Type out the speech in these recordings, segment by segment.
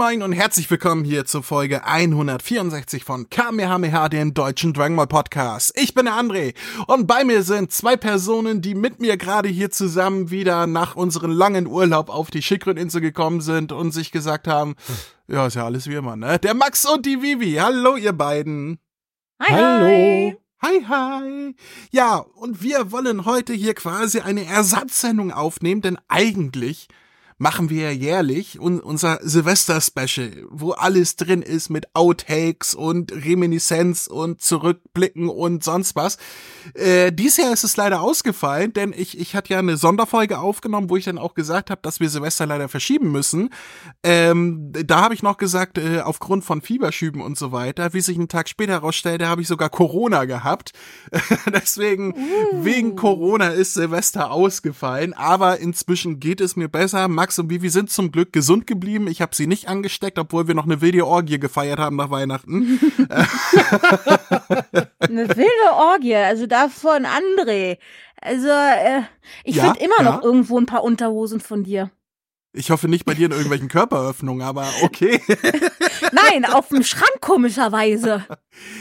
Moin und herzlich willkommen hier zur Folge 164 von Kamehameha, dem deutschen Dragon Ball Podcast. Ich bin der André und bei mir sind zwei Personen, die mit mir gerade hier zusammen wieder nach unserem langen Urlaub auf die Schickrin-Insel gekommen sind und sich gesagt haben, ja, ist ja alles wie immer, ne? Der Max und die Vivi. Hallo, ihr beiden. Hi, Hallo. Hi, hi. Ja, und wir wollen heute hier quasi eine Ersatzsendung aufnehmen, denn eigentlich machen wir ja jährlich un unser Silvester-Special, wo alles drin ist mit Outtakes und Reminiszenz und Zurückblicken und sonst was. Äh, dies Jahr ist es leider ausgefallen, denn ich, ich hatte ja eine Sonderfolge aufgenommen, wo ich dann auch gesagt habe, dass wir Silvester leider verschieben müssen. Ähm, da habe ich noch gesagt, äh, aufgrund von Fieberschüben und so weiter, wie sich einen Tag später herausstellte, habe ich sogar Corona gehabt. Deswegen, uh. wegen Corona ist Silvester ausgefallen, aber inzwischen geht es mir besser. Max Max und Vivi sind zum Glück gesund geblieben. Ich habe sie nicht angesteckt, obwohl wir noch eine wilde Orgie gefeiert haben nach Weihnachten. eine wilde Orgie, also davon André. Also, äh, ich ja, finde immer ja. noch irgendwo ein paar Unterhosen von dir. Ich hoffe nicht bei dir in irgendwelchen Körperöffnungen, aber okay. Nein, auf dem Schrank komischerweise.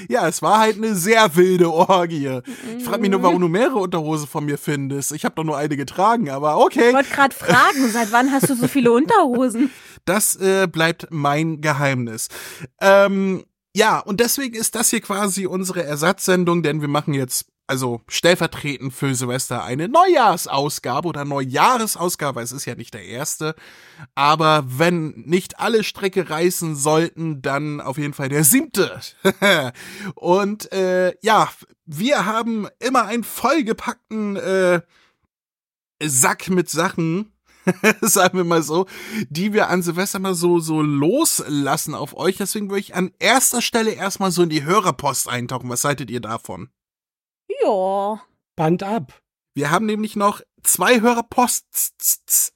Ja, es war halt eine sehr wilde Orgie. Ich frage mich nur, warum du mehrere Unterhosen von mir findest. Ich habe doch nur eine getragen, aber okay. Ich wollte gerade fragen, seit wann hast du so viele Unterhosen? Das äh, bleibt mein Geheimnis. Ähm, ja, und deswegen ist das hier quasi unsere Ersatzsendung, denn wir machen jetzt also stellvertretend für Silvester eine Neujahrsausgabe oder Neujahresausgabe. Es ist ja nicht der erste. Aber wenn nicht alle Strecke reißen sollten, dann auf jeden Fall der siebte. Und äh, ja, wir haben immer einen vollgepackten äh, Sack mit Sachen, sagen wir mal so, die wir an Silvester mal so, so loslassen auf euch. Deswegen würde ich an erster Stelle erstmal so in die Hörerpost eintauchen. Was haltet ihr davon? Ja. Band ab. Wir haben nämlich noch zwei Hörerposts,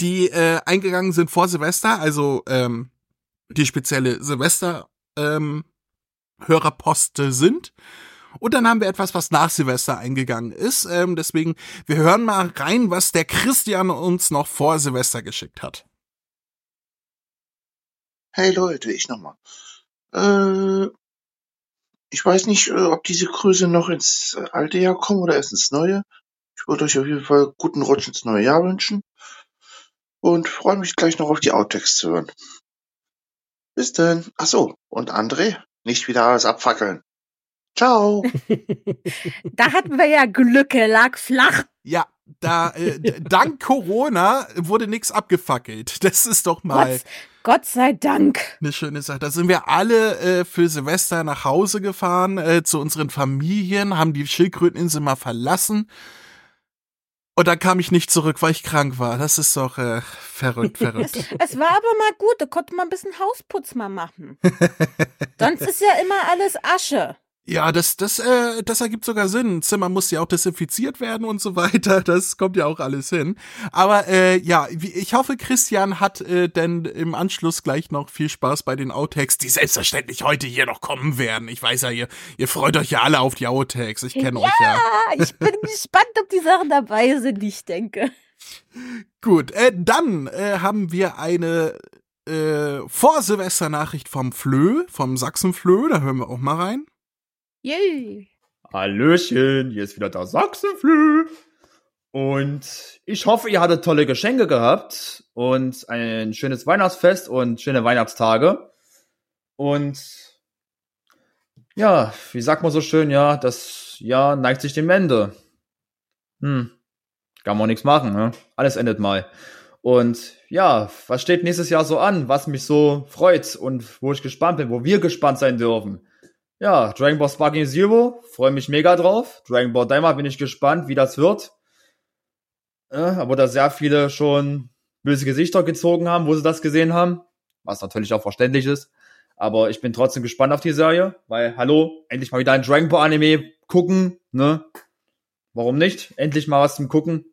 die äh, eingegangen sind vor Silvester, also ähm, die spezielle Silvester ähm, Hörerposte sind. Und dann haben wir etwas, was nach Silvester eingegangen ist. Ähm, deswegen, wir hören mal rein, was der Christian uns noch vor Silvester geschickt hat. Hey Leute, ich nochmal. Äh, ich weiß nicht, äh, ob diese Grüße noch ins äh, alte Jahr kommen oder erst ins neue. Ich würde euch auf jeden Fall guten Rutsch ins neue Jahr wünschen und freue mich gleich noch auf die Outtakes zu hören. Bis denn. Ach so, und André, nicht wieder alles abfackeln. Ciao. da hatten wir ja Glück, er lag flach. Ja, da äh, dank Corona wurde nichts abgefackelt. Das ist doch mal. Gott, Gott sei Dank. Eine schöne Sache. Da sind wir alle äh, für Silvester nach Hause gefahren, äh, zu unseren Familien, haben die Schildkröteninsel mal verlassen. Und dann kam ich nicht zurück, weil ich krank war. Das ist doch äh, verrückt, verrückt. Es, es, war aber mal gut, da konnte man ein bisschen Hausputz mal machen. Sonst ist ja immer alles Asche. Ja, das, das, äh, das ergibt sogar Sinn. Ein Zimmer muss ja auch desinfiziert werden und so weiter. Das kommt ja auch alles hin. Aber äh, ja, ich hoffe, Christian hat äh, denn im Anschluss gleich noch viel Spaß bei den Outtakes, die selbstverständlich heute hier noch kommen werden. Ich weiß ja, ihr, ihr freut euch ja alle auf die Outtakes. Ich kenne ja, euch ja. Ja, ich bin gespannt, ob die Sachen dabei sind, ich denke. Gut, äh, dann äh, haben wir eine äh, Vor-Silvester-Nachricht vom Flö, vom Sachsen-Flö. Da hören wir auch mal rein. Yay! Hallöchen, hier ist wieder der Sachsenflü. Und ich hoffe, ihr hattet tolle Geschenke gehabt und ein schönes Weihnachtsfest und schöne Weihnachtstage. Und ja, wie sagt man so schön, ja, das Jahr neigt sich dem Ende. Hm, kann man nichts machen, ne? Alles endet mal. Und ja, was steht nächstes Jahr so an, was mich so freut und wo ich gespannt bin, wo wir gespannt sein dürfen. Ja, Dragon Ball Sparking Zero, freue mich mega drauf. Dragon Ball Daima bin ich gespannt, wie das wird. Ja, aber da sehr viele schon böse Gesichter gezogen haben, wo sie das gesehen haben, was natürlich auch verständlich ist. Aber ich bin trotzdem gespannt auf die Serie, weil, hallo, endlich mal wieder ein Dragon Ball Anime gucken, ne? Warum nicht? Endlich mal was zum Gucken.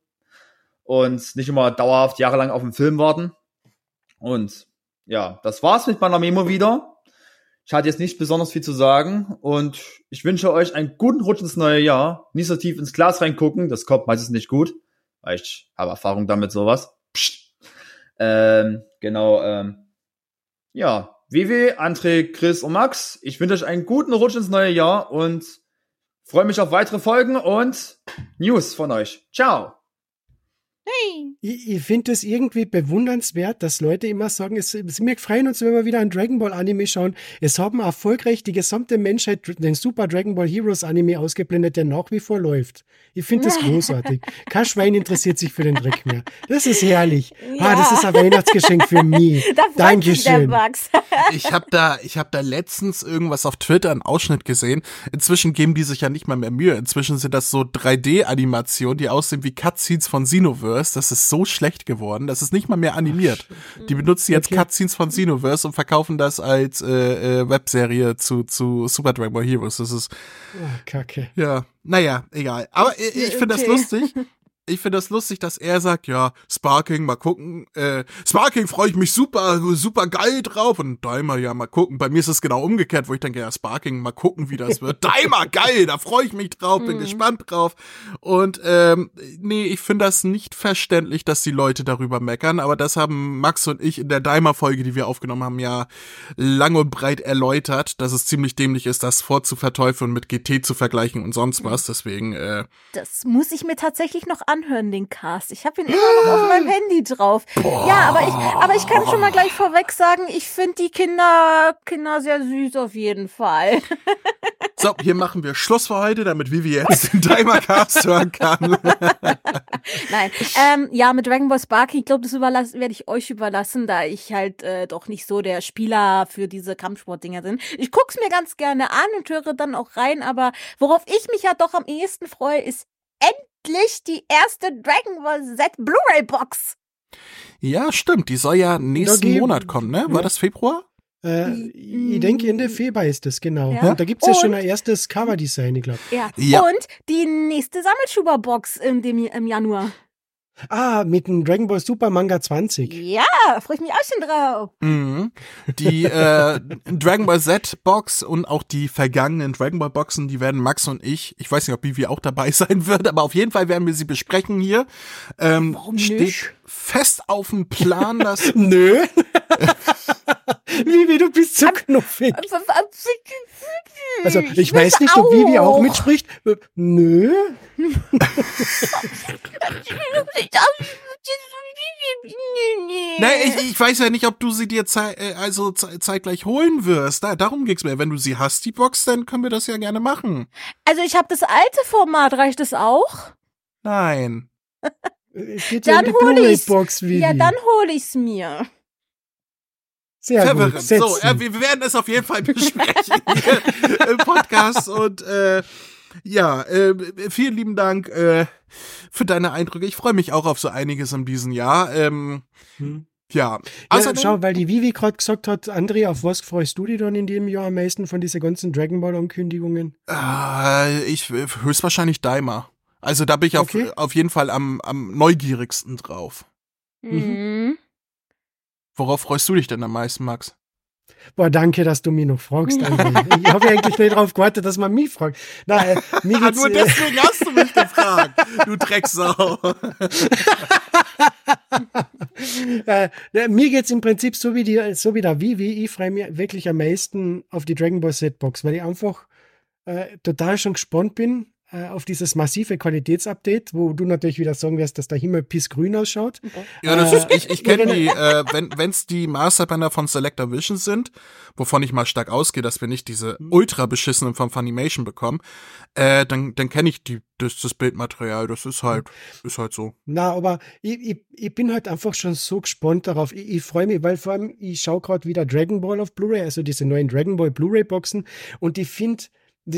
Und nicht immer dauerhaft jahrelang auf den Film warten. Und ja, das war's mit meiner Memo wieder. Ich hatte jetzt nicht besonders viel zu sagen und ich wünsche euch einen guten Rutsch ins neue Jahr. Nicht so tief ins Glas reingucken, das kommt meistens nicht gut, weil ich habe Erfahrung damit sowas. Psst. Ähm, genau, ähm, ja, Vivi, André, Chris und Max, ich wünsche euch einen guten Rutsch ins neue Jahr und freue mich auf weitere Folgen und News von euch. Ciao! Hey. Ich, ich finde es irgendwie bewundernswert, dass Leute immer sagen, es, es, wir freuen uns, wenn wir wieder ein Dragon Ball Anime schauen. Es haben erfolgreich die gesamte Menschheit den Super Dragon Ball Heroes Anime ausgeblendet, der nach wie vor läuft. Ich finde das großartig. Kein Schwein interessiert sich für den Dreck mehr. Das ist herrlich. Ja. Ah, das ist ein Weihnachtsgeschenk für mich. Dankeschön. ich habe da, ich habe da letztens irgendwas auf Twitter, einen Ausschnitt gesehen. Inzwischen geben die sich ja nicht mal mehr Mühe. Inzwischen sind das so 3D-Animationen, die aussehen wie Cutscenes von Xenoverse. Xenoverse, das ist so schlecht geworden, das ist nicht mal mehr animiert. Die benutzen jetzt okay. Cutscenes von Xenoverse und verkaufen das als äh, äh, Webserie zu, zu Super Dragon Ball Heroes. Das ist. Oh, Kacke. Ja, naja, egal. Aber ich, ich finde okay. das lustig. ich finde das lustig, dass er sagt, ja, Sparking, mal gucken. Äh, Sparking freue ich mich super, super geil drauf. Und Daimer, ja, mal gucken. Bei mir ist es genau umgekehrt, wo ich denke, ja, Sparking, mal gucken, wie das wird. Daimer, geil, da freue ich mich drauf, bin mhm. gespannt drauf. Und ähm, nee, ich finde das nicht verständlich, dass die Leute darüber meckern. Aber das haben Max und ich in der Daimer-Folge, die wir aufgenommen haben, ja lang und breit erläutert, dass es ziemlich dämlich ist, das vorzuverteufeln mit GT zu vergleichen und sonst was. Deswegen. Äh, das muss ich mir tatsächlich noch an anhören, den Cast. Ich habe ihn immer noch auf meinem Handy drauf. Boah. Ja, aber ich, aber ich kann schon mal gleich vorweg sagen, ich finde die Kinder, Kinder sehr süß auf jeden Fall. So, hier machen wir Schluss für heute, damit Vivi jetzt den Timer Cast hören kann. Nein, ähm, ja, mit Dragon Ball Sparky, ich glaube, das werde ich euch überlassen, da ich halt äh, doch nicht so der Spieler für diese Kampfsportdinger bin. Ich guck's mir ganz gerne an und höre dann auch rein, aber worauf ich mich ja doch am ehesten freue, ist endlich endlich die erste Dragon Ball Z Blu-ray Box. Ja, stimmt. Die soll ja nächsten Monat kommen, ne? War das Februar? Äh, ich denke, Ende Februar ist das, genau. Ja. Und da gibt es ja schon ein erstes Cover-Design, ich glaube. Ja. ja. Und die nächste Sammelschuber-Box im, im Januar. Ah, mit dem Dragon Ball Super Manga 20. Ja, freue ich mich auch schon drauf. Mhm. Die äh, Dragon Ball Z Box und auch die vergangenen Dragon Ball Boxen, die werden Max und ich, ich weiß nicht, ob Bibi auch dabei sein wird, aber auf jeden Fall werden wir sie besprechen hier. Ähm, Warum steht nicht? fest auf dem Plan, dass. Nö. Vivi, du bist zu knuffig. Also, ich, weiß nicht, ob Vivi auch mitspricht. Nö. Nein, ich, ich weiß ja nicht, ob du sie dir zei äh, also ze zeitgleich holen wirst. Da, darum ging's mir. Wenn du sie hast, die Box, dann können wir das ja gerne machen. Also ich habe das alte Format, reicht das auch? Nein. Dann ja um hol ich's. Box, Ja, dann hol ich's mir. Sehr Verwirrend. Gut. So, äh, wir werden es auf jeden Fall besprechen hier im Podcast und äh, ja, äh, vielen lieben Dank äh, für deine Eindrücke. Ich freue mich auch auf so einiges in diesem Jahr. Ähm, hm. Ja. ja schau, weil die Vivi gerade gesagt hat, André, auf was freust du dich dann in dem Jahr am meisten von diesen ganzen Dragon Ball Ankündigungen? Äh, ich höchstwahrscheinlich Daima. Also da bin ich okay. auf, auf jeden Fall am, am neugierigsten drauf. Mhm. Worauf freust du dich denn am meisten, Max? Boah, danke, dass du mich noch fragst. ich habe eigentlich nicht darauf gewartet, dass man mich fragt. Na, äh, mir geht's, Nur äh, deswegen hast du mich gefragt, du Drecksau. äh, mir geht's im Prinzip so wie, die, so wie der Vivi. Ich freue mich wirklich am meisten auf die Dragon Ball Z Box, weil ich einfach äh, total schon gespannt bin, auf dieses massive Qualitätsupdate, wo du natürlich wieder sagen wirst, dass der Himmel pissgrün ausschaut. Ja, das ist, ich, ich kenne die, äh, wenn es die Masterbänder von Selector Vision sind, wovon ich mal stark ausgehe, dass wir nicht diese mhm. ultra beschissenen von Funimation bekommen, äh, dann, dann kenne ich die, das, das Bildmaterial, das ist halt, ist halt so. Na, aber ich, ich, ich bin halt einfach schon so gespannt darauf. Ich, ich freue mich, weil vor allem, ich schaue gerade wieder Dragon Ball auf Blu-ray, also diese neuen Dragon Ball Blu-ray-Boxen und ich finde,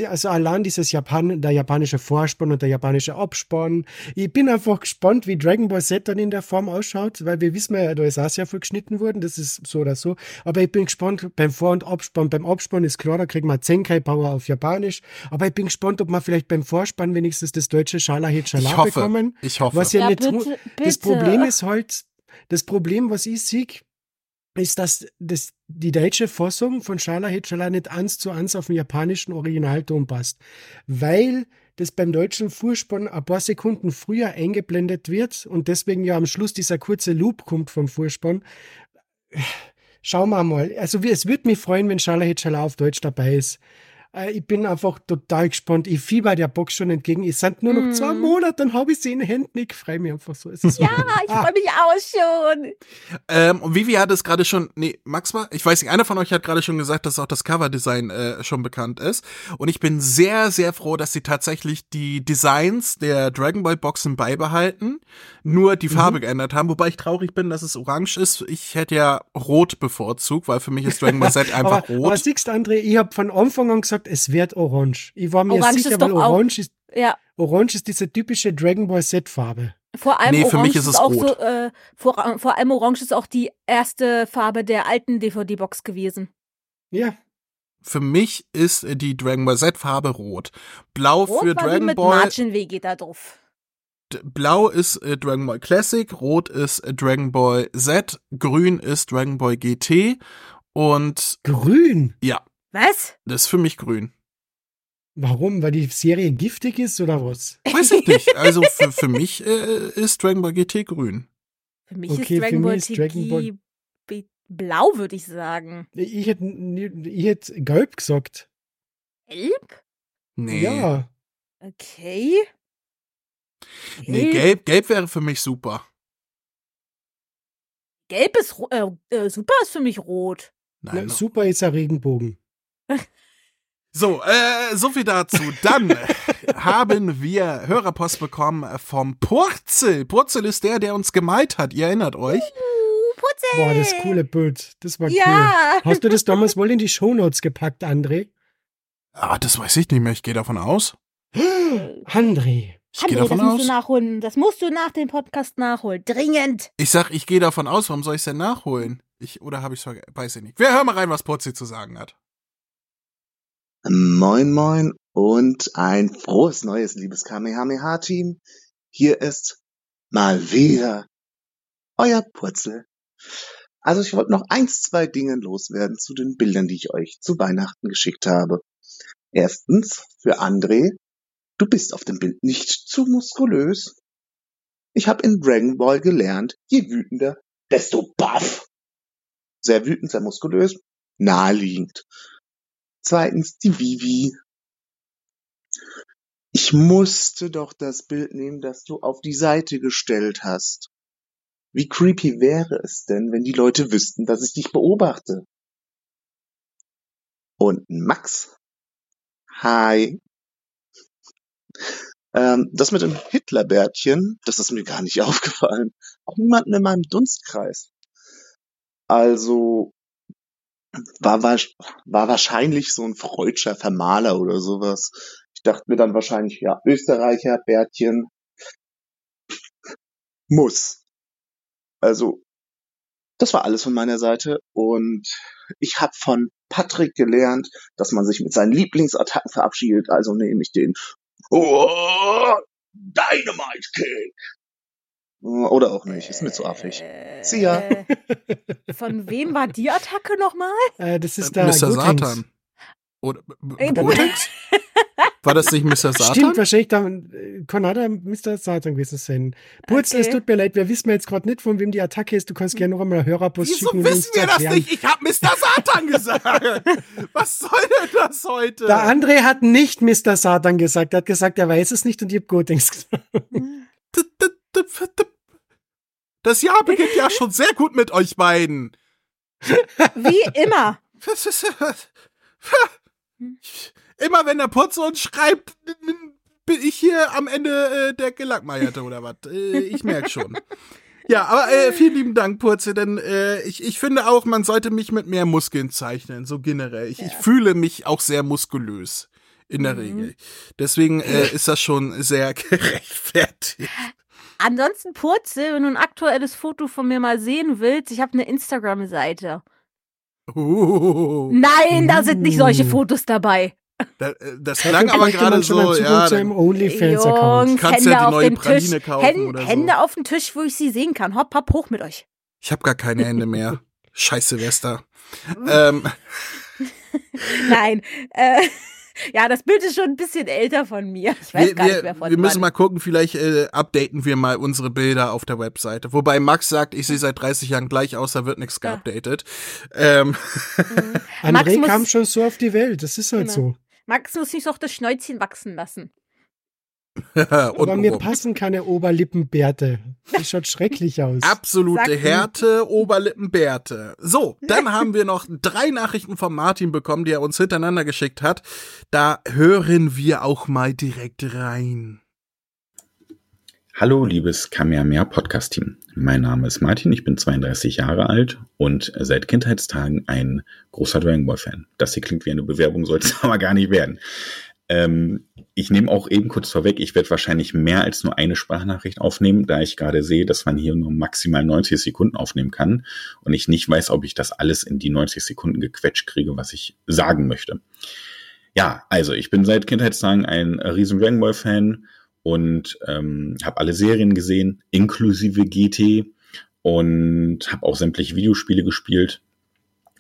also allein dieses Japan, der japanische Vorspann und der japanische Abspann. Ich bin einfach gespannt, wie Dragon Ball Z dann in der Form ausschaut, weil wir wissen ja, da ist auch sehr viel geschnitten worden, das ist so oder so. Aber ich bin gespannt beim Vor- und Abspann. Beim Abspann ist klar, da kriegen wir Zenkai Power auf Japanisch. Aber ich bin gespannt, ob wir vielleicht beim Vorspann wenigstens das deutsche Schala Schala bekommen. Ich hoffe. Was ja, ja nicht bitte, bitte. Das Problem ist halt, das Problem, was ich sehe, ist, dass das, die deutsche Fassung von Shala Hitchala nicht eins zu eins auf den japanischen Originalton passt. Weil das beim deutschen Vorspann ein paar Sekunden früher eingeblendet wird und deswegen ja am Schluss dieser kurze Loop kommt vom Vorspann. Schauen wir mal. Also es würde mich freuen, wenn Schala Hitschala auf Deutsch dabei ist. Äh, ich bin einfach total gespannt. Ich fieber der Box schon entgegen. Es sind nur noch Mm. zwei Monate, dann habe ich sie in den Händen. Ich freue mich einfach so. Es ist Ja, ich Ah. freue mich auch schon. Ähm, und Vivi hat es gerade schon, nee, Max war, ich weiß nicht, einer von euch hat gerade schon gesagt, dass auch das Coverdesign äh, schon bekannt ist. Und ich bin sehr, sehr froh, dass sie tatsächlich die Designs der Dragon Ball Boxen beibehalten, nur die Farbe geändert haben. Wobei ich traurig bin, dass es orange ist. Ich hätte ja rot bevorzugt, weil für mich ist Dragon Ball Z einfach aber, rot. aber siehst André, ich habe von Anfang an gesagt, es wird orange. Ich war mir Orange sicher, ist weil doch auch- orange ist, Ja, orange ist diese typische Dragon Ball Z-Farbe. vor allem Nee, für Orange mich ist es auch rot. so, äh, vor, vor allem Orange ist auch die erste Farbe der alten DVD-Box gewesen. Ja, Für mich ist die Dragon Ball Z Farbe rot. Blau Rot für Dragon mit Ball. Margin Vegeta drauf. Blau ist äh, Dragon Ball Classic, Rot ist äh, Dragon Ball Z, Grün ist Dragon Ball GT und grün. ja, Was? das ist für mich grün. Warum? Weil die Serie giftig ist oder was? Weiß ich nicht. Also für, für mich äh, ist Dragon Ball GT grün. Für mich Okay, ist Dragon für Ball mich ist Dragon Ball- blau, würde ich sagen. Ich hätte ich hätt gelb gesagt. Gelb? Nee. Ja. Okay. Nee, gelb, gelb wäre für mich super. Gelb ist äh, äh, super ist für mich rot. Na, Nein. super ist ein Regenbogen. So, äh, so viel dazu. Dann haben wir Hörerpost bekommen vom Purzel. Purzel ist der, der uns gemalt hat. Ihr erinnert euch? Uh, Putze. Boah, das coole Bild. Das war Ja. cool. Hast du das damals wohl in die Shownotes gepackt, André? Ah, das weiß ich nicht mehr. Ich gehe davon aus. André. Ich gehe André, das davon musst du aus. nachholen. Das musst du nach dem Podcast nachholen. Dringend. Ich sag, ich gehe davon aus. Warum soll ich es denn nachholen? Ich, oder habe ich es vergessen? Weiß ich nicht. Wir hören mal rein, was Purzel zu sagen hat. Moin Moin und ein frohes neues liebes Kamehameha-Team. Hier ist mal wieder euer Purzel. Also ich wollte noch eins, zwei Dinge loswerden zu den Bildern, die ich euch zu Weihnachten geschickt habe. Erstens, für André, du bist auf dem Bild nicht zu muskulös. Ich habe in Dragon Ball gelernt, je wütender, desto baff. Sehr wütend, sehr muskulös, naheliegend. Zweitens die Vivi. Ich musste doch das Bild nehmen, das du auf die Seite gestellt hast. Wie creepy wäre es denn, wenn die Leute wüssten, dass ich dich beobachte? Und Max. Hi. Ähm, das mit dem Hitlerbärtchen, das ist mir gar nicht aufgefallen. Auch niemanden in meinem Dunstkreis. Also, war, war, war wahrscheinlich so ein freudscher Vermaler oder sowas. Ich dachte mir dann wahrscheinlich, ja, Österreicher, Bärtchen, muss. Also, das war alles von meiner Seite und ich habe von Patrick gelernt, dass man sich mit seinen Lieblingsattacken verabschiedet, also nehme ich den oh, Dynamite Kick. Oder auch nicht, ist mir zu affig. Äh, See ya. Von wem war die Attacke nochmal? Äh, das ist Äh, der Mr. Gotenks. Satan. Oder Ey, Gotenks? War das nicht Mr. Satan? Stimmt, wahrscheinlich da, äh, kann auch der Mr. Satan gewesen sein. Es Okay. tut mir leid, wir wissen jetzt gerade nicht, von wem die Attacke ist. Du kannst gerne noch einmal Hörerpost Wieso schicken, uns wissen wir das erklären. nicht? Ich hab Mr. Satan gesagt. Was soll denn das heute? Der André hat nicht Mr. Satan gesagt. Er hat gesagt, er weiß es nicht und ich hab Gotenks gesagt. Das Jahr beginnt ja schon sehr gut mit euch beiden. Wie immer. Immer wenn der Putz uns schreibt, bin ich hier am Ende äh, der Gelackmeierte oder was. Äh, ich merk schon. Ja, aber äh, vielen lieben Dank, Purze, denn äh, ich, ich finde auch, man sollte mich mit mehr Muskeln zeichnen, so generell. Ich, ich fühle mich auch sehr muskulös in der Mhm. Regel. Deswegen äh, ist das schon sehr gerechtfertigt. Ansonsten Purzel, wenn du ein aktuelles Foto von mir mal sehen willst, ich habe eine Instagram-Seite. Uh, Nein, da sind nicht solche Uh. Fotos dabei. da, äh, das klang aber gerade so, ja. zu OnlyFans-Account. Jungs, Kannst Hände ja die auf neue den Praline Tisch. kaufen Hände, oder so. Hände auf den Tisch, wo ich sie sehen kann. Hopp, hopp, hoch mit euch. ich habe gar keine Hände mehr. Scheiß Silvester. ähm, Nein. Äh, Ja, das Bild ist schon ein bisschen älter von mir. Ich weiß wir, gar nicht mehr von wir müssen wann. mal gucken, vielleicht äh, updaten wir mal unsere Bilder auf der Webseite. Wobei Max sagt, ich sehe seit 30 Jahren gleich aus, da wird nichts Ja. geupdatet. Ähm, Max André muss- kam schon so auf die Welt, das ist halt Genau. so. Max muss sich doch das Schnäuzchen wachsen lassen. und Aber mir rum. passen keine Oberlippenbärte. Das schaut schrecklich aus. Absolute Sag. Härte, Oberlippenbärte. So, dann haben wir noch drei Nachrichten von Martin bekommen, die er uns hintereinander geschickt hat. Da hören wir auch mal direkt rein. Hallo, liebes Kamehameha Podcast Team. Mein Name ist Martin, ich bin 32 Jahre alt und seit Kindheitstagen ein großer Dragon Ball Fan. Das hier klingt wie eine Bewerbung, soll es aber gar nicht werden. Ähm, ich nehme auch eben kurz vorweg, ich werde wahrscheinlich mehr als nur eine Sprachnachricht aufnehmen, da ich gerade sehe, dass man hier nur maximal 90 Sekunden aufnehmen kann und ich nicht weiß, ob ich das alles in die 90 Sekunden gequetscht kriege, was ich sagen möchte. Ja, also ich bin seit Kindheitstagen ein riesen Dragon Ball Fan und ähm, habe alle Serien gesehen, inklusive GT und habe auch sämtliche Videospiele gespielt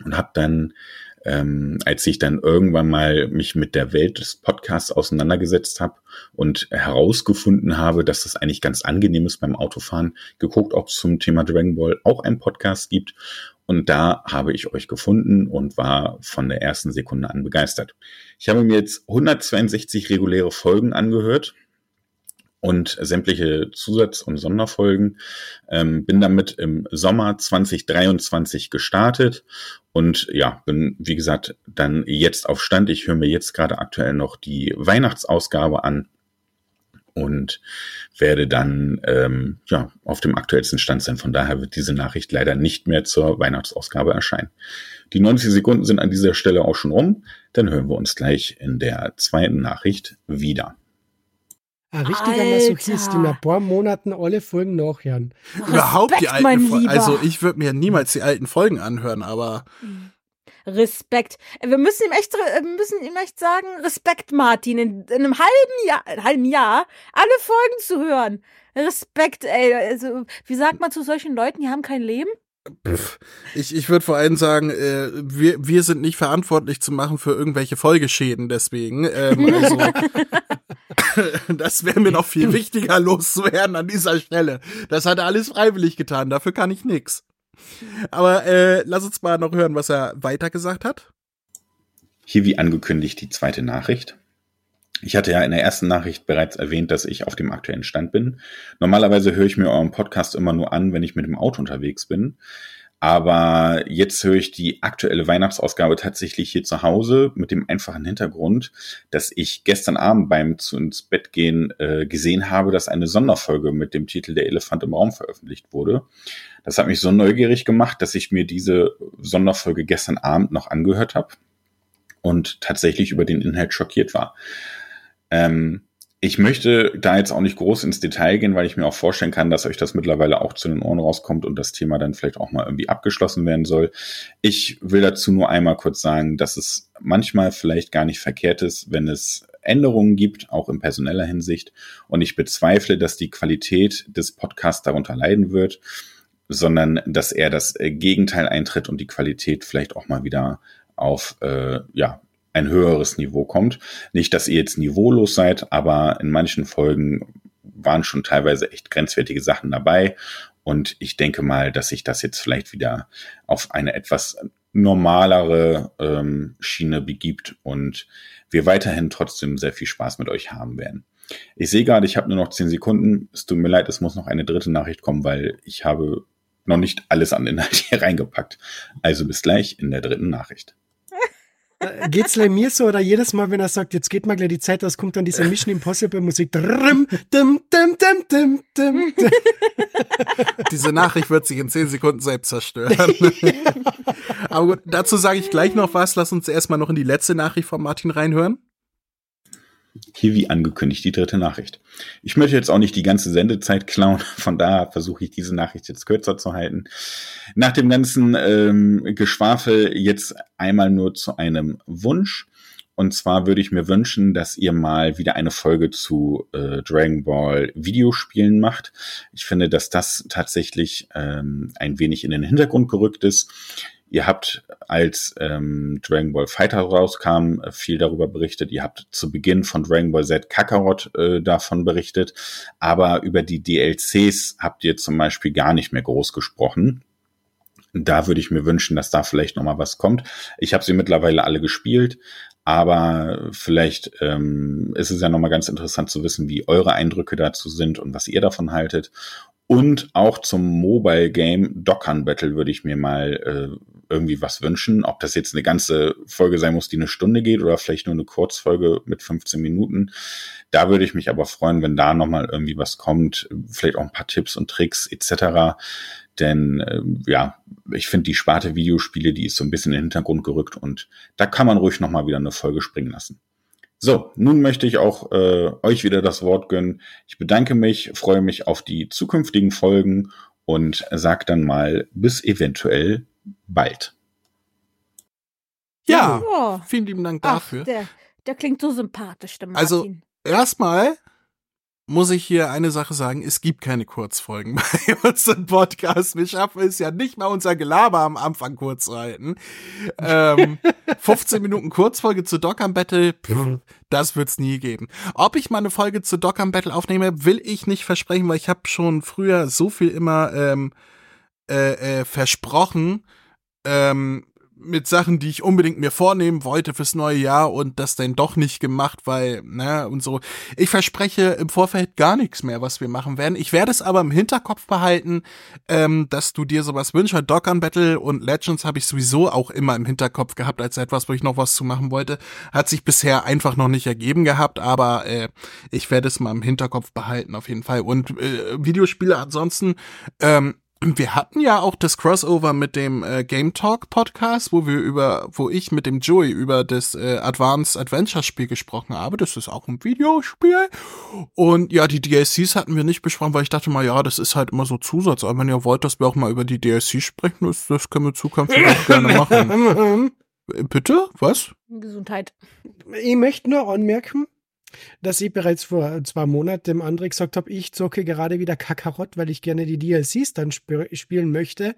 und habe dann, ähm, als ich dann irgendwann mal mich mit der Welt des Podcasts auseinandergesetzt habe und herausgefunden habe, dass das eigentlich ganz angenehm ist beim Autofahren, geguckt, ob es zum Thema Dragon Ball auch einen Podcast gibt und da habe ich euch gefunden und war von der ersten Sekunde an begeistert. Ich habe mir jetzt 162 reguläre Folgen angehört und sämtliche Zusatz- und Sonderfolgen. Ähm, bin damit im Sommer 2023 gestartet und ja, bin wie gesagt dann jetzt auf Stand. Ich höre mir jetzt gerade aktuell noch die Weihnachtsausgabe an und werde dann ähm, ja auf dem aktuellsten Stand sein. Von daher wird diese Nachricht leider nicht mehr zur Weihnachtsausgabe erscheinen. Die 90 Sekunden sind an dieser Stelle auch schon rum. Dann hören wir uns gleich in der zweiten Nachricht wieder. Ein richtiger Alter. Masochist, in ein paar Monaten alle Folgen nachhören. Überhaupt die Respekt, mein alten Folgen. Lieber. Also ich würde mir niemals die alten Folgen anhören, aber Respekt. Äh, Wir müssen ihm echt, äh, müssen ihm echt sagen, Respekt, Martin, in, in einem halben Jahr, einem halben Jahr alle Folgen zu hören. Respekt, ey. Also, wie sagt man zu solchen Leuten, die haben kein Leben? pff, ich, ich würde vor allem sagen, äh, wir, wir sind nicht verantwortlich zu machen für irgendwelche Folgeschäden deswegen. Ähm, also, das wäre mir noch viel wichtiger loszuwerden an dieser Stelle. Das hat er alles freiwillig getan, dafür kann ich nix. Aber äh, lass uns mal noch hören, was er weiter gesagt hat. Hier wie angekündigt die zweite Nachricht. Ich hatte ja in der ersten Nachricht bereits erwähnt, dass ich auf dem aktuellen Stand bin. Normalerweise höre ich mir euren Podcast immer nur an, wenn ich mit dem Auto unterwegs bin. Aber jetzt höre ich die aktuelle Weihnachtsausgabe tatsächlich hier zu Hause mit dem einfachen Hintergrund, dass ich gestern Abend beim zu ins Bett gehen äh, gesehen habe, dass eine Sonderfolge mit dem Titel Der Elefant im Raum veröffentlicht wurde. Das hat mich so neugierig gemacht, dass ich mir diese Sonderfolge gestern Abend noch angehört habe und tatsächlich über den Inhalt schockiert war. Ähm, ich möchte da jetzt auch nicht groß ins Detail gehen, weil ich mir auch vorstellen kann, dass euch das mittlerweile auch zu den Ohren rauskommt und das Thema dann vielleicht auch mal irgendwie abgeschlossen werden soll. Ich will dazu nur einmal kurz sagen, dass es manchmal vielleicht gar nicht verkehrt ist, wenn es Änderungen gibt, auch in personeller Hinsicht. Und ich bezweifle, dass die Qualität des Podcasts darunter leiden wird, sondern dass eher das äh, Gegenteil eintritt und die Qualität vielleicht auch mal wieder auf äh, ja, ein höheres Niveau kommt. Nicht, dass ihr jetzt niveaulos seid, aber in manchen Folgen waren schon teilweise echt grenzwertige Sachen dabei. Und ich denke mal, dass sich das jetzt vielleicht wieder auf eine etwas normalere ähm, Schiene begibt und wir weiterhin trotzdem sehr viel Spaß mit euch haben werden. Ich sehe gerade, ich habe nur noch zehn Sekunden. Es tut mir leid, es muss noch eine dritte Nachricht kommen, weil ich habe noch nicht alles an Inhalt hier reingepackt. Also bis gleich in der dritten Nachricht. Äh, Geht's bei mir so oder jedes Mal, wenn er sagt, jetzt geht mal gleich die Zeit aus, kommt dann diese Mission Impossible Musik. Drrrm, dim, dim, dim, dim, dim, dim. Diese Nachricht wird sich in zehn Sekunden selbst zerstören. Aber gut, dazu sage ich gleich noch was. Lass uns erstmal noch in die letzte Nachricht von Martin reinhören. Hier wie angekündigt die dritte Nachricht. Ich möchte jetzt auch nicht die ganze Sendezeit klauen, von daher versuche ich diese Nachricht jetzt kürzer zu halten. Nach dem ganzen ähm, Geschwafel jetzt einmal nur zu einem Wunsch. Und zwar würde ich mir wünschen, dass ihr mal wieder eine Folge zu äh, Dragon Ball Videospielen macht. Ich finde, dass das tatsächlich ähm, ein wenig in den Hintergrund gerückt ist. Ihr habt, als ähm, Dragon Ball Fighter rauskam, viel darüber berichtet. Ihr habt zu Beginn von Dragon Ball Z Kakarot äh, davon berichtet. Aber über die DLCs habt ihr zum Beispiel gar nicht mehr groß gesprochen. Da würde ich mir wünschen, dass da vielleicht noch mal was kommt. Ich habe sie mittlerweile alle gespielt, aber vielleicht ähm, ist es ja noch mal ganz interessant zu wissen, wie eure Eindrücke dazu sind und was ihr davon haltet. Und auch zum Mobile Game Dockern Battle würde ich mir mal äh, irgendwie was wünschen. Ob das jetzt eine ganze Folge sein muss, die eine Stunde geht oder vielleicht nur eine Kurzfolge mit 15 Minuten. Da würde ich mich aber freuen, wenn da nochmal irgendwie was kommt. Vielleicht auch ein paar Tipps und Tricks etc. Denn äh, ja, ich finde die Sparte Videospiele, die ist so ein bisschen in den Hintergrund gerückt und da kann man ruhig nochmal wieder eine Folge springen lassen. So, nun möchte ich auch äh, euch wieder das Wort gönnen. Ich bedanke mich, freue mich auf die zukünftigen Folgen und sag dann mal bis eventuell bald. Ja, vielen lieben Dank Ach, dafür. der, der klingt so sympathisch, der Also, Martin. Erstmal muss ich hier eine Sache sagen, es gibt keine Kurzfolgen bei unserem Podcast. Wir schaffen es ja nicht mal unser Gelaber am Anfang kurz zu halten. Ähm, 15 Minuten Kurzfolge zu Dockern Battle, pff, das wird's nie geben. Ob ich mal eine Folge zu Dockern Battle aufnehme, will ich nicht versprechen, weil ich habe schon früher so viel immer ähm, äh, äh, versprochen, ähm, mit Sachen, die ich unbedingt mir vornehmen wollte fürs neue Jahr und das dann doch nicht gemacht, weil, ne, und so. Ich verspreche im Vorfeld gar nichts mehr, was wir machen werden. Ich werde es aber im Hinterkopf behalten, ähm, dass du dir sowas wünschst. Dockern Battle und Legends habe ich sowieso auch immer im Hinterkopf gehabt, als etwas, wo ich noch was zu machen wollte. Hat sich bisher einfach noch nicht ergeben gehabt, aber äh, ich werde es mal im Hinterkopf behalten, auf jeden Fall. Und äh, Videospiele ansonsten, ähm, wir hatten ja auch das Crossover mit dem äh, Game Talk Podcast, wo wir über, wo ich mit dem Joey über das äh, Advanced Adventure Spiel gesprochen habe. Das ist auch ein Videospiel. Und ja, die DLCs hatten wir nicht besprochen, weil ich dachte mal, ja, das ist halt immer so Zusatz. Aber wenn ihr wollt, dass wir auch mal über die DLCs sprechen, das, das können wir zukünftig auch gerne machen. Äh, Bitte? Was? Gesundheit. Ich möchte nur anmerken, dass ich bereits vor zwei Monaten dem André gesagt habe, ich zocke gerade wieder Kakarott, weil ich gerne die DLCs dann sp spielen möchte.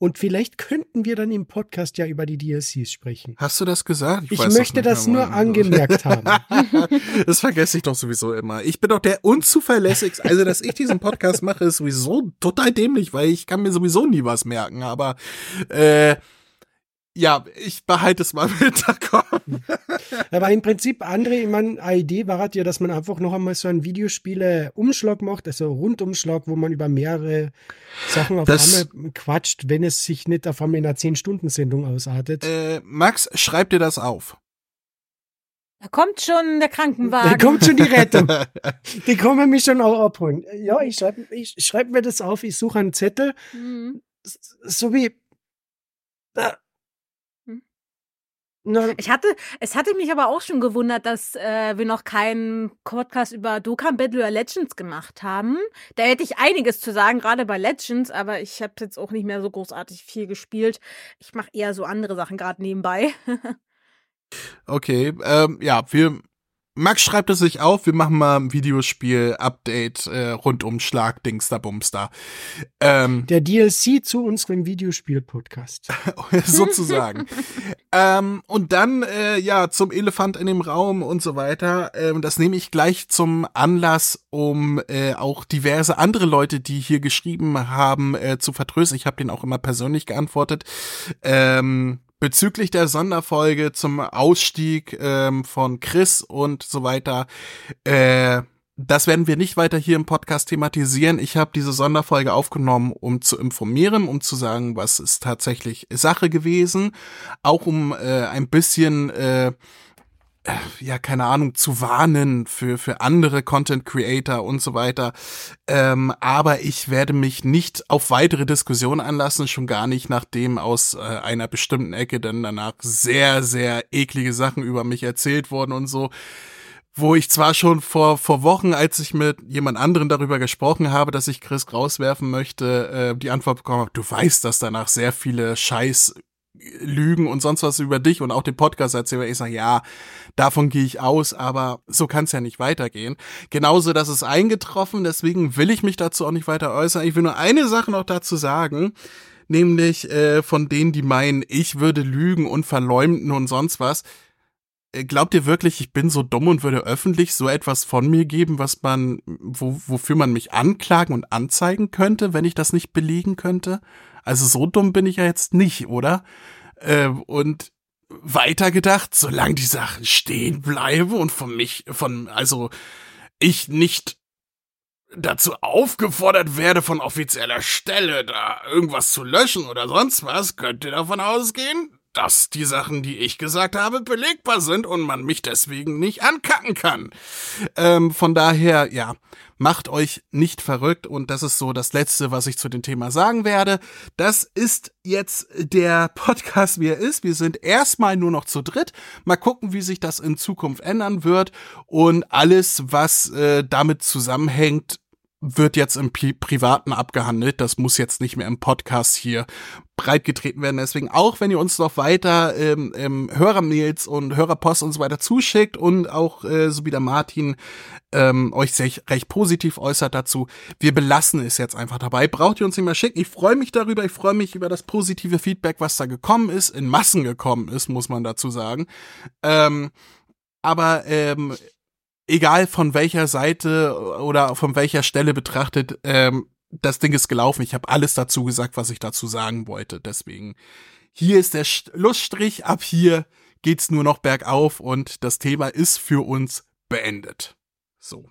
Und vielleicht könnten wir dann im Podcast ja über die DLCs sprechen. Hast du das gesagt? Ich, weiß möchte das nur angemerkt haben. das vergesse ich doch sowieso immer. Ich bin doch der unzuverlässigste. Also, dass ich diesen Podcast mache, ist sowieso total dämlich, weil ich kann mir sowieso nie was merken. Aber äh, ja, ich behalte es mal im Hinterkopf. Aber im Prinzip, André, ich meine, eine Idee war halt ja, dass man einfach noch einmal so einen Videospiele-Umschlag macht, also Rundumschlag, wo man über mehrere Sachen auf Das- einmal quatscht, wenn es sich nicht auf einmal in einer 10-Stunden-Sendung ausartet. Äh, Max, schreib dir das auf. Da kommt schon der Da Krankenwagen. kommt schon die Rettung. Die kommen mich schon auch abholen. Ja, ich schreibe ich schreib mir das auf, ich suche einen Zettel, Mhm. so wie. Äh, Hm. na, Ich hatte, es hatte mich aber auch schon gewundert, dass äh, wir noch keinen Podcast über Dokkan Battle oder Legends gemacht haben. Da hätte ich einiges zu sagen, gerade bei Legends, aber ich habe jetzt auch nicht mehr so großartig viel gespielt. Ich mache eher so andere Sachen gerade nebenbei. Okay, ähm, ja, wir. Max schreibt es sich auf, wir machen mal ein Videospiel-Update, äh, Rundumschlag, Dingster, Bumster. Ähm, der DLC zu unserem Videospiel-Podcast. sozusagen. ähm, und dann, äh, ja, zum Elefant in dem Raum und so weiter. Ähm, das nehme ich gleich zum Anlass, um äh, auch diverse andere Leute, die hier geschrieben haben, äh, zu vertrösten. Ich habe denen auch immer persönlich geantwortet. Ähm, bezüglich der Sonderfolge zum Ausstieg ähm, von Chris und so weiter. Äh, das werden wir nicht weiter hier im Podcast thematisieren. Ich habe diese Sonderfolge aufgenommen, um zu informieren, um zu sagen, was ist tatsächlich Sache gewesen, auch um äh, ein bisschen äh, ja, keine Ahnung, zu warnen für, für andere Content Creator und so weiter. Ähm, aber ich werde mich nicht auf weitere Diskussionen anlassen, schon gar nicht, nachdem aus äh, einer bestimmten Ecke dann danach sehr, sehr eklige Sachen über mich erzählt wurden und so wo ich zwar schon vor, vor Wochen, als ich mit jemand anderen darüber gesprochen habe, dass ich Chris rauswerfen möchte, äh, die Antwort bekommen habe, du weißt, dass danach sehr viele Scheiß Lügen und sonst was über dich und auch den Podcast erzählen. Ich sage, ja, davon gehe ich aus, aber so kann es ja nicht weitergehen. Genauso, das ist eingetroffen, deswegen will ich mich dazu auch nicht weiter äußern. Ich will nur eine Sache noch dazu sagen. nämlich äh, von denen, die meinen, ich würde lügen und verleumden und sonst was. Äh, Glaubt ihr wirklich, ich bin so dumm und würde öffentlich so etwas von mir geben, was man, wo, wofür man mich anklagen und anzeigen könnte, wenn ich das nicht belegen könnte? Also so dumm bin ich ja jetzt nicht, oder? Äh, und weitergedacht, solange die Sachen stehen bleiben und von mich, von, also ich nicht dazu aufgefordert werde, von offizieller Stelle da irgendwas zu löschen oder sonst was, könnt ihr davon ausgehen, dass die Sachen, die ich gesagt habe, belegbar sind und man mich deswegen nicht ankacken kann. Ähm, von daher, ja, macht euch nicht verrückt und das ist so das Letzte, was ich zu dem Thema sagen werde. Das ist jetzt der Podcast, wie er ist. Wir sind erstmal nur noch zu dritt. Mal gucken, wie sich das in Zukunft ändern wird und alles, was äh, damit zusammenhängt, wird jetzt im Pri Privaten abgehandelt. Das muss jetzt nicht mehr im Podcast hier breitgetreten werden. Deswegen auch, wenn ihr uns noch weiter ähm, ähm, Hörermails und Hörerpost und so weiter zuschickt und auch äh, so wie der Martin ähm, euch sehr, recht positiv äußert dazu, wir belassen es jetzt einfach dabei. Braucht ihr uns nicht mehr schicken. Ich freue mich darüber. Ich freue mich über das positive Feedback, was da gekommen ist, in Massen gekommen ist, muss man dazu sagen. Ähm, aber ähm, egal von welcher Seite oder von welcher Stelle betrachtet, ähm, das Ding ist gelaufen. Ich habe alles dazu gesagt, was ich dazu sagen wollte. Deswegen, hier ist der Schlussstrich. Ab hier geht's nur noch bergauf und das Thema ist für uns beendet. So.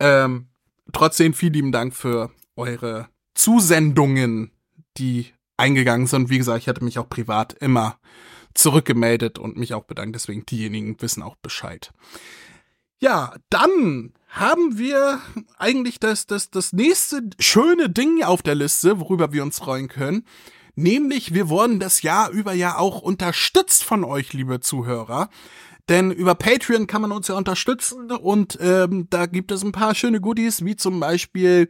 Ähm, trotzdem vielen lieben Dank für eure Zusendungen, die eingegangen sind. Wie gesagt, ich hatte mich auch privat immer zurückgemeldet und mich auch bedankt. Deswegen diejenigen wissen auch Bescheid. Ja, dann haben wir eigentlich das, das, das nächste schöne Ding auf der Liste, worüber wir uns freuen können. Nämlich, wir wurden das Jahr über ja auch unterstützt von euch, liebe Zuhörer. Denn über Patreon kann man uns ja unterstützen und ähm, da gibt es ein paar schöne Goodies, wie zum Beispiel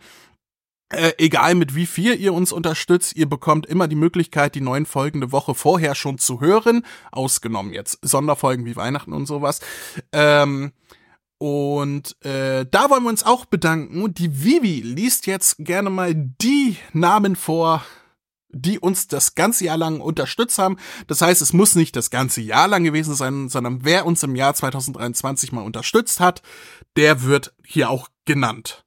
äh, egal mit wie viel ihr uns unterstützt, ihr bekommt immer die Möglichkeit, die neuen Folgen eine Woche vorher schon zu hören. Ausgenommen jetzt Sonderfolgen wie Weihnachten und sowas. Ähm, und äh, da wollen wir uns auch bedanken. Und die Vivi liest jetzt gerne mal die Namen vor, die uns das ganze Jahr lang unterstützt haben. Das heißt, es muss nicht das ganze Jahr lang gewesen sein, sondern wer uns im Jahr 2023 mal unterstützt hat, der wird hier auch genannt.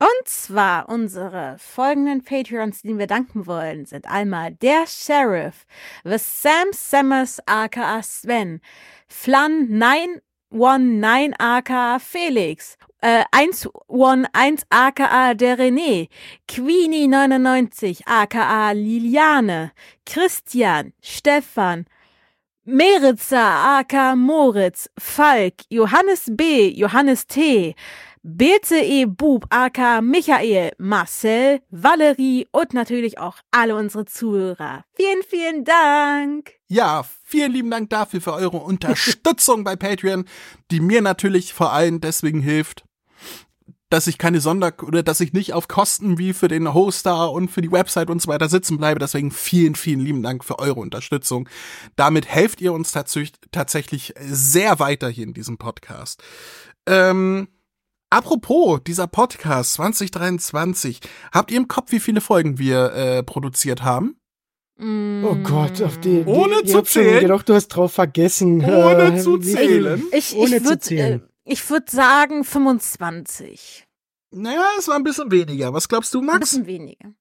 Und zwar unsere folgenden Patreons, denen wir danken wollen, sind einmal der Sheriff, The Sam Summers aka Sven, Flan 9 1-9 aka Felix, äh, 1-1 aka der René, Queenie 99 aka Liliane, Christian, Stefan, Meritzer aka Moritz, Falk, Johannes B., Johannes T., Birte E. Bub aka Michael, Marcel, Valerie und natürlich auch alle unsere Zuhörer. Vielen, vielen Dank! Ja, vielen lieben Dank dafür für eure Unterstützung bei Patreon, die mir natürlich vor allem deswegen hilft, dass ich keine Sonder- oder dass ich nicht auf Kosten wie für den Hoster und für die Website und so weiter sitzen bleibe. Deswegen vielen, vielen lieben Dank für eure Unterstützung. Damit helft ihr uns tatsächlich sehr weiter hier in diesem Podcast. Ähm, apropos dieser Podcast 2023, habt ihr im Kopf, wie viele Folgen wir äh, produziert haben? Oh Gott, auf die, die Ohne ich zu zählen? gedacht, du hast drauf vergessen. Ohne Äh, zu zählen? viel? Ich, Ohne ich zu würde zählen. äh, ich würd sagen 25. Naja, es war ein bisschen weniger. Was glaubst du, Ein Max? bisschen weniger.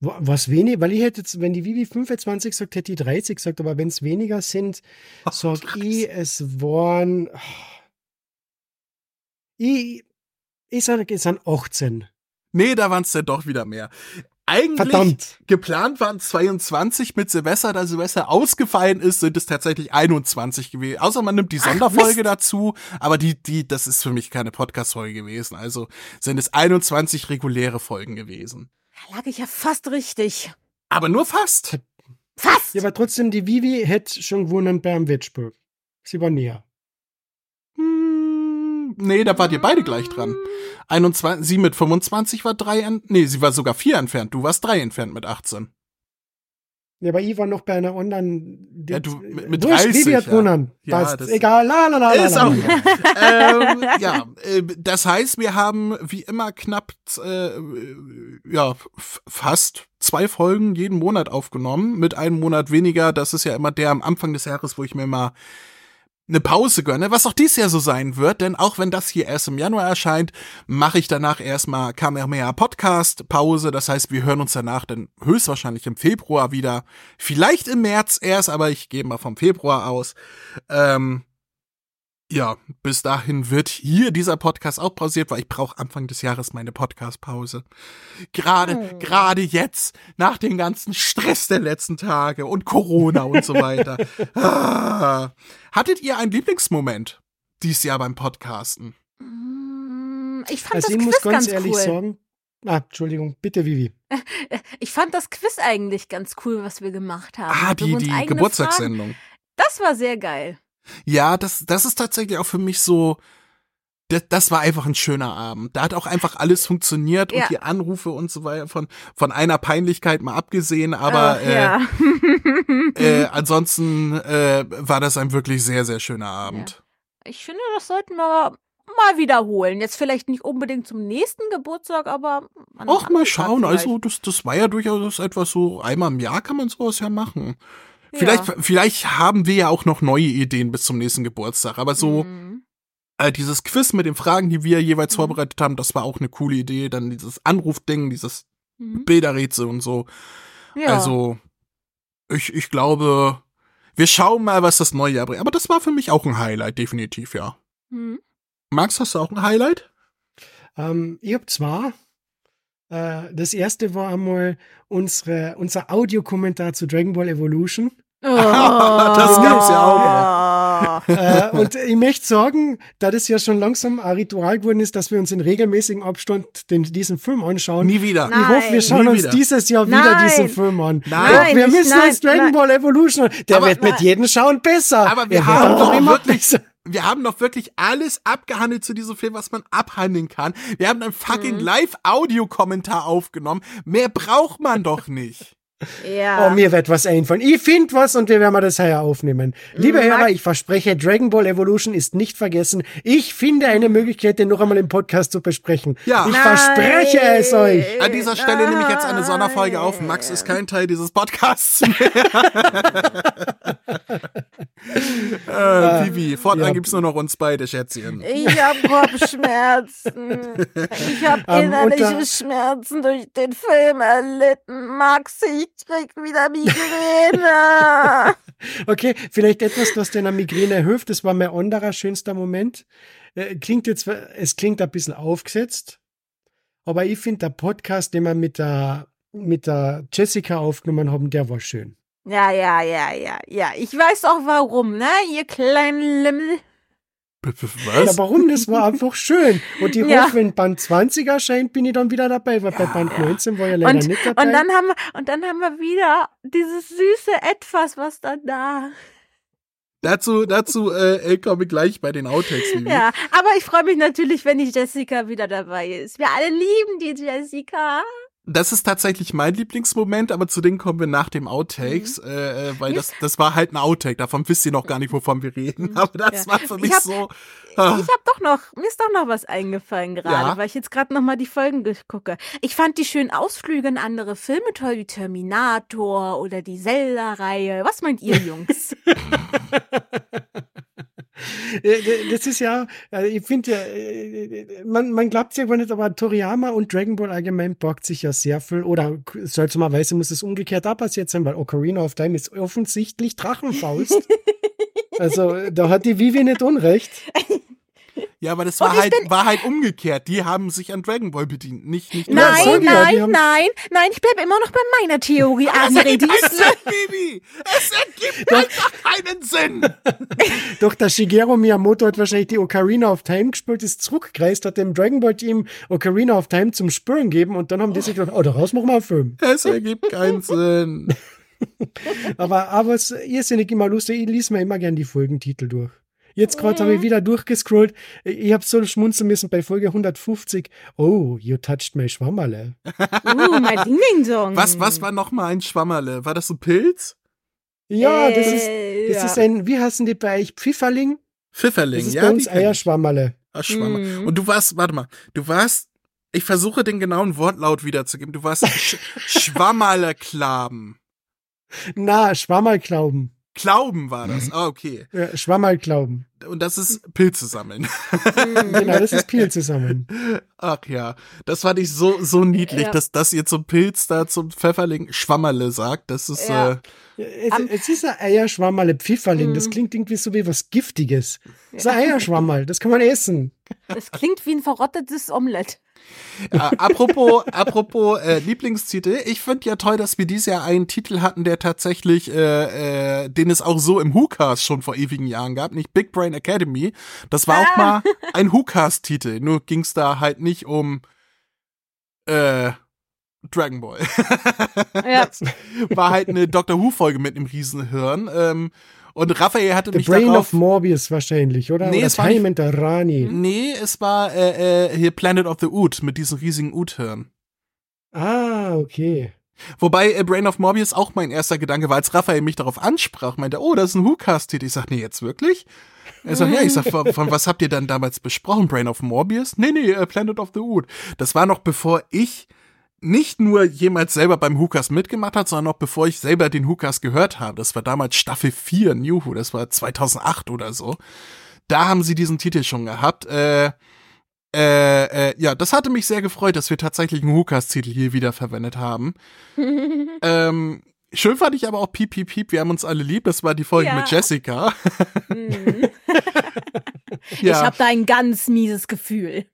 Wa- Was wenig, weil ich hätte jetzt, wenn die Vivi 25 sagt, hätte ich 30 gesagt, aber wenn es weniger sind, sag ich, es waren. Ich, ich sage, es sind 18. Nee, da waren es dann doch wieder mehr. Eigentlich Verdammt. geplant waren 22 mit Silvester, da Silvester ausgefallen ist, sind es tatsächlich 21 gewesen. Außer man nimmt die Sonderfolge dazu, aber die, die, das ist für mich keine Podcast-Folge gewesen. Also sind es 21 reguläre Folgen gewesen. Da lag ich ja fast richtig. Aber nur fast. Fast! Ja, aber trotzdem, die Vivi hätte schon gewonnen beim Wettspiel. Sie war näher. Nee, da wart ihr beide gleich dran. 21, sie mit 25 war drei, nee, sie war sogar vier entfernt. Du warst drei entfernt mit 18. Ja, aber ich war noch bei einer online. Ja, du, mit- mit Wurscht, 30, Vivi hat ja. Ja, das- Egal, la la la la. Ist auch ähm, ja, äh, das heißt, wir haben wie immer knapp, äh, ja, fast zwei Folgen jeden Monat aufgenommen, mit einem Monat weniger. Das ist ja immer der am Anfang des Jahres, wo ich mir mal eine Pause gönne, was auch dies Jahr so sein wird, denn auch wenn das hier erst im Januar erscheint, mache ich danach erstmal Kamehameha Podcast Pause, das heißt, wir hören uns danach dann höchstwahrscheinlich im Februar wieder, vielleicht im März erst, aber ich gehe mal vom Februar aus. Ähm, ja, bis dahin wird hier dieser Podcast auch pausiert, weil ich brauche Anfang des Jahres meine Podcast-Pause. Gerade, Oh. gerade jetzt, nach dem ganzen Stress der letzten Tage und Corona und so weiter. ah. Hattet ihr einen Lieblingsmoment dieses Jahr beim Podcasten? Mm, Ich fand Also das ich muss Quiz ganz ganz ehrlich cool. sagen. Ah, Entschuldigung, bitte, Vivi. Ich fand das Quiz eigentlich ganz cool, was wir gemacht haben. Ah, die, die Geburtstagssendung. Fragen- Das war sehr geil. Ja, das, das ist tatsächlich auch für mich so, das, das war einfach ein schöner Abend. Da hat auch einfach alles funktioniert und Ja. die Anrufe und so weiter von, von einer Peinlichkeit mal abgesehen, aber Ach, äh, ja. äh, ansonsten äh, war das ein wirklich sehr, sehr schöner Abend. ich finde, das sollten wir mal wiederholen. Jetzt vielleicht nicht unbedingt zum nächsten Geburtstag, aber Auch mal schauen, vielleicht. also das, das war ja durchaus etwas so, einmal im Jahr kann man sowas ja machen. Vielleicht, Ja. vielleicht haben wir ja auch noch neue Ideen bis zum nächsten Geburtstag, aber so Mhm. äh, dieses Quiz mit den Fragen, die wir jeweils Mhm. vorbereitet haben, das war auch eine coole Idee. Dann dieses Anrufding, dieses Mhm. Bilderrätsel und so. Ja. Also, ich, ich glaube, wir schauen mal, was das neue Jahr bringt. Aber das war für mich auch ein Highlight, definitiv, ja. Mhm. Max, hast du auch ein Highlight? Ähm, ich habe zwar, äh, das erste war einmal unsere, unser Audiokommentar zu Dragon Ball Evolution. Oh. Das gab's ja auch. äh, und ich möchte sagen, da das ja schon langsam ein Ritual geworden ist, dass wir uns in regelmäßigem Abstand den, diesen Film anschauen. Nie wieder. Nein. ich hoffe, wir schauen Nie uns wieder. dieses Jahr wieder Nein. diesen Film an. Nein. Doch, wir Nein, müssen nein, uns Dragon nein. Ball Evolution. Der Aber wird mit nein. jedem Schauen besser. Aber wir wird haben doch immer wirklich- besser. Wir haben doch wirklich alles abgehandelt zu diesem Film, was man abhandeln kann. Wir haben einen fucking Mhm. Live-Audio-Kommentar aufgenommen. Mehr braucht man doch nicht. Ja. Oh, mir wird was einfallen. Ich finde was und wir werden das heuer aufnehmen. Liebe Mag- Hörer, ich verspreche, Dragon Ball Evolution ist nicht vergessen. Ich finde eine Möglichkeit, den noch einmal im Podcast zu besprechen. Ja. Ich Nein. verspreche es euch. An dieser Stelle nehme ich jetzt eine Sonderfolge auf. Max ist kein Teil dieses Podcasts mehr. äh, Vivi, fortan ja. gibt's nur noch uns beide, Schätzchen. Ich hab Kopfschmerzen. Ich hab Ähm, innerliche unter- Schmerzen durch den Film erlitten. Max, ich krieg wieder Migräne. Okay, vielleicht etwas, was dir einer Migräne hilft. Das war mein anderer schönster Moment. Äh, Klingt jetzt, es klingt ein bisschen aufgesetzt, aber ich finde, der Podcast, den wir mit der, mit der Jessica aufgenommen haben, der war schön. ja, ja, ja, ja, ja. Ich weiß auch warum, ne, ihr kleinen Limmel. Ja, Was? warum? Das war einfach schön. Und ich Ja. hoffe, wenn Band 20 erscheint, bin ich dann wieder dabei, weil bei Band 19 war ja leider Und, nicht dabei. und dann haben wir, und dann haben wir wieder dieses süße Etwas, was dann da. Dazu, dazu äh, komme ich gleich bei den Outtakes. Ja, aber ich freue mich natürlich, wenn die Jessica wieder dabei ist. Wir alle lieben die Jessica. Das ist tatsächlich mein Lieblingsmoment, aber zu denen kommen wir nach dem Outtakes, Mhm. äh, äh, weil das, das war halt ein Outtake. Davon wisst ihr noch gar nicht, wovon wir reden. Aber das Ja. war für Ich mich hab- so. ah. Ich habe doch noch, mir ist doch noch was eingefallen gerade, Ja. weil ich jetzt gerade noch mal die Folgen gucke. Ich fand die schönen Ausflüge in andere Filme toll, wie Terminator oder die Zelda-Reihe. Was meint ihr, Jungs? Äh, Das ist ja, äh, ich finde ja, äh, man, man glaubt es ja gar nicht, aber Toriyama und Dragon Ball allgemein borgt sich ja sehr viel, oder seltsamerweise muss es umgekehrt auch passiert sein, weil Ocarina of Time ist offensichtlich Drachenfaust. also da hat die Vivi nicht unrecht. Ja, aber das war halt, war halt umgekehrt. Die haben sich an Dragon Ball bedient, nicht, nicht nein, ja, die nein, nein, nein, ich bleibe immer noch bei meiner Theorie, Es André. keinen ist Sinn, Bibi! Es ergibt einfach keinen Sinn! Doch der Shigeru Miyamoto hat wahrscheinlich die Ocarina of Time gespielt, ist zurückgereist, hat dem Dragon Ball Team Ocarina of Time zum Spüren gegeben und dann haben die sich gedacht, oh, daraus machen wir einen Film. Es ergibt keinen Sinn. Aber, aber es ist irrsinnig immer lustig, ich lese mir immer gern die Folgentitel durch. Jetzt gerade habe ich wieder durchgescrollt. Ich habe so schmunzeln müssen bei Folge 150. Oh, you touched my Schwammerle. uh, mein Ding-Ding-Song. Was, was war noch mal ein Schwammerle? War das so Pilz? Ja, das ist, Äh, das ja. ist ein, wie heißen die bei euch? Pfifferling? Das Pfifferling, ist ja. bei uns. Eierschwammerle. Ach. Mhm. Und du warst, warte mal, du warst Ich versuche den genauen Wortlaut wiederzugeben. Du warst Sch Schwammerleklaben. Na, Schwammerglauben. Klauben war das. Ah, okay. Ja, Schwammerglauben. Und das ist Pilze sammeln. Genau, das ist Peel zusammen. Ach ja, das fand ich so so niedlich, Ja. dass dass ihr zum Pilz da zum Pfefferling Schwammerle sagt. Das ist Ja. äh, Ja, Es, es ist ein Eierschwammerle Pfifferling. Das Mhm. klingt irgendwie so wie was Giftiges. Das ist ein Eierschwammerl, das kann man essen. Das klingt wie ein verrottetes Omelett. Äh, apropos, apropos äh, Lieblingstitel, ich finde ja toll, dass wir dieses Jahr einen Titel hatten, der tatsächlich, äh, äh, den es auch so im WhoCast schon vor ewigen Jahren gab, nicht Big Brain Academy. Das war auch mal ein WhoCast-Titel, nur ging es da halt nicht um äh, Dragon Ball. Ja. war halt eine Doctor Who-Folge mit einem Riesenhirn. Ähm, und Raphael hatte The mich Brain darauf... of Morbius wahrscheinlich, oder? Nee, oder es war nicht- Rani. Nee, es war äh, äh, hier Planet of the Ood mit diesem riesigen Ood-Hirn. Ah, okay. Wobei äh, Brain of Morbius auch mein erster Gedanke war, als Raphael mich darauf ansprach, meinte, oh, das ist ein WhoCast-Titel. Ich sag, nee, jetzt wirklich? Er sagt, ja, ich sag, von, von was habt ihr dann damals besprochen? Brain of Morbius? Nee, nee, äh, Planet of the Ood. Das war noch bevor ich nicht nur jemals selber beim WhoCast mitgemacht hat, sondern noch bevor ich selber den WhoCast gehört habe. Das war damals Staffel 4 New Who, das war 2008 oder so. Da haben sie diesen Titel schon gehabt. Äh, äh, äh, ja, das hatte mich sehr gefreut, dass wir tatsächlich einen WhoCast-Titel hier wieder verwendet haben. Ähm, schön fand ich aber auch Piep, Piep, Piep, wir haben uns alle lieb. Das war die Folge Ja. mit Jessica. Mhm. Ich ja, habe da ein ganz mieses Gefühl.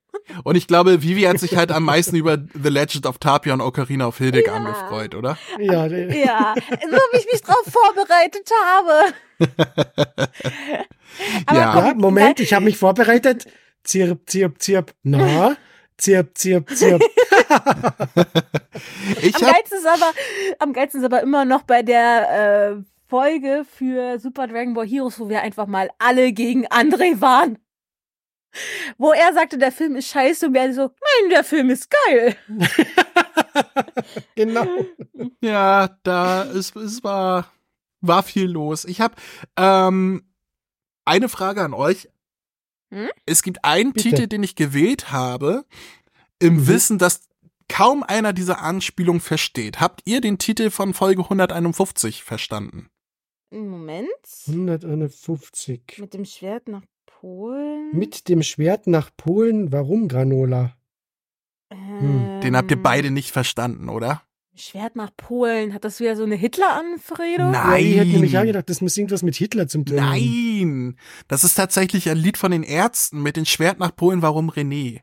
Und ich glaube, Vivi hat sich halt am meisten über The Legend of Tapia und Ocarina of Hildegard gefreut, oder? Ja, der- Ja, so wie ich mich drauf vorbereitet habe. Aber Ja. komm, ja, Moment, ich habe mich vorbereitet. Zirp, zirp, zirp. Na? Zirp, zirp, zirp. Ich Am geilsten ist aber, am geilsten ist aber immer noch bei der äh, Folge für Super Dragon Ball Heroes, wo wir einfach mal alle gegen André waren. Wo er sagte, der Film ist scheiße und wir so, nein, der Film ist geil. genau. ja, da, es, es war, war viel los. Ich habe ähm, eine Frage an euch. Hm? Es gibt einen Bitte. Titel, den ich gewählt habe, im Mhm. Wissen, dass kaum einer diese Anspielung versteht. Habt ihr den Titel von Folge 151 verstanden? Moment. 151. Mit dem Schwert nach Polen. Mit dem Schwert nach Polen. Warum Granola? ähm, Den habt ihr beide nicht verstanden, oder? Schwert nach Polen. Hat das wieder so eine Hitler-Anfredung? Nein. Ja, ich hätte nämlich auch gedacht, das muss irgendwas mit Hitler zum tun haben. Nein, das ist tatsächlich ein Lied von den Ärzten mit dem Schwert nach Polen, warum René?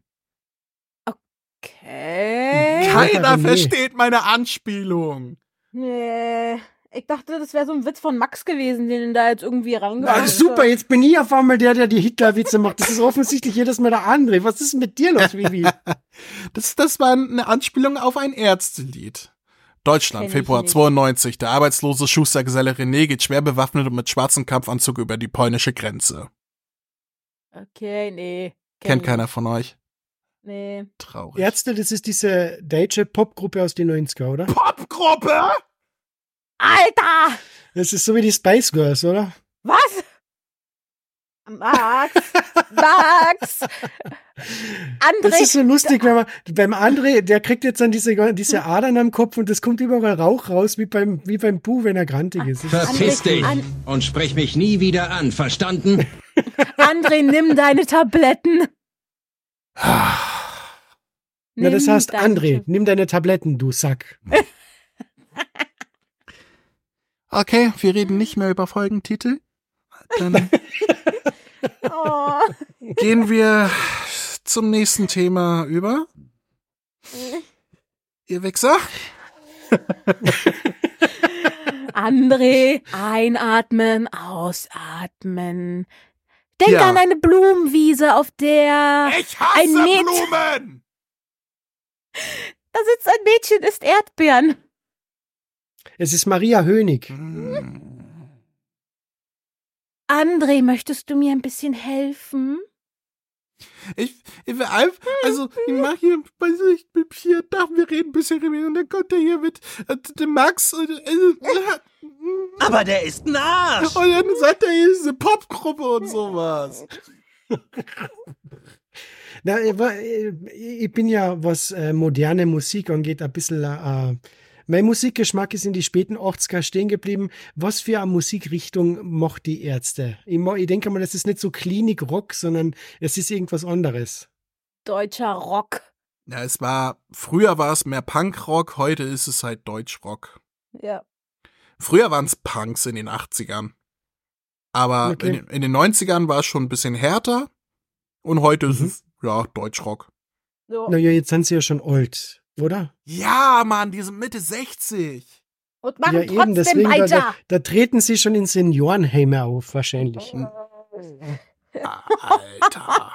Okay. Keiner versteht meine Anspielung. Nee. Ich dachte, das wäre so ein Witz von Max gewesen, den da jetzt irgendwie reingebracht Ah, super, jetzt bin ich auf einmal der, der die Hitler-Witze macht. Das ist offensichtlich jedes Mal der andere. Was ist mit dir los, Vivi? Das, das war eine Anspielung auf ein Ärztelied. Deutschland, Februar nicht. 92. Der arbeitslose Schustergeselle René geht schwer bewaffnet und mit schwarzem Kampfanzug über die polnische Grenze. Okay, nee. Kenn Kennt ich keiner nicht. von euch? Nee. Traurig. Ärzte, das ist diese deutsche Popgruppe aus den 90er, oder? Popgruppe? Alter! Das ist so wie die Spice Girls, oder? Was? Max! Max! André! Das ist so lustig, wenn man beim André, der kriegt jetzt dann diese, diese Adern am Kopf und es kommt überall Rauch raus, wie beim, wie beim Bu, wenn er grantig ist. Verpiss dich An- und sprech mich nie wieder an, verstanden? André, nimm deine Tabletten! Na, das heißt, André, nimm deine Tabletten, du Sack. Okay, wir reden nicht mehr über Folgentitel. Dann Oh. gehen wir zum nächsten Thema über. Ihr Wichser. André, einatmen, ausatmen. Denk Ja. an eine Blumenwiese, auf der Ich hasse Ein Mäd- Blumen! da sitzt ein Mädchen, isst Erdbeeren. Es ist Maria Hönig. Hm. André, möchtest du mir ein bisschen helfen? Ich, ich will einfach, also, ich mach hier, weiß ich, hier, da, wir reden ein bisschen und dann kommt er hier mit äh, dem Max und, äh, äh, Aber der ist ein Arsch. und dann sagt er hier diese Popgruppe und sowas. Na, ich, war, ich bin ja, was äh, moderne Musik angeht, ein bisschen. Äh, mein Musikgeschmack ist in die späten 80er stehen geblieben. Was für eine Musikrichtung macht die Ärzte? Ich, mo- ich denke mal, das ist nicht so Klinik-Rock, sondern es ist irgendwas anderes. Deutscher Rock. Ja, es war, früher war es mehr Punkrock, heute ist es halt Deutschrock. Ja. Früher waren es Punks in den 80ern. Aber Okay. in, den- in den 90ern war es schon ein bisschen härter. Und heute ist Mhm. es, ja, Deutschrock. So. Naja, jetzt sind sie ja schon alt, oder? Ja, Mann, die sind Mitte 60. Und machen ja, eben, trotzdem deswegen, da, da, weiter. da treten sie schon in Seniorenheime auf, wahrscheinlich. Alter.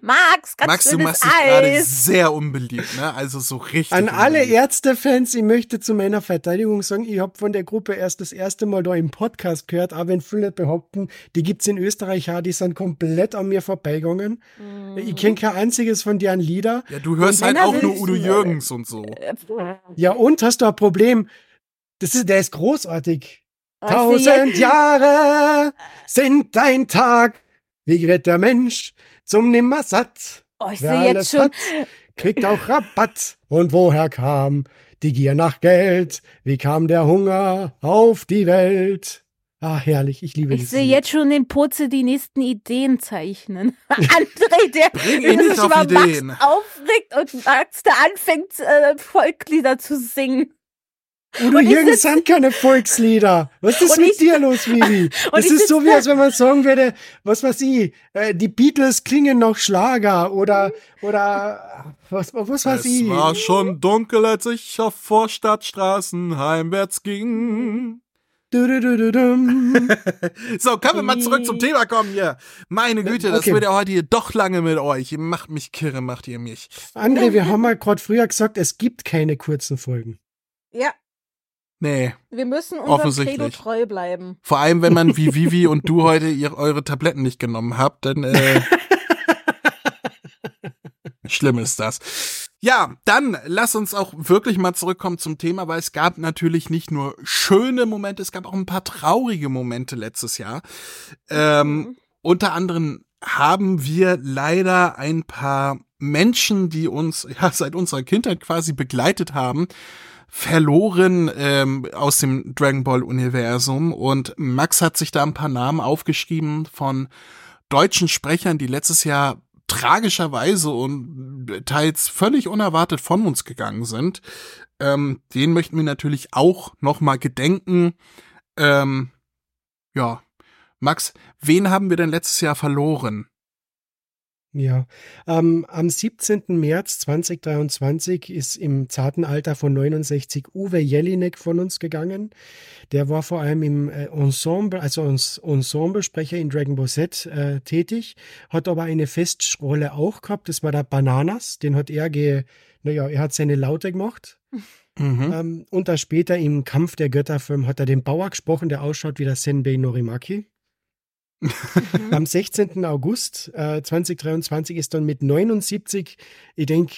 Max, ganz Max, du machst dich gerade Eis. sehr unbeliebt, ne? Also so richtig. An alle unbeliebt. Ärztefans, ich möchte zu meiner Verteidigung sagen, ich habe von der Gruppe erst das erste Mal da im Podcast gehört, aber wenn viele behaupten, die gibt's in Österreich auch, die sind komplett an mir vorbeigegangen. Mhm. Ich kenne kein einziges von deren Lieder. Ja, du hörst Und halt auch nur Udo Jürgens und so. Ja, und hast du ein Problem? Das ist, der ist großartig. Tausend Jahre sind ein Tag. Wie gerät der Mensch zum Nimmersatt? Oh, ich sehe jetzt schon. hat, kriegt auch Rabatt. Und woher kam die Gier nach Geld? Wie kam der Hunger auf die Welt? Ah, herrlich, ich liebe Ich sehe jetzt schon den Purze die nächsten Ideen zeichnen. André, der sich über Ideen. Max aufregt und Max, der anfängt, äh, Volkslieder zu singen. Udo Jürgens sind keine Volkslieder. Was ist mit ich- dir los, Vivi? Das ist so, wie als wenn man sagen würde, was weiß ich, äh, die Beatles klingen noch Schlager oder, oder, was, was weiß Es ich. war schon dunkel, als ich auf Vorstadtstraßen heimwärts ging. Du, du, du, du, dum. So, können wir mal zurück zum Thema kommen hier. Meine Güte, das Okay. wird ja heute hier doch lange mit euch. Ihr macht mich kirre, macht ihr mich. André, wir haben mal gerade früher gesagt, es gibt keine kurzen Folgen. Ja, Nee, wir müssen unserem. Credo treu bleiben. vor allem, wenn man wie Vivi und du heute ihr, eure Tabletten nicht genommen habt, dann äh, schlimm ist das. Ja, dann lass uns auch wirklich mal zurückkommen zum Thema, weil es gab natürlich nicht nur schöne Momente, es gab auch ein paar traurige Momente letztes Jahr. Ähm, unter anderem haben wir leider ein paar Menschen, die uns ja seit unserer Kindheit quasi begleitet haben, verloren ähm, aus dem Dragon Ball Universum und Max hat sich da ein paar Namen aufgeschrieben von deutschen Sprechern, die letztes Jahr tragischerweise und teils völlig unerwartet von uns gegangen sind. Ähm, den möchten wir natürlich auch noch mal gedenken. Ähm, ja, Max, wen haben wir denn letztes Jahr verloren? Ja, ähm, am 17. März 2023 ist im zarten Alter von 69 Uwe Jelinek von uns gegangen. Der war vor allem im äh, Ensemble, also als Ensemblesprecher in Dragon Ball Z äh, tätig, hat aber eine Festrolle auch gehabt. Das war der Bananas, den hat er ge, naja, er hat seine Laute gemacht. Mhm. Ähm, und dann später im Kampf der Götterfilm hat er den Bauer gesprochen, der ausschaut wie der Senbei Norimaki. Am 16. August äh, 2023 ist dann mit 79, ich denke,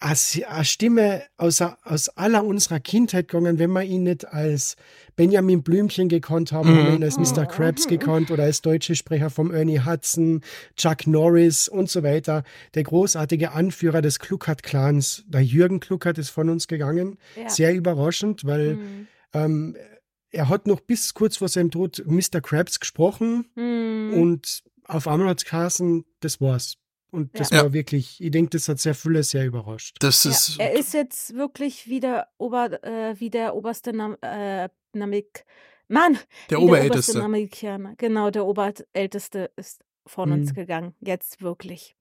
eine Stimme aus, aus aller unserer Kindheit gegangen, wenn wir ihn nicht als Benjamin Blümchen gekannt haben, haben wir ihn als Mr. Krabs gekannt oder als deutsche Sprecher vom Ernie Hudson, Chuck Norris und so weiter. Der großartige Anführer des Kluckert-Clans, der Jürgen Kluckert, ist von uns gegangen. Ja. Sehr überraschend, weil Hm. ähm, er hat noch bis kurz vor seinem Tod Mr. Krabs gesprochen Hm. und auf einmal hat geheißen, das war's. Und das Ja. war wirklich, ich denke, das hat sehr viele sehr überrascht. Das Ja, ist er ist jetzt wirklich wie der, Ober, äh, wie der oberste Nam äh, Namik. Mann! der Oberälteste. Der oberste Namikianer. Genau, der Oberälteste ist von uns Mhm. gegangen. Jetzt wirklich.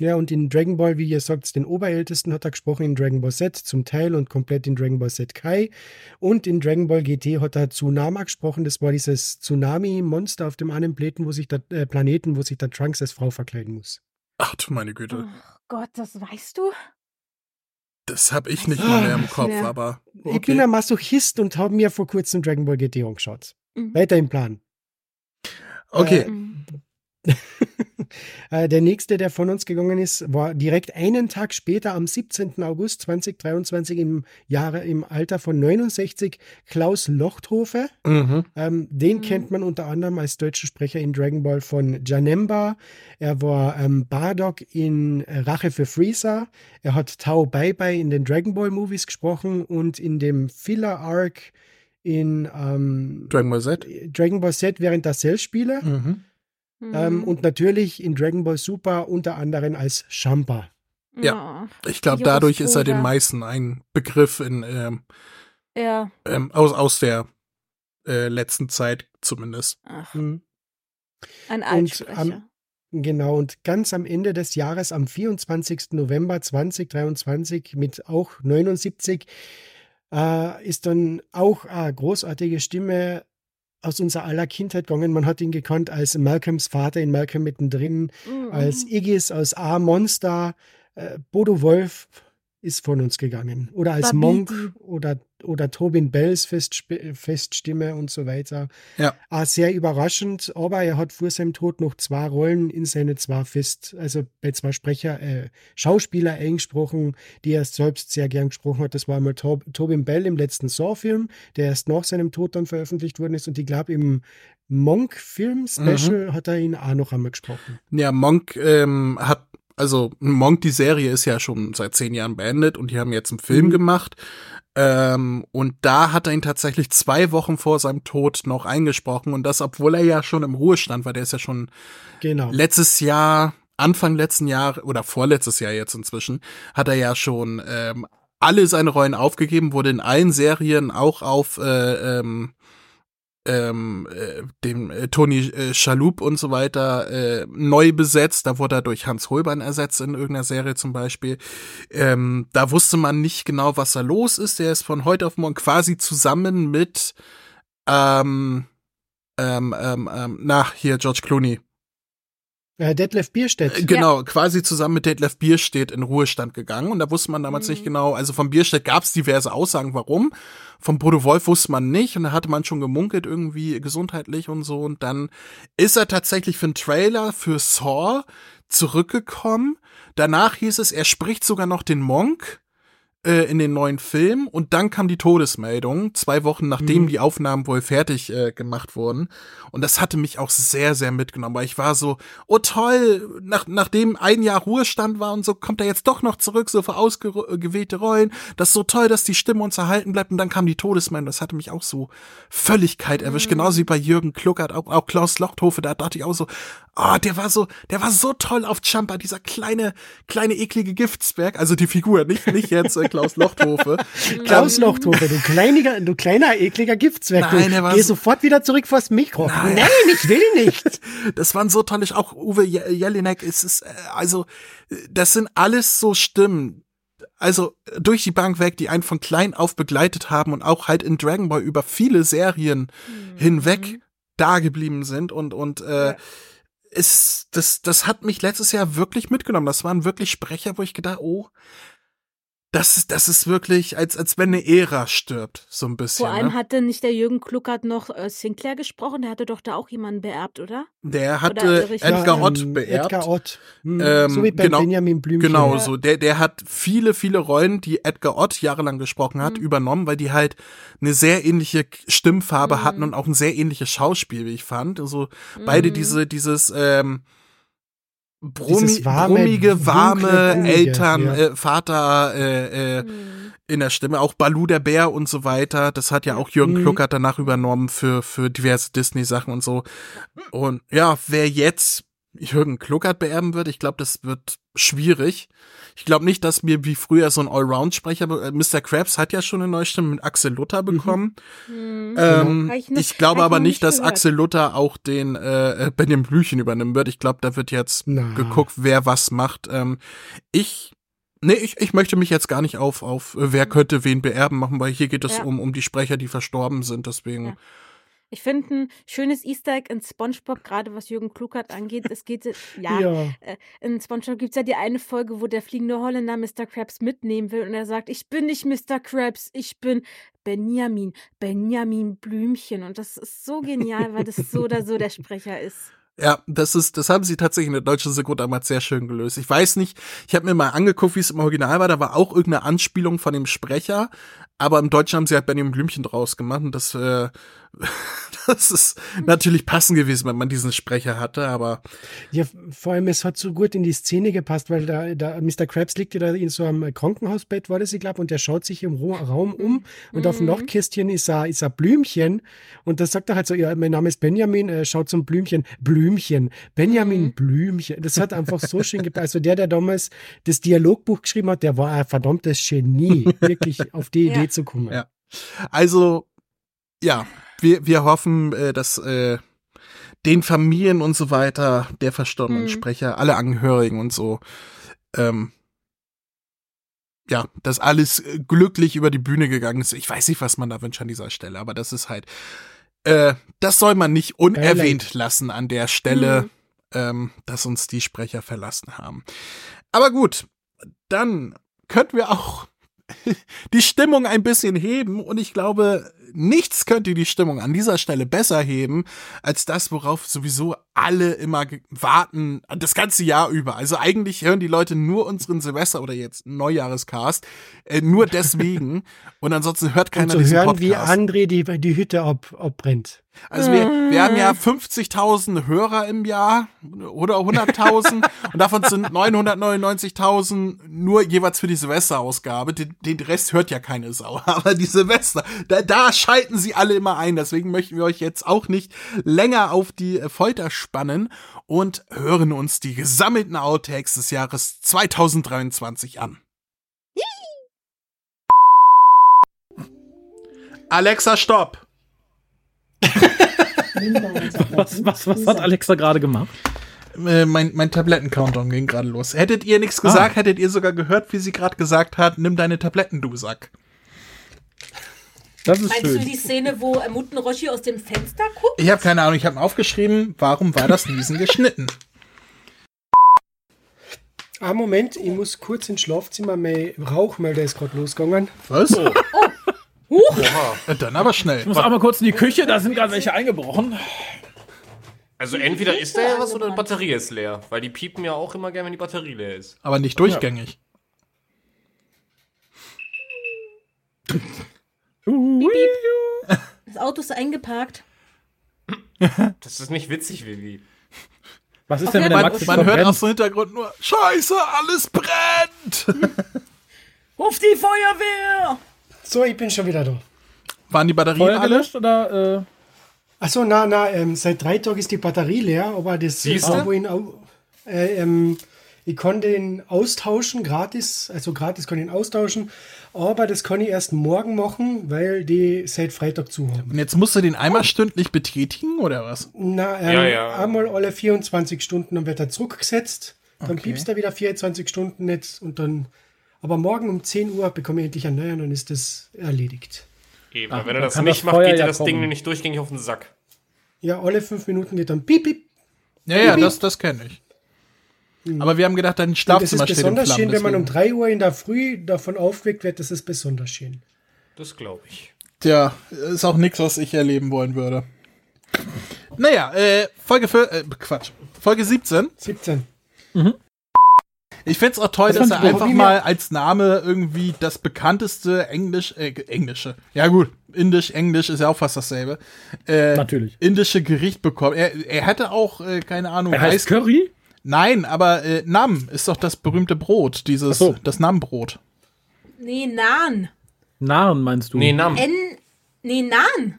Ja, und in Dragon Ball, wie ihr sagt, den Oberältesten hat er gesprochen in Dragon Ball Z zum Teil und komplett in Dragon Ball Z Kai. Und in Dragon Ball GT hat er Tsunama gesprochen. Das war dieses Tsunami-Monster auf dem einen Planeten, wo sich der äh, Planeten, wo sich der Trunks als Frau verkleiden muss. Ach du meine Güte. Oh Gott, das weißt du? Das hab ich nicht mal mehr im Kopf, Ja. aber Ich bin okay. ein Masochist und habe mir vor kurzem Dragon Ball GT angeschaut. Mhm. Weiter im Plan. Okay. Äh, Mhm. Äh, der nächste, der von uns gegangen ist, war direkt einen Tag später, am 17. August 2023, im Jahre, im Alter von 69, Klaus Lochthofe. Mhm. Ähm, den Mhm. kennt man unter anderem als deutscher Sprecher in Dragon Ball von Janemba. Er war ähm, Bardock in Rache für Freezer. Er hat Tao Bai Bai in den Dragon Ball Movies gesprochen und in dem Filler Arc in ähm, Dragon Ball Z. Dragon Ball Z während der Cell-Spiele. Mhm. Ähm, Mhm. und natürlich in Dragon Ball Super unter anderem als Champa. Ja. Ich glaube, dadurch ist er den meisten ein Begriff in, ähm, Ja. ähm, aus, aus der äh, letzten Zeit zumindest. Ach, Mhm. ein Und Altsprecher. am- Genau, und ganz am Ende des Jahres, am 24. November 2023, mit auch 79, äh, ist dann auch eine großartige Stimme aus unserer aller Kindheit gegangen. Man hat ihn gekannt als Malcolms Vater in Malcolm mittendrin, Mhm. als Iggis aus A-Monster. Äh, Bodo Wolf ist von uns gegangen. Oder als Babidi. Monk oder, oder Tobin Bells Festsp Feststimme und so weiter. Ja. Auch sehr überraschend, aber er hat vor seinem Tod noch zwei Rollen in seine zwei Fest, also bei zwei Sprecher, äh, Schauspieler eingesprochen, die er selbst sehr gern gesprochen hat. Das war einmal Tob Tobin Bell im letzten Saw-Film, der erst nach seinem Tod dann veröffentlicht worden ist. Und ich glaube, im Monk-Film-Special hat er ihn auch noch einmal gesprochen. Ja, Monk ähm, hat, also Monk, die Serie ist ja schon seit zehn Jahren beendet und die haben jetzt einen Film Mhm. gemacht. Ähm, und da hat er ihn tatsächlich zwei Wochen vor seinem Tod noch eingesprochen und das, obwohl er ja schon im Ruhestand war, der ist ja schon Genau. letztes Jahr, Anfang letzten Jahr oder vorletztes Jahr jetzt inzwischen, hat er ja schon ähm, alle seine Rollen aufgegeben, wurde in allen Serien auch auf äh, ähm, ähm, äh, dem äh, Tony äh, Schalup und so weiter äh, neu besetzt. Da wurde er durch Hans Holbein ersetzt in irgendeiner Serie zum Beispiel. Ähm, da wusste man nicht genau, was da los ist. Der ist von heute auf morgen quasi zusammen mit ähm, ähm, ähm, ähm, na, hier George Clooney. Äh, Detlef Bierstedt. Äh, Genau, quasi zusammen mit Detlef Bierstedt in Ruhestand gegangen. Und da wusste man damals nicht genau, also vom Bierstedt gab es diverse Aussagen, warum. Vom Bodo Wolf wusste man nicht und da hatte man schon gemunkelt, irgendwie gesundheitlich und so. Und dann ist er tatsächlich für einen Trailer für Saw zurückgekommen. Danach hieß es, er spricht sogar noch den Monk äh, in den neuen Film und dann kam die Todesmeldung, zwei Wochen nachdem Mhm. die Aufnahmen wohl fertig äh, gemacht wurden. Und das hatte mich auch sehr, sehr mitgenommen, weil ich war so, oh toll, nach, nachdem ein Jahr Ruhestand war und so, kommt er jetzt doch noch zurück, so für ausgewählte Rollen. Das ist so toll, dass die Stimme uns erhalten bleibt. Und dann kam die Todesmeldung. Das hatte mich auch so Völligkeit erwischt. Genauso wie bei Jürgen Kluckert, auch, auch Klaus Lochthofe, da dachte ich auch so, ah, der war so, der war so toll auf Jumper, dieser kleine, kleine eklige Giftsberg. Also die Figur, nicht, nicht jetzt äh, Klaus Lochthofe. Klaus Lochthofe, du kleiner, du kleiner, ekliger Giftzwerg. Nein, du geh so- sofort wieder zurück vors Mikro. Nein. Nein, ich will nicht. Das waren so tolle, auch Uwe Je- Jelinek, es ist, äh, also, äh, das sind alles so Stimmen, also durch die Bank weg, die einen von klein auf begleitet haben und auch halt in Dragon Ball über viele Serien hinweg da geblieben sind und, und, äh, es, das, das hat mich letztes Jahr wirklich mitgenommen. Das waren wirklich Sprecher, wo ich gedacht, oh, das ist, das ist wirklich, als, als wenn eine Ära stirbt, so ein bisschen. Vor allem ne? hatte nicht der Jürgen Kluckert noch äh, Sinclair gesprochen, der hatte doch da auch jemanden beerbt, oder? Der hat Oder Edgar Ja, Ott ähm, beerbt. Edgar Ott. Hm, Ähm, so wie bei genau- Benjamin Blümchen. Genau, so. Der, der hat viele, viele Rollen, die Edgar Ott jahrelang gesprochen hat, Mhm. übernommen, weil die halt eine sehr ähnliche Stimmfarbe Mhm. hatten und auch ein sehr ähnliches Schauspiel, wie ich fand. Also beide Mhm. diese, dieses, ähm, Brummi, warme, brummige, dunkle, warme brummige, Eltern, ja. äh, Vater, äh, äh, Mhm. in der Stimme, auch Balu der Bär und so weiter. Das hat ja auch Jürgen Mhm. Kluckert danach übernommen für, für diverse Disney-Sachen und so. Und ja, wer jetzt Jürgen Kluckert beerben wird, ich glaube, das wird schwierig. Ich glaube nicht, dass mir wie früher so ein Allround-Sprecher, äh, Mr. Krabs hat ja schon eine neue Stimme mit Axel Luther bekommen. Mhm. Ähm, Hab ich noch- ich glaube aber nicht, nicht dass. Axel Luther auch den äh, äh, Benjamin Blüchen übernehmen wird. Ich glaube, da wird jetzt Na. geguckt, wer was macht. Ähm, ich Nee, ich, ich möchte mich jetzt gar nicht auf, auf äh, wer könnte wen beerben machen, weil hier geht es Ja. um, um die Sprecher, die verstorben sind. Deswegen. Ja. Ich finde ein schönes Easter Egg in SpongeBob, gerade was Jürgen Kluckert angeht. Es geht, ja, Ja. äh, in SpongeBob gibt es ja die eine Folge, wo der fliegende Holländer Mr. Krabs mitnehmen will und er sagt, ich bin nicht Mr. Krabs, ich bin Benjamin, Benjamin Blümchen. Und das ist so genial, weil das so oder so der Sprecher ist. Ja, das ist, das haben sie tatsächlich in der deutschen Synchro damals sehr schön gelöst. Ich weiß nicht, ich habe mir mal angeguckt, wie es im Original war. Da war auch irgendeine Anspielung von dem Sprecher, aber im Deutschen haben sie halt Benjamin Blümchen draus gemacht und das, äh, das ist natürlich passend gewesen, wenn man diesen Sprecher hatte, aber Ja, vor allem, es hat so gut in die Szene gepasst, weil da, da Mr. Krabs liegt ja da in so einem Krankenhausbett, war das, ich glaube, und der schaut sich im Raum um und auf dem Nachtkästchen ist ein, ist ein Blümchen und da sagt er halt so, ja, mein Name ist Benjamin, äh, schaut zum Blümchen, Blümchen, Benjamin Blümchen. Das hat einfach so schön gepasst. Also der, der damals das Dialogbuch geschrieben hat, der war ein verdammtes Genie, wirklich auf die Ja. Idee zu kommen. Ja. Also, ja, wir, wir hoffen, äh, dass äh, den Familien und so weiter, der verstorbenen Mhm. Sprecher, alle Angehörigen und so, ähm, ja, dass alles äh, glücklich über die Bühne gegangen ist. Ich weiß nicht, was man da wünscht an dieser Stelle, aber das ist halt, äh, das soll man nicht unerwähnt lassen an der Stelle, Mhm. ähm, dass uns die Sprecher verlassen haben. Aber gut, dann könnten wir auch die Stimmung ein bisschen heben und ich glaube, nichts könnte die Stimmung an dieser Stelle besser heben als das, worauf sowieso alle immer warten, das ganze Jahr über. Also eigentlich hören die Leute nur unseren Silvester oder jetzt Neujahrescast, äh, nur deswegen und ansonsten hört Und keiner zu diesen hören, Podcast. wie André die, die Hütte ab, abbrennt. Also wir, wir haben ja 50.000 Hörer im Jahr oder 100.000 und davon sind 999.000 nur jeweils für die Silvesterausgabe. Den, den Rest hört ja keine Sau. Aber die Silvester, da, da schalten sie alle immer ein. Deswegen möchten wir euch jetzt auch nicht länger auf die äh, Folter spannen und hören uns die gesammelten Outtakes des Jahres 2023 an. Alexa, stopp! Was, was, was hat Alexa gerade gemacht? Äh, mein, mein Tabletten-Countdown ging gerade los. Hättet ihr nichts gesagt, hättet ihr sogar gehört, wie sie gerade gesagt hat, nimm deine Tabletten, du Sack. Das ist Meinst du schön. die Szene, wo äh, Muten Roshi aus dem Fenster guckt? Ich habe keine Ahnung, ich habe aufgeschrieben, warum war das Niesen geschnitten? Ah, Moment, ich muss kurz ins Schlafzimmer, mein Rauchmelder ist gerade losgegangen. Was? Huch! Äh, Dann aber schnell. Ich muss auch mal kurz in die Küche, da sind gerade welche eingebrochen. Also entweder ist da ja was oder die Batterie ist leer. Weil die piepen ja auch immer gerne, wenn die Batterie leer ist. Aber nicht durchgängig. Das Auto ist eingeparkt. Das ist nicht witzig, Vivi. Was ist denn, wenn der Man, Max man hört aus dem Hintergrund nur, Scheiße, alles brennt! Ruf die Feuerwehr! So, ich bin schon wieder da. Waren die Batterien Feuer alle? gelöscht oder? Äh, Achso, na, na, ähm, seit drei Tagen ist die Batterie leer, aber das Siehste? war wohin au- äh, ähm, ich kann den austauschen, gratis, also gratis kann ich ihn austauschen, aber das kann ich erst morgen machen, weil die seit Freitag zu haben. Und jetzt musst du den einmal stündlich betätigen, oder was? Na, ähm, Ja, ja. einmal alle 24 Stunden dann wird er zurückgesetzt, dann piepst er wieder 24 Stunden nicht und dann, aber morgen um 10 Uhr bekomme ich endlich einen neuen, dann ist das erledigt. Eben, Ach, wenn er das nicht das macht, Feuer geht dir ja das Ding kommen. nämlich durchgängig auf den Sack. Ja, alle fünf Minuten geht dann piep, piep. Ja, ja, das, das kenne ich. Aber wir haben gedacht, dein Und das Schlafzimmer ist steht in besonders Flammen. schön, wenn man um deswegen- 3 Uhr in der Früh davon aufgeweckt wird, das ist besonders schön. Das glaube ich. Tja, ist auch nichts, was ich erleben wollen würde. Naja, äh, Folge für, äh, Quatsch. Folge 17. 17. Ich find's auch toll, Das dass er einfach mal als Name irgendwie das bekannteste Englisch, äh, englische, ja gut, Indisch, Englisch ist ja auch fast dasselbe, äh, Natürlich. indische Gericht bekommen. Er, er hätte auch, äh, keine Ahnung, er heißt Curry? Nein, aber äh, Nam ist doch das berühmte Brot, dieses, so. das Nam-Brot. Nee, Nan. Narren meinst du? Nee, Nam. N. Nee, Nan.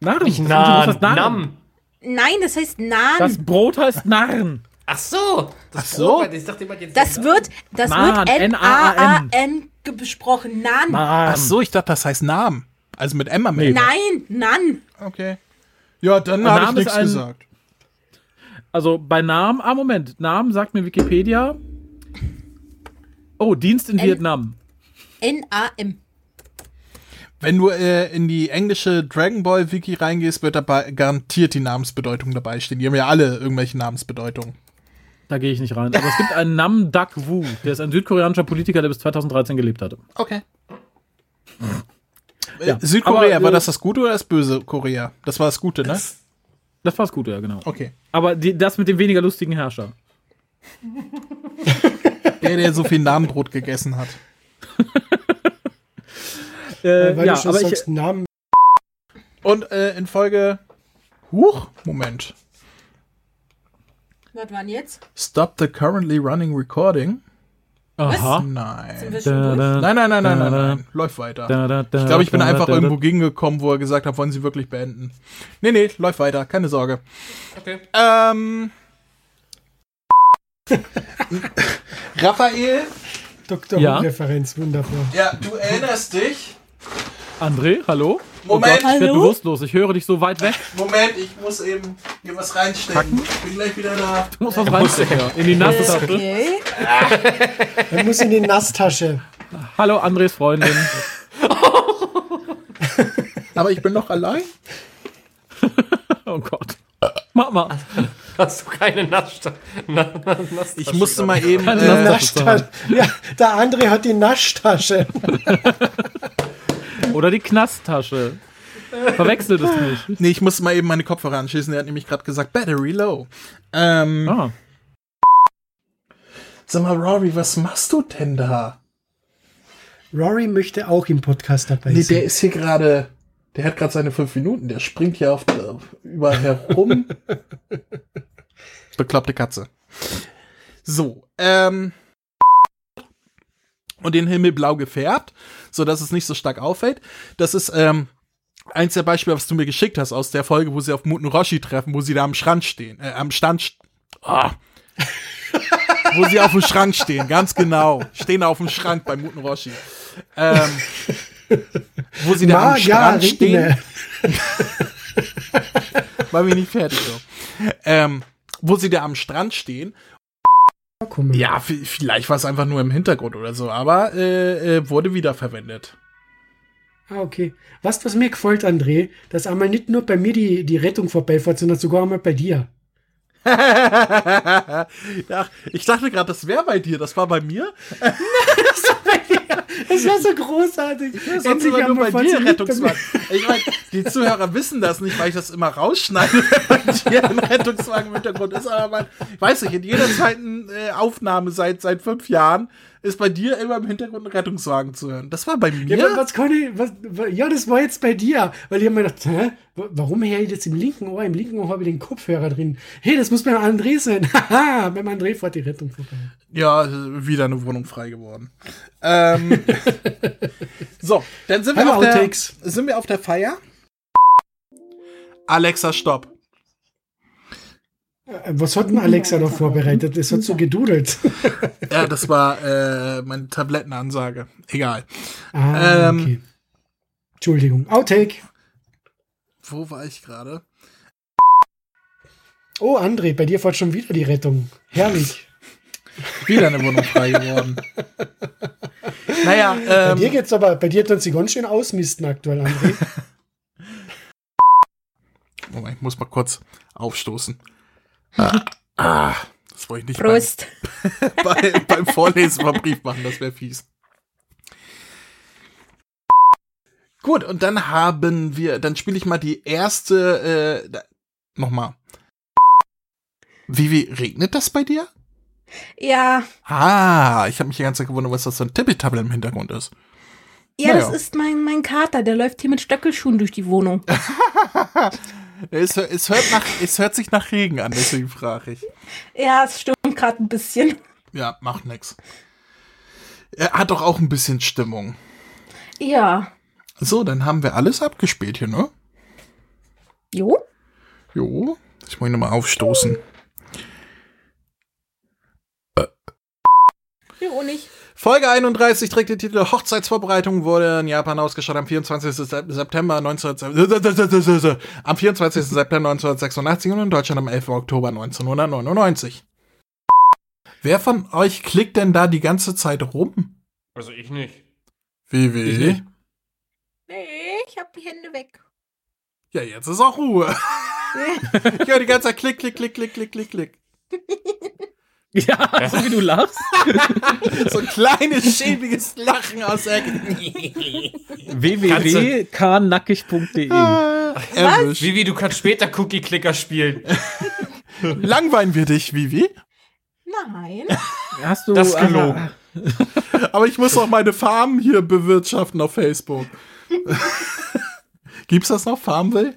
Narren. Nicht Das Nan, heißt Narren. Nam. Nein, das heißt Nan. Das Brot heißt Narren. Ach so. Das Ach so. Brot, Ich dachte immer jetzt Das wird, das Nan, wird N-A-A-N. Besprochen. Nan. Narren. Ach so, ich dachte, das heißt Nam. Also mit M am. Ende. Nein, Nan. Okay. Ja, dann habe ich nichts gesagt. Also bei Namen, ah Moment, Namen sagt mir Wikipedia. Oh, Dienst in N- Vietnam. N-A-M. Wenn du äh, in die englische Dragon Ball Wiki reingehst, wird dabei garantiert die Namensbedeutung dabei stehen. Die haben ja alle irgendwelche Namensbedeutungen. Da gehe ich nicht rein. Aber es gibt einen Nam Dak Wu, der ist ein südkoreanischer Politiker, der bis 2013 gelebt hatte. Okay. Ja, Äh, Südkorea, aber, war das das Gute oder das böse Korea? Das war das Gute, ne? Das war das Gute, ja, genau. Okay. Aber die, das mit dem weniger lustigen Herrscher. Der, der so viel Namenbrot gegessen hat. Äh, Weil ja, du schon aber ich, sagst, Namen. Und äh, in Folge. Huch, Moment. Was waren jetzt? Stop the currently running recording. Aha. Nein. Wir schon Da, da, Nein, nein, nein, nein, nein, da, nein. Läuft weiter. da, da, da, Ich glaube, ich bin da, einfach da, da, irgendwo gegengekommen, wo er gesagt hat, wollen Sie wirklich beenden. Nee, nee, läuft weiter, keine Sorge. Okay. Ähm. Raphael, Dr. Ja? Who-Referenz, wunderbar. ja, du erinnerst dich. André, hallo? Moment, oh Gott, ich werde bewusstlos. Ich höre dich so weit weg. Moment, ich muss eben hier was reinstecken. Ich bin gleich wieder da. Du musst was reinstecken. ja. In die nasse Tasche. Okay. Er muss in die Nasstasche. Hallo, Andres Freundin. Aber ich bin noch allein. Oh Gott. Mach mal. Hast du keine Nasssta Na Na Nasstasche Ich musste mal eben. Äh, Nasstasche. Naschtasche. Ja, der andere hat die Naschtasche. Oder die Knasttasche. Verwechselt es nicht. nee, ich musste mal eben meine Kopfhörer anschließen. Der hat nämlich gerade gesagt, Battery low. Ähm, Ah. Sag mal, Rory, was machst du denn da? Rory möchte auch im Podcast dabei Nee, sein. der ist hier gerade. Der hat gerade seine fünf Minuten. Der springt hier auf der, überall herum. Bekloppte Katze. So, ähm. Und den Himmel blau gefärbt, so dass es nicht so stark auffällt. Das ist ähm, eins der Beispiele, was du mir geschickt hast aus der Folge, wo sie auf Muten Roshi treffen, wo sie da am Strand stehen, äh, am Stand. st- Ah. wo sie auf dem Schrank stehen, ganz genau. Stehen auf dem Schrank bei Muten Roshi. Ähm, wo sie da am Strand stehen. Margarine. War wir nicht fertig so. Ähm, wo sie da am Strand stehen. Komm, Ja, vielleicht war es einfach nur im Hintergrund oder so, aber äh, äh, wurde wiederverwendet. Ah, okay. Was, was mir gefällt, André, dass einmal nicht nur bei mir die, die Rettung vorbeifährt, sondern sogar einmal bei dir. ja, ich dachte gerade, das wäre bei dir, das war bei mir. Das war so großartig. Sonst Endlich immer nur bei dir bei Rettungswagen. Ich meine, die Zuhörer wissen das nicht, weil ich das immer rausschneide, wenn bei dir ein Rettungswagen im Hintergrund ist. Aber man, weiß nicht, in jeder zweiten äh, Aufnahme seit, seit fünf Jahren ist bei dir immer im Hintergrund ein Rettungswagen zu hören. Das war bei mir. Ja, was ich, was, wa- ja, das war jetzt bei dir, weil ich hab mir gedacht, hä, wa- warum ich das im linken Ohr? Im linken Ohr habe ich den Kopfhörer drin. Hey, das muss beim André sein. Haha, beim André fährt die Rettung vorbei. Ja, wieder eine Wohnung frei geworden. Ähm, so, dann sind wir, auf der, sind wir auf der Feier. Alexa, stopp. Was hat denn Alexa noch vorbereitet? Das hat so gedudelt. Ja, das war äh, meine Tablettenansage. Egal. Ah, Ähm. okay. Entschuldigung. Outtake. Wo war ich gerade? Oh, André, bei dir fährt schon wieder die Rettung. Herrlich. Wieder eine Wohnung frei geworden. naja, Bei dir ähm, geht's aber, bei dir tun sie ganz schön ausmisten aktuell, André. Moment, ich muss mal kurz aufstoßen. Ah, ah, das wollte ich nicht Prost. Beim, bei, beim Vorlesen vom Brief machen, das wäre fies. Gut, und dann haben wir, dann spiele ich mal die erste, äh, nochmal. Wie, wie, regnet das bei dir? Ja, Ah, ich habe mich die ganze Zeit gewundert, was das für ein Tippitabbel im Hintergrund ist. ja, Naja. das ist mein, mein Kater, der läuft hier mit Stöckelschuhen durch die Wohnung. Es, es, hört nach, es hört sich nach Regen an, deswegen frage ich. Ja, es stimmt gerade ein bisschen. Ja, macht nix. Er hat doch auch ein bisschen Stimmung. Ja. So, dann haben wir alles abgespielt hier, ne? Jo? Jo. Ich muss ihn nochmal aufstoßen. Jo, nicht. Folge 31 trägt den Titel Hochzeitsvorbereitung, wurde in Japan ausgestrahlt am 24. Sep- September 19... am 24. September 1986 und in Deutschland am 11. Oktober 1999. Wer von euch klickt denn da die ganze Zeit rum? Also ich nicht. Wie, wie? Ich nicht. Nee, ich hab die Hände weg. Ja, jetzt ist auch Ruhe. ich höre die ganze Zeit klick, klick, klick, klick, klick, klick, klick. Ja, so wie du lachst. So ein kleines, schäbiges Lachen aus der Ecke. www.knackig.de Erwischt. Vivi, du kannst später Cookie-Clicker spielen. Langweilen wir dich, Vivi? Nein. Hast du. Das ist gelogen. aha. Aber ich muss auch meine Farm hier bewirtschaften auf Facebook. Gibt's das noch, Farmville?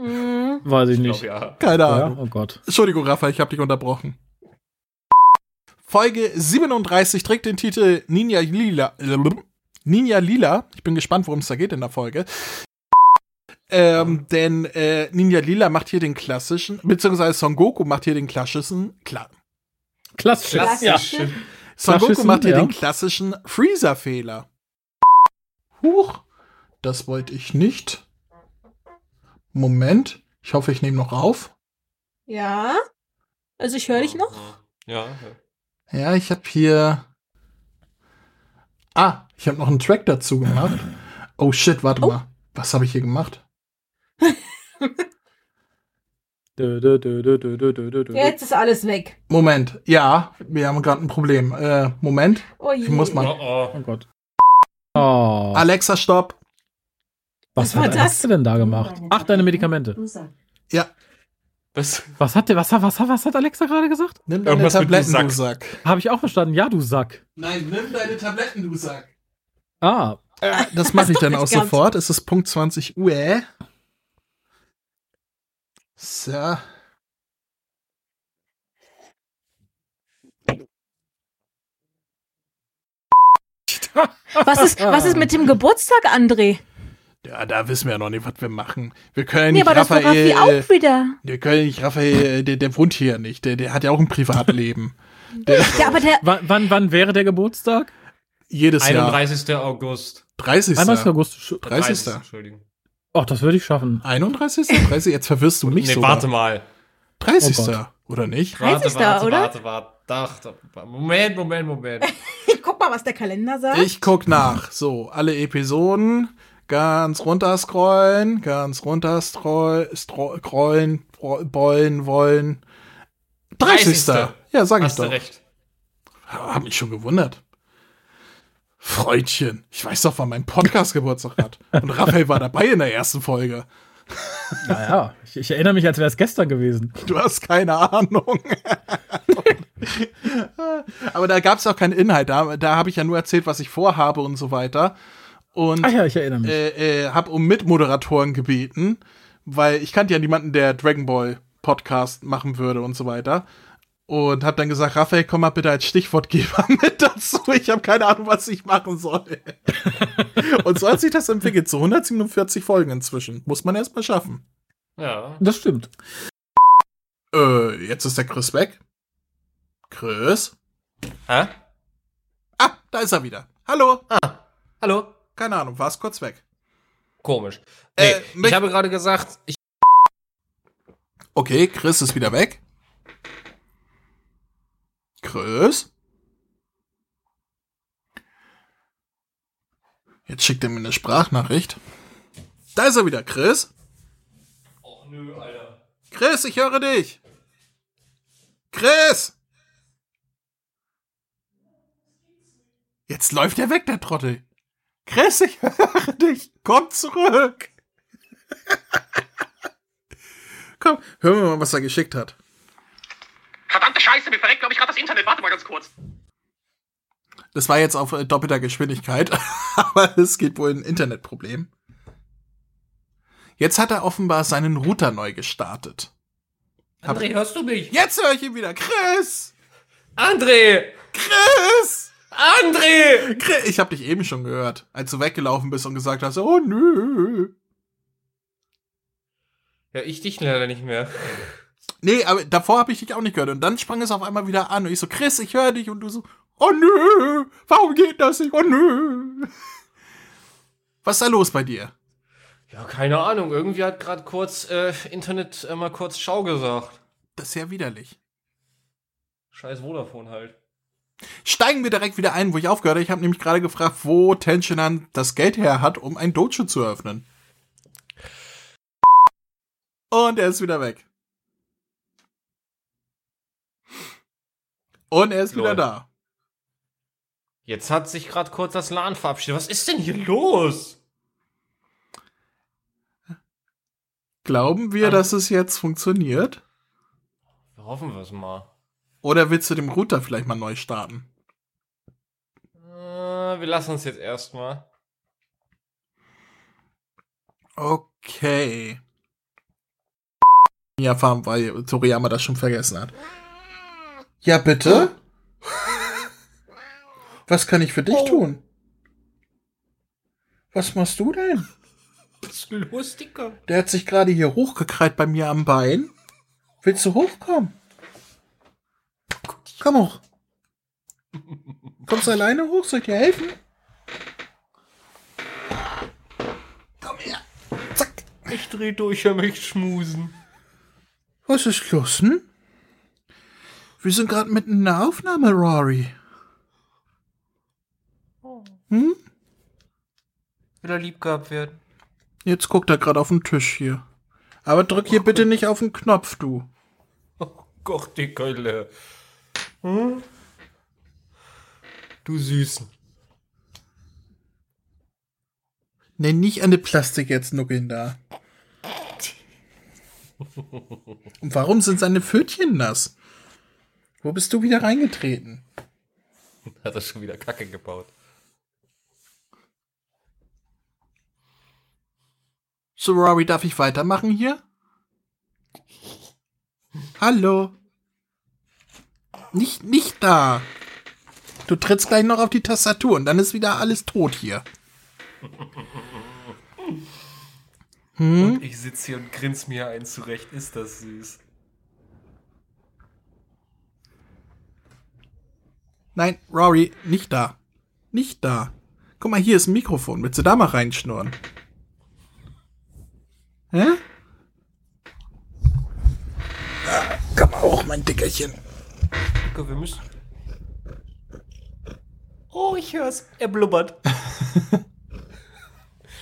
Mm, Weiß ich Ich nicht. glaub, ja. Keine Ja, Ahnung. oh Gott. Entschuldigung, Raphael, ich habe dich unterbrochen. Folge 37 trägt den Titel Ninja Lila. Ninja Lila. Ich bin gespannt, worum es da geht in der Folge. Ähm, denn äh, Ninja Lila macht hier den klassischen, beziehungsweise Son Goku macht hier den klassischen, klar. Klassisch. Klassisch. Ja. Son Goku Klassischen, macht hier ja. den klassischen Freezer-Fehler. Huch, das wollte ich nicht. Moment, ich hoffe, ich nehme noch auf. ja. Also ich höre dich noch. Ja. Ja, ich habe hier. Ah, ich habe noch einen Track dazu gemacht. Oh shit, warte mal. Was habe ich hier gemacht? Jetzt ist alles weg. Moment. Ja, wir haben gerade ein Problem. Äh, Moment. Oh je. Ich muss mal. Oh, oh. Oh Gott. Oh. Alexa, stopp. Was Was war hat das? Alexa denn da gemacht? Ach, deine Medikamente. Ja, Was? Was hat, der, was, hat- was, hat- was hat Alexa gerade gesagt? nimm deine Irgendwas Tabletten, du du Sack. Habe ich auch verstanden. Ja, du Sack. Nein, nimm deine Tabletten, du Sack. Ah, Das mache ich dann auch sofort. Es ist Punkt 20 Uhr. So. Was ist, was ist mit dem Geburtstag, André? Ja, da wissen wir ja noch nicht, was wir machen. Wir können ja Nee, nicht aber das Raphael. Raffi äh, auch wieder. Wir können nicht Raphael, äh, der, der wohnt hier nicht. Der, der hat ja auch ein Privatleben. Der, Ja, aber der, wann, wann, wann wäre der Geburtstag? jedes Jahr. 31. August. 30. 31. August. Sch- 30. Entschuldigung. Ach, das würde ich schaffen. 31. 30. Jetzt verwirrst du mich Nee, so. warte mal. 30. Oh oder nicht? Warte, 30. warte, oder? warte, warte. Ach, da- Moment, Moment, Moment. guck mal, was der Kalender sagt. Ich guck nach. So, alle Episoden. Ganz runter scrollen, ganz runter scrollen, bollen, wollen. 30. 30.. Ja, sag ich Hast du doch. recht. Hab mich schon gewundert. Freundchen, ich weiß doch, wann mein Podcast Geburtstag hat. Und Raphael war dabei in der ersten Folge. Naja, ich, ich erinnere mich, als wäre es gestern gewesen. Du hast keine Ahnung. Aber da gab es auch keinen Inhalt. Da, da habe ich ja nur erzählt, was ich vorhabe und so weiter. Und Ach ja, ich erinnere mich. äh, äh, habe um Mitmoderatoren gebeten, weil ich kannte ja niemanden, der Dragon Ball Podcast machen würde und so weiter. Und habe dann gesagt, Raphael, komm mal bitte als Stichwortgeber mit dazu. Ich habe keine Ahnung, was ich machen soll. und so hat sich das entwickelt. So 147 Folgen inzwischen. Muss man erst mal schaffen. Ja. Das stimmt. Äh, jetzt ist der Chris weg. Chris? Hä? Ah, da ist er wieder. Hallo. Hallo? Keine Ahnung, war es kurz weg. Komisch. Äh, Nee, möcht- ich habe gerade gesagt, ich Okay, Chris ist wieder weg. Chris? Jetzt schickt er mir eine Sprachnachricht. Da ist er wieder, Chris. Och nö, Alter. Chris, ich höre dich. Chris! Jetzt läuft er weg, der Trottel. Chris, ich höre dich. Komm zurück. Komm, hören wir mal, was er geschickt hat. Verdammte Scheiße, mir verreckt, glaube ich, gerade das Internet. Warte mal ganz kurz. Das war jetzt auf äh, doppelter Geschwindigkeit, aber es geht wohl ein Internetproblem. Jetzt hat er offenbar seinen Router neu gestartet. Hab- André, hörst du mich? Jetzt höre ich ihn wieder. Chris! André! Chris! André! Ich habe dich eben schon gehört, als du weggelaufen bist und gesagt hast, oh nö. Ja, ich dich leider nicht mehr. Nee, aber davor habe ich dich auch nicht gehört. Und dann sprang es auf einmal wieder an. Und ich so, Chris, ich höre dich. Und du so, oh nö, warum geht das nicht? Oh nö. Was ist da los bei dir? Ja, keine Ahnung. Irgendwie hat gerade kurz äh, Internet äh, mal kurz Schau gesagt. Das ist ja widerlich. Scheiß Vodafone halt. Steigen wir direkt wieder ein, wo ich aufgehört habe. Ich habe nämlich gerade gefragt, wo Tensionan das Geld her hat, um ein Dojo zu eröffnen. Und er ist wieder weg. Und er ist wieder Lol. da. Jetzt hat sich gerade kurz das LAN verabschiedet. Was ist denn hier los? Glauben wir, Ah. dass es jetzt funktioniert? Hoffen wir es mal. Oder willst du den Router vielleicht mal neu starten? Äh, wir lassen uns jetzt erstmal. Okay. Ja, fahren, weil Toriyama das schon vergessen hat. Ja, bitte? Was kann ich für dich tun? Was machst du denn? Was ist los, Dicker? Der hat sich gerade hier hochgekreit bei mir am Bein. Willst du hochkommen? Komm hoch. Kommst du alleine hoch? Soll ich dir helfen? Komm her. Zack. Ich dreh durch, er möchte schmusen. Was ist los, hm? Wir sind gerade mitten in der Aufnahme, Rory. Hm? Will er lieb gehabt werden? Jetzt guckt er gerade auf den Tisch hier. Aber drück hier bitte nicht auf den Knopf, du. Oh Gott, die Keule. Hm? Du Süßen. Nenn nicht eine Plastik jetzt nuckeln da. Und warum sind seine Pfötchen nass? Wo bist du wieder reingetreten? Hat er schon wieder Kacke gebaut. So, Rory, darf ich weitermachen hier? Hallo? Nicht, nicht da. Du trittst gleich noch auf die Tastatur und dann ist wieder alles tot hier. Hm? Und ich sitze hier und grins mir ein zurecht. Ist das süß. Nein, Rory, nicht da. Nicht da. Guck mal, hier ist ein Mikrofon. Willst du da mal reinschnurren? Hä? Ah, komm mal hoch, mein Dickerchen. Dicker, wir müssen. Oh, ich hör's. Er blubbert.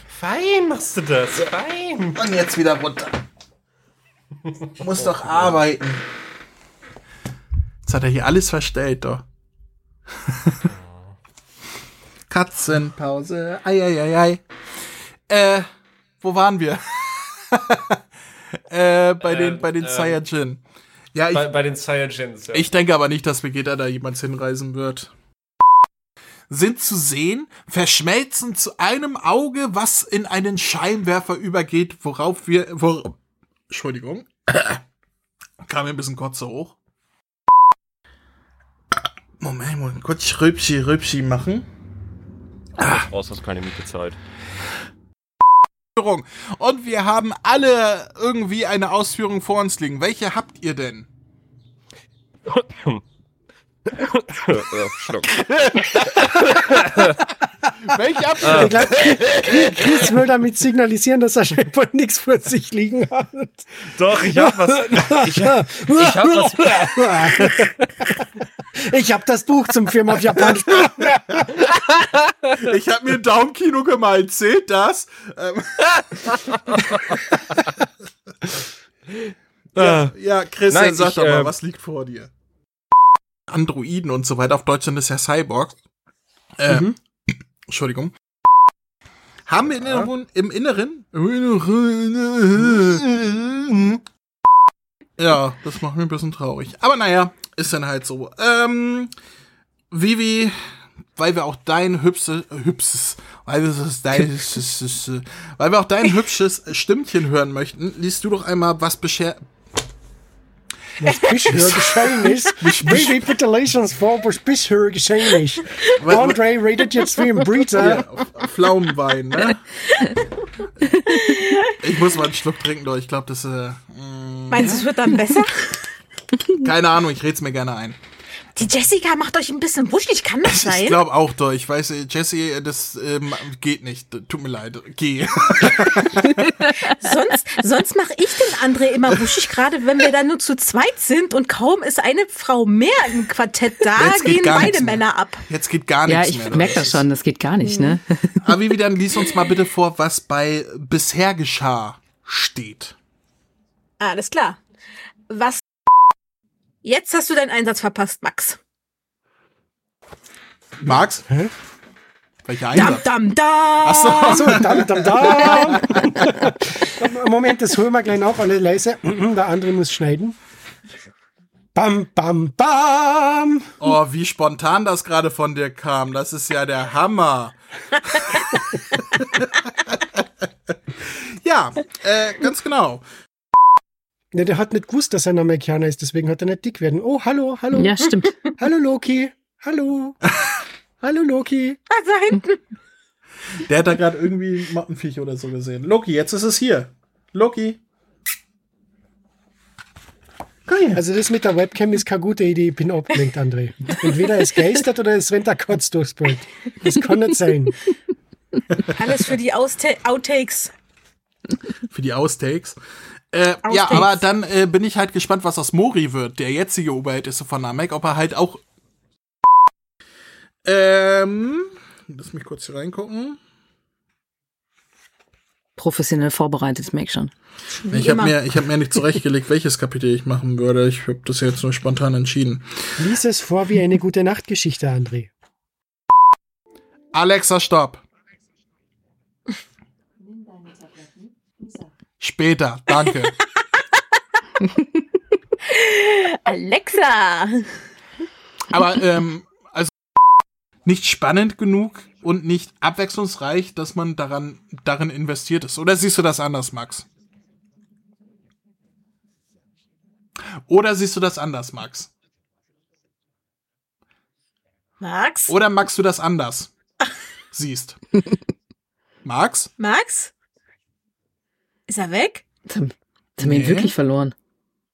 Fein machst du das. Fein. Und jetzt wieder runter. Du musst doch arbeiten. Jetzt hat er hier alles verstellt, doch. Katzenpause. Eieiei. Äh, wo waren wir? äh, bei den, Ähm, bei den ähm, Saiyajin. Ja, ich, Bei, bei den Saiyajins, ja. ich denke aber nicht, dass Vegeta da jemals hinreisen wird. Sind zu sehen, verschmelzen zu einem Auge, was in einen Scheinwerfer übergeht, worauf wir, wo, Entschuldigung, kam mir ein bisschen Kotze hoch. Moment, Moment, kurz Rübschi, Rübschi machen. Raus, hast keine Miete Zeit. Und wir haben alle irgendwie eine Ausführung vor uns liegen. Welche habt ihr denn? Schluck. Welche habt Ah. Ich Chris will damit signalisieren, dass er scheinbar nichts vor sich liegen hat. Doch, ich hab was. Ich, ich hab was. Ich hab das Buch zum Film auf Japanisch. Ich habe mir Daumenkino gemeint. Zählt das? Ähm. ja, ja, Christian, Nein, sag ich, doch mal, äh, was liegt vor dir? Androiden und so weiter. Auf Deutschland ist ja Cyborg. Äh, Mhm. Entschuldigung. Haben wir in Erinnerung, im Inneren? Ja, das macht mich ein bisschen traurig. Aber naja, ist dann halt so. Ähm, Vivi, weil wir auch dein hübsches, hübsches, weil wir das dein, weil wir auch dein hübsches Stimmchen hören möchten, liest du doch einmal, was bescher, Was bisher geschehen ist. Baby Petilations vor, was bisher geschehen ist. Andre redet jetzt wie ein Breeder. Ja, Pflaumenwein, ne? Ich muss mal einen Schluck trinken, doch. Ich glaube, das, äh, Meinst du, es wird dann besser? keine Ahnung, ich red's mir gerne ein. Die Jessica macht euch ein bisschen wuschig, kann das sein? Ich glaube auch, doch. Ich weiß, äh, Jesse, das ähm, geht nicht. Tut mir leid. Geh. sonst sonst mache ich den André immer wuschig, gerade wenn wir dann nur zu zweit sind und kaum ist eine Frau mehr im Quartett da, gehen gar beide. Männer ab. Jetzt geht gar Ja, nichts ich mehr. merke das schon, das geht gar nicht, ne? Aber Vivi, dann lies uns mal bitte vor, was bei bisher geschah steht. Alles klar. Was? Jetzt hast du deinen Einsatz verpasst, Max. Max? Hä? Welcher Dam, Einsatz? dam, dam. Achso. Achso, dam, dam, dam. Moment, das holen wir gleich nach, alle leise. Der andere muss schneiden. Bam, bam, bam. Oh, wie spontan das gerade von dir kam. Das ist ja der Hammer. ja, äh, ganz genau. Ja, der hat nicht gewusst, dass er ein Amerikaner ist, deswegen hat er nicht dick werden. Oh, hallo, hallo. Ja, stimmt. Hallo, Loki. Hallo. hallo, Loki. Ah, da hinten. Der hat da gerade irgendwie ein Mottenviech oder so gesehen. Loki, jetzt ist es hier. Loki. Geil. Also das mit der Webcam ist keine gute Idee, ich bin abgelenkt, André. Entweder es geistert oder es rennt der Kotz durchs Bild. Das kann nicht sein. Alles für die Austa Outtakes. Für die Austakes. Äh, ja, aber dann äh, bin ich halt gespannt, was aus Mori wird, der jetzige Oberälteste von Namek, ob er halt auch. Ähm, lass mich kurz hier reingucken. Professionell vorbereitet, merk schon. Ich habe mir, ich hab mir nicht zurechtgelegt, welches Kapitel ich machen würde. Ich habe das jetzt nur spontan entschieden. Lies es vor wie eine gute Nachtgeschichte, André. Alexa, stopp. Später, danke. Alexa. Aber ähm, also nicht spannend genug und nicht abwechslungsreich, dass man daran darin investiert ist. Oder siehst du das anders, Max? Oder siehst du das anders, Max? Max? Oder magst du das anders? Siehst. Max? Max? Ist er weg? Jetzt haben jetzt haben wir ihn Nee. wirklich verloren.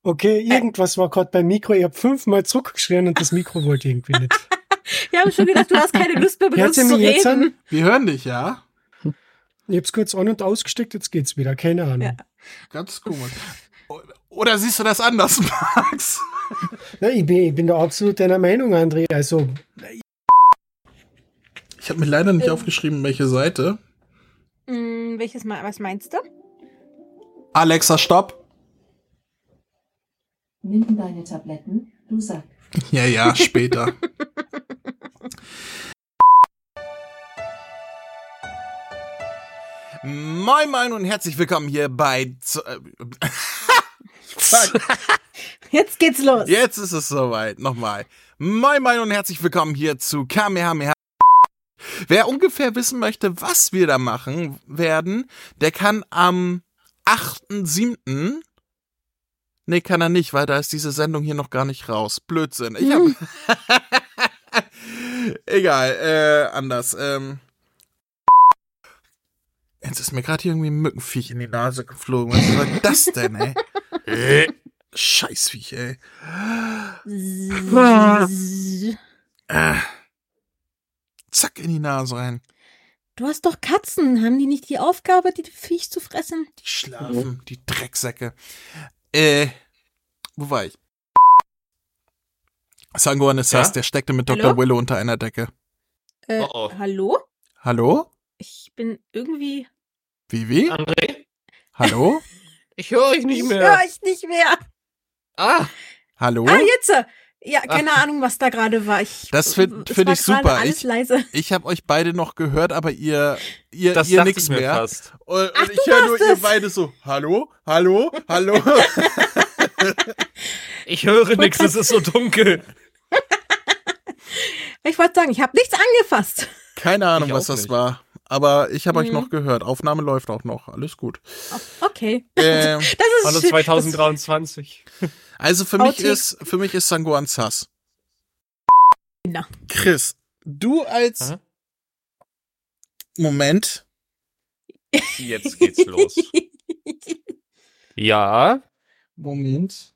Okay, irgendwas war gerade beim Mikro. Ich habe fünfmal zurückgeschrien und das Mikro wollte irgendwie nicht. Wir haben schon gedacht, du hast keine Lust mehr mit Hört uns ihr zu reden. an? Wir hören dich, ja? Ich hab's kurz an- und ausgesteckt, jetzt geht's wieder. Keine Ahnung. Ja. Ganz komisch. Oder siehst du das anders, Max? Na, ich, bin, ich bin da absolut deiner Meinung, André. Also, Ich habe mir leider nicht aufgeschrieben, welche Seite. Hm, welches Mal, was meinst du? Alexa, stopp. Nimm deine Tabletten, du Sack. Ja, ja, später. Moin Moin und herzlich willkommen hier bei... Z. Jetzt geht's los. Jetzt ist es soweit. Nochmal. Moin Moin und herzlich willkommen hier zu Kamehameha. Wer ungefähr wissen möchte, was wir da machen werden, der kann am 8.7. Nee, kann er nicht, weil da ist diese Sendung hier noch gar nicht raus. Blödsinn. Ich hab. Egal, äh, anders. Ähm. Jetzt ist mir gerade hier irgendwie ein Mückenviech in die Nase geflogen. Was war das denn, ey? Äh, Scheißviech, ey. Äh. Zack in die Nase rein. Du hast doch Katzen. Haben die nicht die Aufgabe, die Viech zu fressen? Die schlafen, die Drecksäcke. Äh, wo war ich? Sangoan ist das, Ja? der steckte mit Dr. Hallo? Willow unter einer Decke. Äh, Oh, oh. hallo? Hallo? Ich bin irgendwie. Vivi? André? Hallo? Ich höre euch nicht Ich mehr. höre euch nicht mehr. Ah, Hallo? Ah, jetzt. Ja, keine Ahnung, was da gerade war. Ich, Das find- es find ich super. Alles Ich- leise. Ich habe euch beide noch gehört, aber ihr, ihr, das ihr dachte nix ich mir mehr. fast. Und, und Ach, ich höre nur warst ihr beide so, hallo, hallo, hallo. Ich höre nichts, es ist so dunkel. Ich wollte sagen, ich habe nichts angefasst. Keine Ahnung, Ich was das nicht. war. Aber ich habe euch Mhm. noch gehört. Aufnahme läuft auch noch. Alles gut. Okay. Ähm, Das ist schön. 2023. also für mich ist, für mich ist Sangoan Sass. Na. Chris, du als Aha. Moment. Jetzt geht's los. Ja, Moment.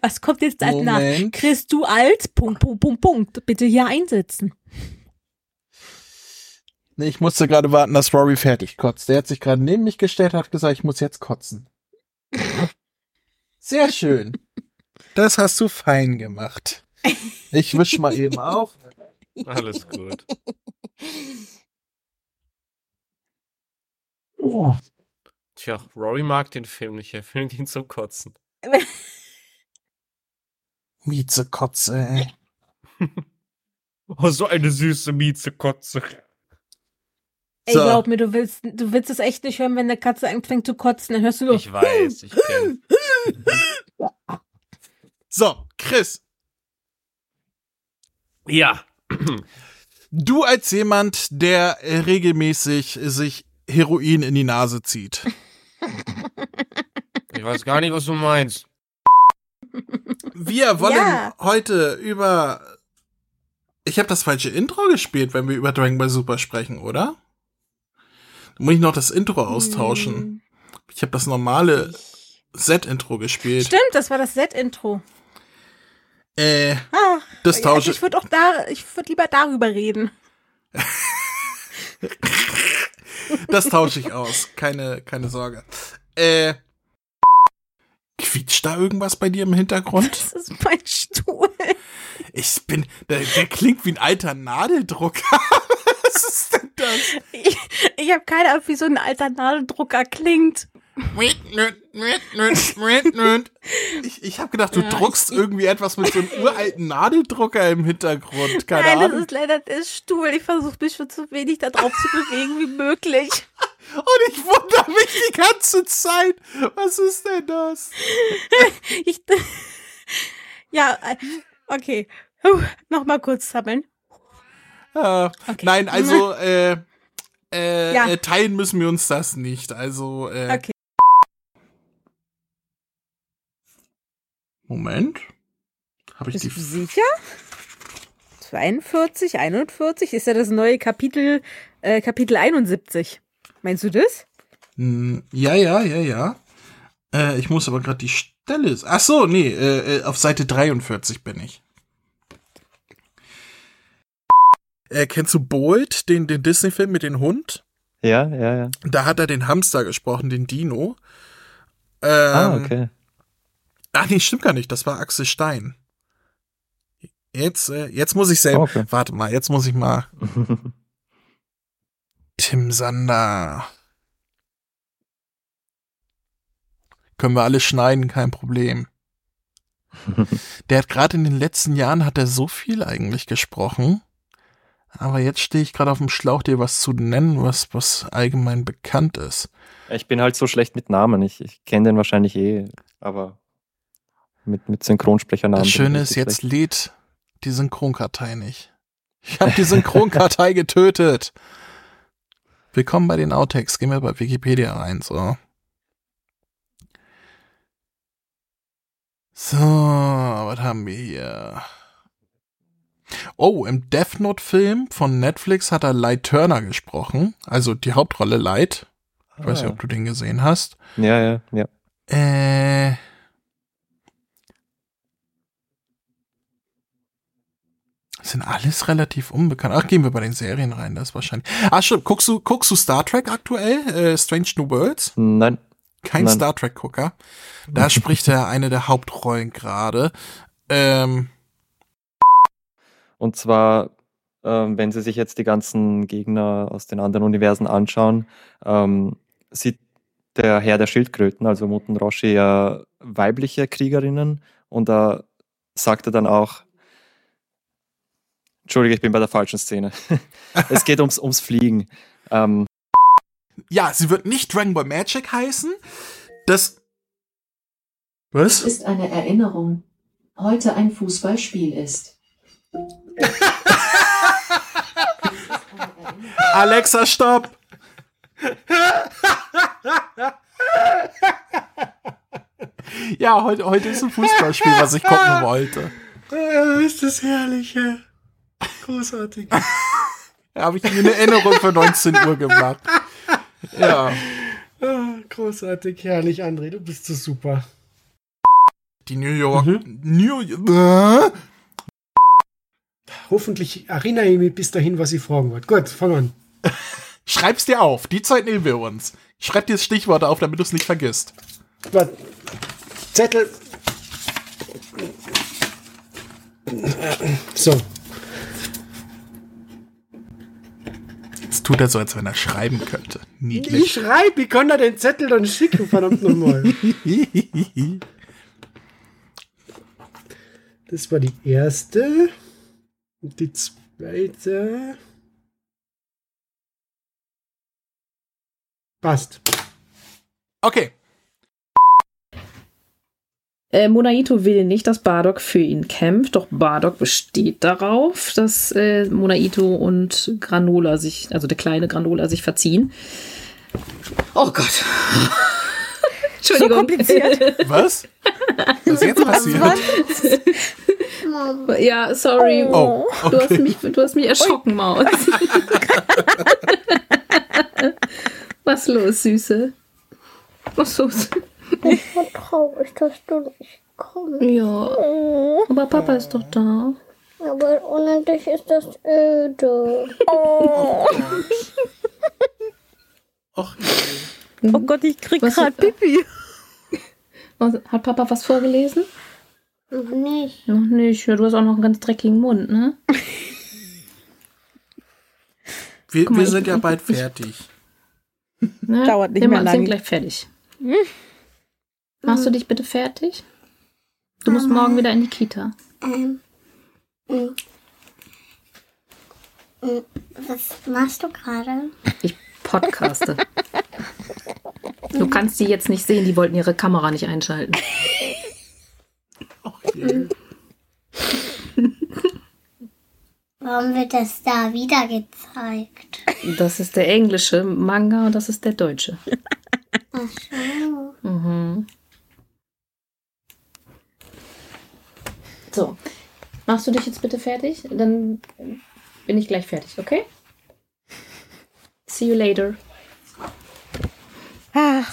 Was kommt jetzt als nach? Chris, du alt? Punkt, Punkt, Punkt, Punkt. Bitte hier einsetzen. Nee, ich musste gerade warten, dass Rory fertig kotzt. Der hat sich gerade neben mich gestellt, hat gesagt, ich muss jetzt kotzen. Sehr schön. Das hast du fein gemacht. Ich wisch mal eben auf. alles gut. Tja, Rory mag den Film nicht, er findet ihn zum Kotzen. Miezekotze, ey. Oh, so eine süße Miezekotze. Ey, So. glaub mir, du willst, du willst es echt nicht hören, wenn eine Katze anfängt zu kotzen, dann hörst du nur. Ich weiß, ich kenn. So, Chris. Ja. Du als jemand, der regelmäßig sich Heroin in die Nase zieht. Ich weiß gar nicht, was du meinst. Wir wollen Ja. heute über. Ich habe das falsche Intro gespielt, wenn wir über Dragon Ball Super sprechen, oder? Muss ich noch das Intro austauschen. Ich habe das normale Set-Intro gespielt. Stimmt, das war das Set-Intro. Äh, Ah, das tausche Ich würde auch da, ich würde lieber darüber reden. Das tausche ich aus. Keine, keine Sorge. Äh. Quietscht da irgendwas bei dir im Hintergrund? Das ist mein Stuhl. Ich bin. Der, der klingt wie ein alter Nadeldrucker. Das? Ich, ich habe keine Ahnung, wie so ein alter Nadeldrucker klingt. Ich, ich habe gedacht, du Ja, druckst irgendwie etwas mit so einem uralten Nadeldrucker im Hintergrund. Keine Nein, das Ahnung. ist leider der Stuhl. Ich versuche mich schon so wenig da drauf zu bewegen wie möglich. Und ich wundere mich die ganze Zeit. Was ist denn das? Ich, ja, äh, okay. Puh, Nochmal kurz sammeln. Äh, Nein, also äh, äh, Ja. äh, teilen müssen wir uns das nicht. Also äh, Okay. Moment. Habe ich Bist die du sicher? 42, 41 ist ja das neue Kapitel, äh, Kapitel 71. Meinst du das? Hm, Ja, ja, ja, ja. Äh, ich muss aber gerade die Stelle. Ach so, nee, äh, äh, auf Seite 43 bin ich. Äh, kennst du Bolt, den, den Disney-Film mit dem Hund? Ja, ja, ja. Da hat er den Hamster gesprochen, den Dino. Ähm, ah, okay. Ach nee, stimmt gar nicht. Das war Axel Stein. Jetzt, äh, jetzt muss ich selber. Okay. Warte mal, jetzt muss ich mal. Tim Sander. Können wir alle schneiden, kein Problem. Der hat gerade in den letzten Jahren hat er so viel eigentlich gesprochen. Aber jetzt stehe ich gerade auf dem Schlauch, dir was zu nennen, was, was allgemein bekannt ist. Ich bin halt so schlecht mit Namen. Ich, ich kenne den wahrscheinlich eh, aber mit, mit Synchronsprechernamen. Das Schöne ist, jetzt schlecht. lädt die Synchronkartei nicht. Ich habe die Synchronkartei getötet. Willkommen bei den Outtakes. Gehen wir bei Wikipedia rein, so. So, was haben wir hier? Oh, im Death Note-Film von Netflix hat er Light Turner gesprochen. Also die Hauptrolle Light. Ich weiß nicht, Ah. ob du den gesehen hast. Ja, ja, ja. Äh. Sind alles relativ unbekannt. Ach, gehen wir bei den Serien rein, das ist wahrscheinlich. Ach schon, guckst du, guckst du Star Trek aktuell? Äh, Strange New Worlds? Nein. Kein Nein. Star Trek-Gucker. Da spricht er eine der Hauptrollen gerade. Ähm, Und zwar, ähm, wenn Sie sich jetzt die ganzen Gegner aus den anderen Universen anschauen, ähm, sieht der Herr der Schildkröten, also Muten Roshi, ja weibliche Kriegerinnen und da sagt er dann auch, Entschuldige, ich bin bei der falschen Szene. es geht ums, ums Fliegen. Ähm, ja, sie wird nicht Dragon Ball Magic heißen. Das. Was? Ist eine Erinnerung. Heute ein Fußballspiel ist. Alexa, stopp! ja, heute, heute ist ein Fußballspiel, was ich gucken wollte. Ah, ist das herrlich, ja. Großartig. Da habe ich mir eine Erinnerung für 19 Uhr gemacht. Ja. Ah, großartig, herrlich, André, du bist so super. Die New York. New York. Hoffentlich erinnere ich mich bis dahin, was ich fragen wollte. Gut, fang an. Schreib's dir auf. Die Zeit nehmen wir uns. Schreib dir das Stichwort auf, damit du es nicht vergisst. Warte. Zettel. So. Jetzt tut er so, als wenn er schreiben könnte. Ich Niedlich. schreibe, ich kann da den Zettel dann schicken, verdammt nochmal. Das war die erste. Und die zweite. Passt. Okay. Äh, Monaito will nicht, dass Bardock für ihn kämpft, doch Bardock besteht darauf, dass äh, Monaito und Granola sich, also der kleine Granola sich verziehen. Oh Gott. Entschuldigung. So kompliziert. Was? Was ist jetzt passiert? Ja, sorry. Oh, du, hast okay. mich, du hast mich erschrocken, Maus. Was los, Süße? Was los? Ich war traurig, dass du nicht kommst. Ja. Aber Papa ist doch da. Aber ohne dich ist das öde. Oh. Oh Gott, ich krieg Was- grad Pipi. Was- Hat Papa was vorgelesen? Noch nicht. Noch nicht. Ja, du hast auch noch einen ganz dreckigen Mund, ne? Wir, mal, wir ich- sind ja bald ich- fertig. ne? Dauert nicht wir mehr sind lang. gleich fertig. Machst du dich bitte fertig? Du musst morgen wieder in die Kita. Ähm. mm. Mm, Was machst du gerade? Ich podcaste. Du kannst die jetzt nicht sehen, die wollten ihre Kamera nicht einschalten. Warum wird das da wieder gezeigt? Das ist der englische Manga und das ist der deutsche. Ach so. Mhm. So, machst du dich jetzt bitte fertig? Dann bin ich gleich fertig, okay? See you later. Ach,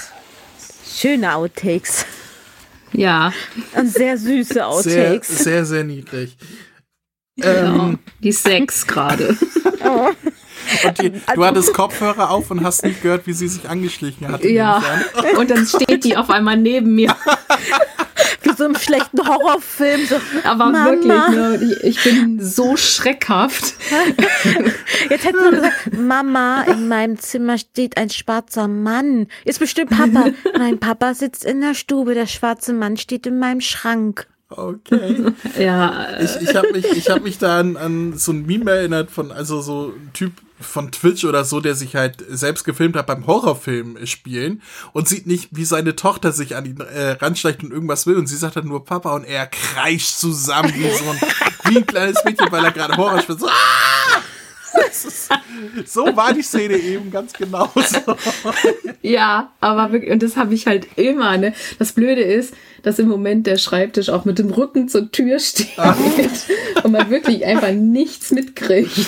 schöne Outtakes. Ja. Und sehr süße Sehr, Outtakes. sehr, sehr niedlich. Genau. Ähm, Die Sex gerade. Oh. und die, du hattest Kopfhörer auf und hast nicht gehört, wie sie sich angeschlichen hat. Ja. Und dann steht die auf einmal neben mir. So im schlechten Horrorfilm. So, Aber Mama. wirklich, ne, ich, ich bin so schreckhaft. Jetzt hätte man gesagt, Mama, in meinem Zimmer steht ein schwarzer Mann. Ist bestimmt Papa. Mein Papa sitzt in der Stube, der schwarze Mann steht in meinem Schrank. Okay. Ja. Ich, ich habe mich, ich hab mich da an, an so ein Meme erinnert von, also so ein Typ von Twitch oder so, der sich halt selbst gefilmt hat beim Horrorfilm spielen und sieht nicht, wie seine Tochter sich an ihn äh, ranschleicht und irgendwas will und sie sagt dann nur Papa und er kreischt zusammen wie so ein, wie ein kleines Mädchen, weil er gerade Horror spielt. So, ah! Ist, so war die Szene eben ganz genau so. Ja, aber wirklich, und das habe ich halt immer, ne? Das Blöde ist, dass im Moment der Schreibtisch auch mit dem Rücken zur Tür steht und man wirklich einfach nichts mitkriegt.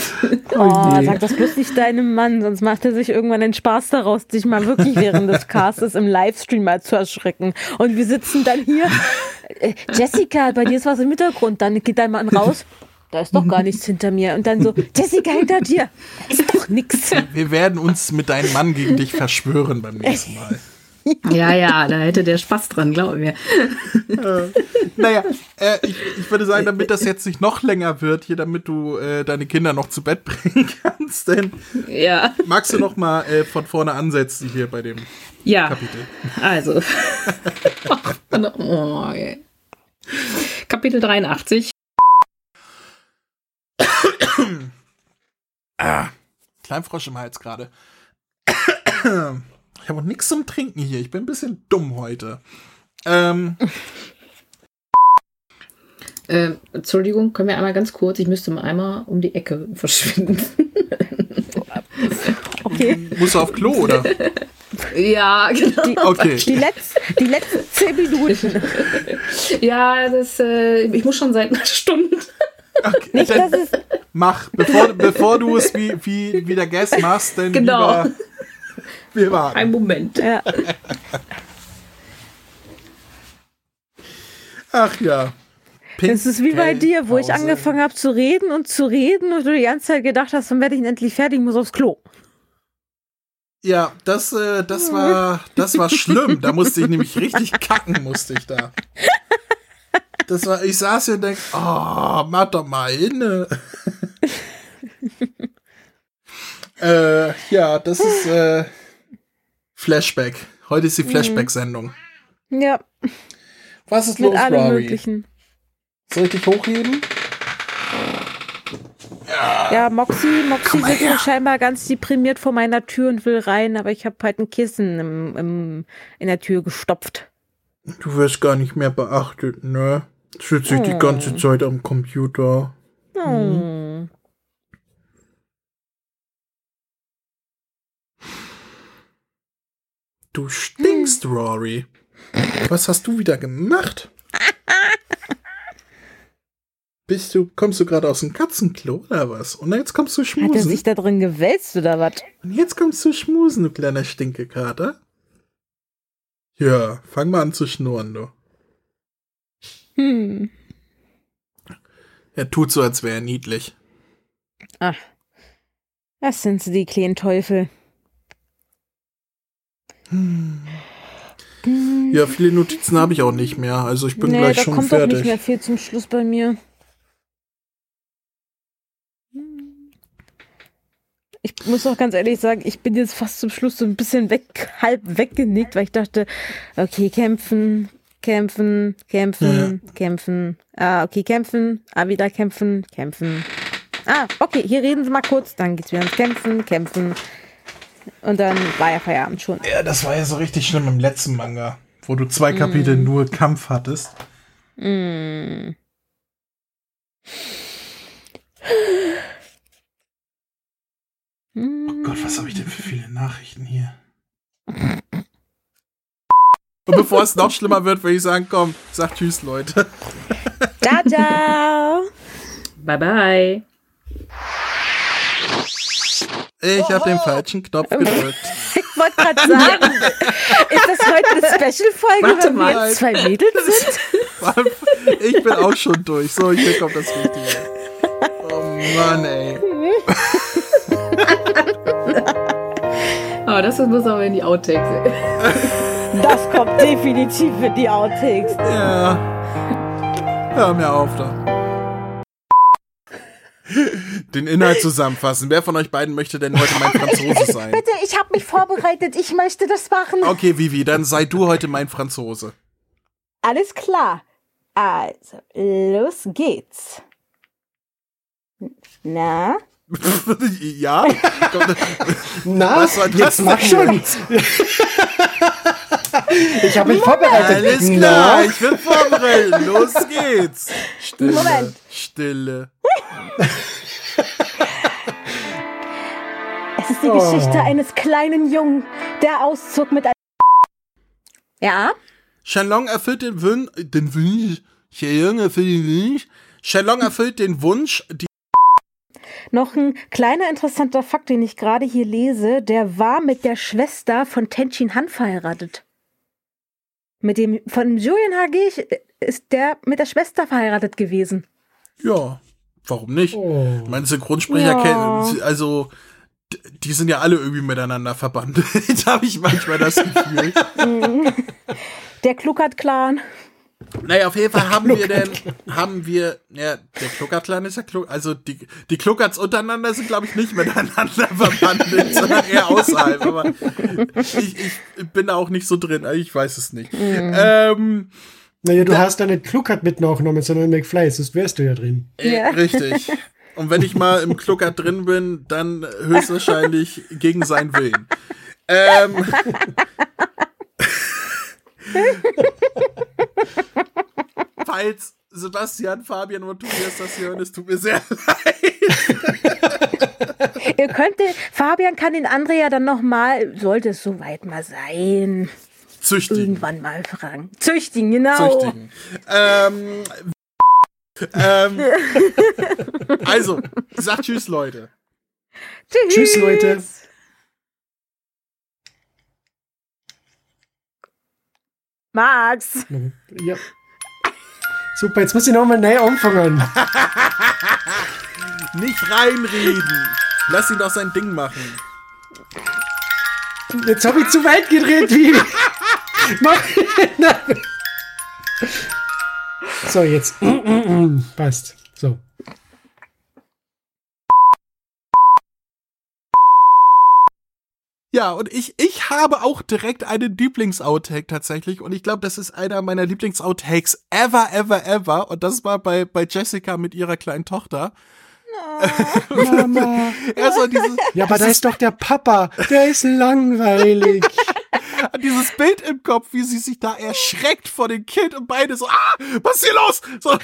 Oh, sag das bloß nicht deinem Mann, sonst macht er sich irgendwann den Spaß daraus, dich mal wirklich während des Castes im Livestream mal zu erschrecken. Und wir sitzen dann hier. Äh, Jessica, bei dir ist was im Hintergrund. Dann geht dein Mann raus. Da ist doch gar nichts hinter mir. Und dann so, Jessica, hinter dir. Da ist doch nichts. Wir werden uns mit deinem Mann gegen dich verschwören beim nächsten Mal. Ja, ja, da hätte der Spaß dran, glaub mir. äh, naja, äh, ich, ich würde sagen, damit das jetzt nicht noch länger wird, hier, damit du äh, deine Kinder noch zu Bett bringen kannst, denn ja. magst du noch mal äh, von vorne ansetzen hier bei dem Ja. Kapitel? Also. oh, ey. Kapitel 83. ah, Kleinfrosch im Hals gerade. Ich habe auch nichts zum Trinken hier. Ich bin ein bisschen dumm heute. Ähm, Äh, Entschuldigung, können wir einmal ganz kurz, ich müsste mal einmal um die Ecke verschwinden. Okay. musst du auf Klo, oder? ja, genau. Die, Okay. die, letz, die letzten zehn Minuten. Ja, das, äh, ich muss schon seit einer Stunde. Nicht, dass es. Mach, bevor, bevor du es wie, wie, wie der Guest machst, denn Genau. lieber, wir warten. Ein Moment. Ja. Ach ja. Es ist wie bei dir, wo ich angefangen habe zu reden und zu reden und du die ganze Zeit gedacht hast, dann werde ich endlich fertig, muss aufs Klo. Ja, das, äh, das war, das war schlimm. Da musste ich nämlich richtig kacken, musste ich da. Das war, ich saß hier und denk, oh, mach doch mal hin. äh, ja, das ist äh, Flashback. Heute ist die Mhm. Flashback-Sendung. Ja, Was ist mit los, allem Rory? Möglichen. Soll ich dich hochheben? Ja, Moxie, Moxie sitzt her. scheinbar ganz deprimiert vor meiner Tür und will rein, aber ich habe halt ein Kissen im, im, in der Tür gestopft. Du wirst gar nicht mehr beachtet, ne? Sitze ich die ganze Zeit am Computer. Oh. Du stinkst, Rory. Was hast du wieder gemacht? Bist du, kommst du gerade aus dem Katzenklo oder was? Und jetzt kommst du Hat er schmusen. sich da drin gewälzt oder was? Und jetzt kommst du schmusen, du kleiner Stinkekater. Ja, fang mal an zu schnurren, du. Hm. Er tut so, als wäre er niedlich. Ach. Das sind sie, die kleinen Teufel. Ja, viele Notizen habe ich auch nicht mehr. Also ich bin nee, gleich da schon kommt doch nicht fertig. mehr viel zum Schluss bei mir. Ich muss auch ganz ehrlich sagen, ich bin jetzt fast zum Schluss so ein bisschen weg, halb weggenickt, weil ich dachte, okay, kämpfen, kämpfen, kämpfen, kämpfen. Ah, okay, kämpfen, ah, wieder kämpfen, kämpfen. Ah, okay, hier reden Sie mal kurz, dann geht's wieder ins Kämpfen, kämpfen. Und dann war ja Feierabend schon. Ja, das war ja so richtig schlimm im letzten Manga, wo du zwei Kapitel Mm. nur Kampf hattest. Mm. Oh Gott, was habe ich denn für viele Nachrichten hier? Und bevor es noch schlimmer wird, würde ich sagen, komm, sag Tschüss, Leute. Ciao, ciao. Bye, bye. Ich habe den falschen Knopf gedrückt. Ich wollte gerade sagen, ist das heute eine Special-Folge, Warte weil mal. wir jetzt zwei Mädels sind? Ich bin auch schon durch. So, hier kommt das Richtige. Oh Mann, ey. Aber das muss aber in die Outtakes. Das kommt definitiv in die Outtakes. Ja. Hör mir auf da. Den Inhalt zusammenfassen. Wer von euch beiden möchte denn heute mein Franzose sein? Bitte, ich habe mich vorbereitet. Ich möchte das machen. Okay, Vivi, dann sei du heute mein Franzose. Alles klar. Also, los geht's. Na? ja? Na, Was war das jetzt mach schon. Ich habe mich vorbereitet. Alles klar, ich bin vorbereitet. Los geht's. Stille. Moment. Stille. Es ist die Oh. Geschichte eines kleinen Jungen, der auszog mit einem. Ja? Shenlong erfüllt den Wunsch, den Wunsch, Shenlong erfüllt den Wunsch, Shenlong erfüllt den Wunsch, die Noch ein kleiner interessanter Fakt, den ich gerade hier lese, der war mit der Schwester von Tenchin Han verheiratet. Mit dem von Julian HG ist der mit der Schwester verheiratet gewesen. Ja, warum nicht? Oh. Meine Synchronsprecher Ja. kennen, also die sind ja alle irgendwie miteinander verbandelt. habe ich manchmal das Gefühl. Der Kluckert-Clan. Naja, auf jeden Fall haben wir denn, haben wir, ja, der Kluckert-Clan ist ja Kluck, also die, die Kluckerts untereinander sind, glaube ich, nicht miteinander verbandelt, sondern eher außerhalb, aber ich, ich bin da auch nicht so drin, ich weiß es nicht. Mhm. Ähm, Naja, du hast da nicht Kluckert mit nachgenommen, sondern McFly, sonst wärst du ja drin. äh, richtig. Und wenn ich mal im Kluckert drin bin, dann höchstwahrscheinlich gegen seinen Willen. Ähm, falls Sebastian, Fabian und Tobias das hören, es tut mir sehr leid. Ihr könnt den, Fabian kann den André ja dann nochmal, sollte es soweit mal sein, Züchtigen. irgendwann mal fragen. Züchtigen, genau. Züchtigen. Ähm, ähm, also, sag Tschüss, Leute. Tschüss. Tschüss, Leute. Max. Ja. Super, jetzt muss ich nochmal neu anfangen. Nicht reinreden. Lass ihn doch sein Ding machen. Jetzt habe ich zu weit gedreht, wie. Mach. so, jetzt. Passt. So. Ja, und ich, ich habe auch direkt einen Lieblings-Outtake tatsächlich. Und ich glaube, das ist einer meiner Lieblings-Outtakes ever, ever, ever. Und das war bei, bei Jessica mit ihrer kleinen Tochter. Mama. Er so dieses, Ja, aber da ist doch der Papa. Der ist langweilig. dieses Bild im Kopf, wie sie sich da erschreckt vor dem Kind und beide so, ah, was ist hier los? So.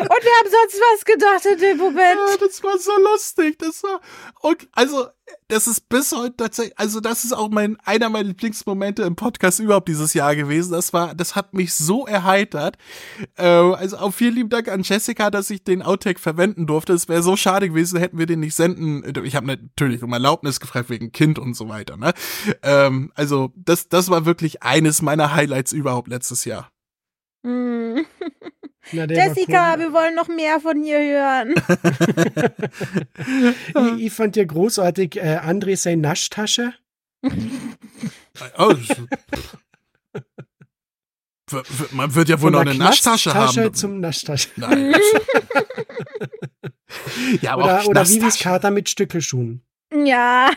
Und wir haben sonst was gedacht in dem Moment. Ja, das war so lustig. Das war, und also, das ist bis heute tatsächlich, also das ist auch mein, einer meiner Lieblingsmomente im Podcast überhaupt dieses Jahr gewesen. Das war, das hat mich so erheitert. Äh, also auch vielen lieben Dank an Jessica, dass ich den Outtake verwenden durfte. Es wäre so schade gewesen, hätten wir den nicht senden. Ich habe natürlich um Erlaubnis gefragt wegen Kind und so weiter. Ne? Ähm, also das, das war wirklich eines meiner Highlights überhaupt letztes Jahr. Hm. Na, Jessica, cool. wir wollen noch mehr von ihr hören. ich, ich fand ja großartig äh, André seine Naschtasche. Oh, W- w- Man wird ja wohl noch eine Naschtasche haben. zum Naschtasche. Nein. ja, aber oder auch oder Vivis. Kater mit Stückelschuhen. ja,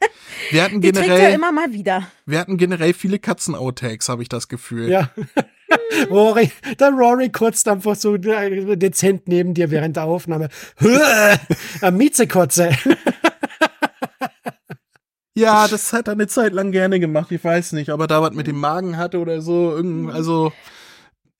Wir hatten die trägt ja generell, immer mal wieder. wir hatten generell viele Katzen-Outtakes, habe ich das Gefühl. Ja. Rory, der Rory kotzt einfach so äh, dezent neben dir während der Aufnahme. Äh, Miezekotze. Ja, das hat er eine Zeit lang gerne gemacht. Ich weiß nicht, ob er da was mit dem Magen hatte oder so. Irgend, also,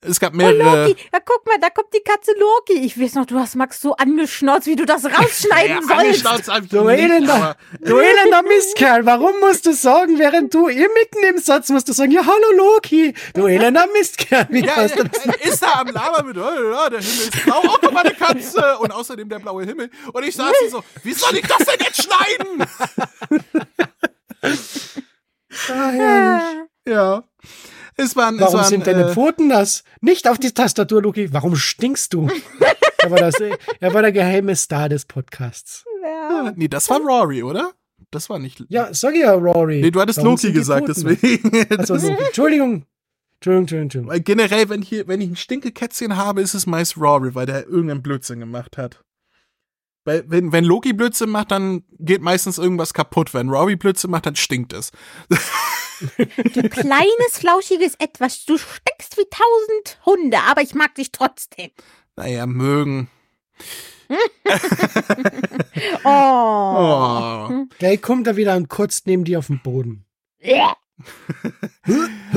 es gab Oh, mehrere. Loki, ja, guck mal, da kommt die Katze Loki. Ich weiß noch, du hast Max so angeschnauzt, wie du das rausschneiden sollst. hab ich Du elender, du elender Mistkerl, warum musst du sagen, während du ihr mitten im Satz musst du sagen, ja, hallo Loki, du elender Mistkerl. Wie Ja, ja, das? ist da am Laber mit, oh, ja, der Himmel ist blau, oh, guck mal, eine Katze und außerdem der blaue Himmel. Und ich saß so, wie soll ich das denn jetzt schneiden? Ah, herrlich. Ja. Es waren, es Warum waren, sind deine äh, Pfoten nass? Nicht auf die Tastatur, Loki. Warum stinkst du? er, war das, er war der geheime Star des Podcasts. Ja, nee, das war Rory, oder? Das war nicht. Ja, sag ja, Rory. Nee, du hattest Warum Loki gesagt, deswegen. Also, Loki. Entschuldigung. Entschuldigung, Entschuldigung, Entschuldigung. Weil generell, wenn, hier, wenn ich ein Stinkekätzchen habe, ist es meist Rory, weil der irgendeinen Blödsinn gemacht hat. Weil, wenn, wenn Loki Blödsinn macht, dann geht meistens irgendwas kaputt. Wenn Rory Blödsinn macht, dann stinkt es. Du kleines, flauschiges Etwas. Du steckst wie tausend Hunde, aber ich mag dich trotzdem. Naja, mögen. Oh. Oh. Gleich kommt er wieder und kotzt neben dir auf den Boden.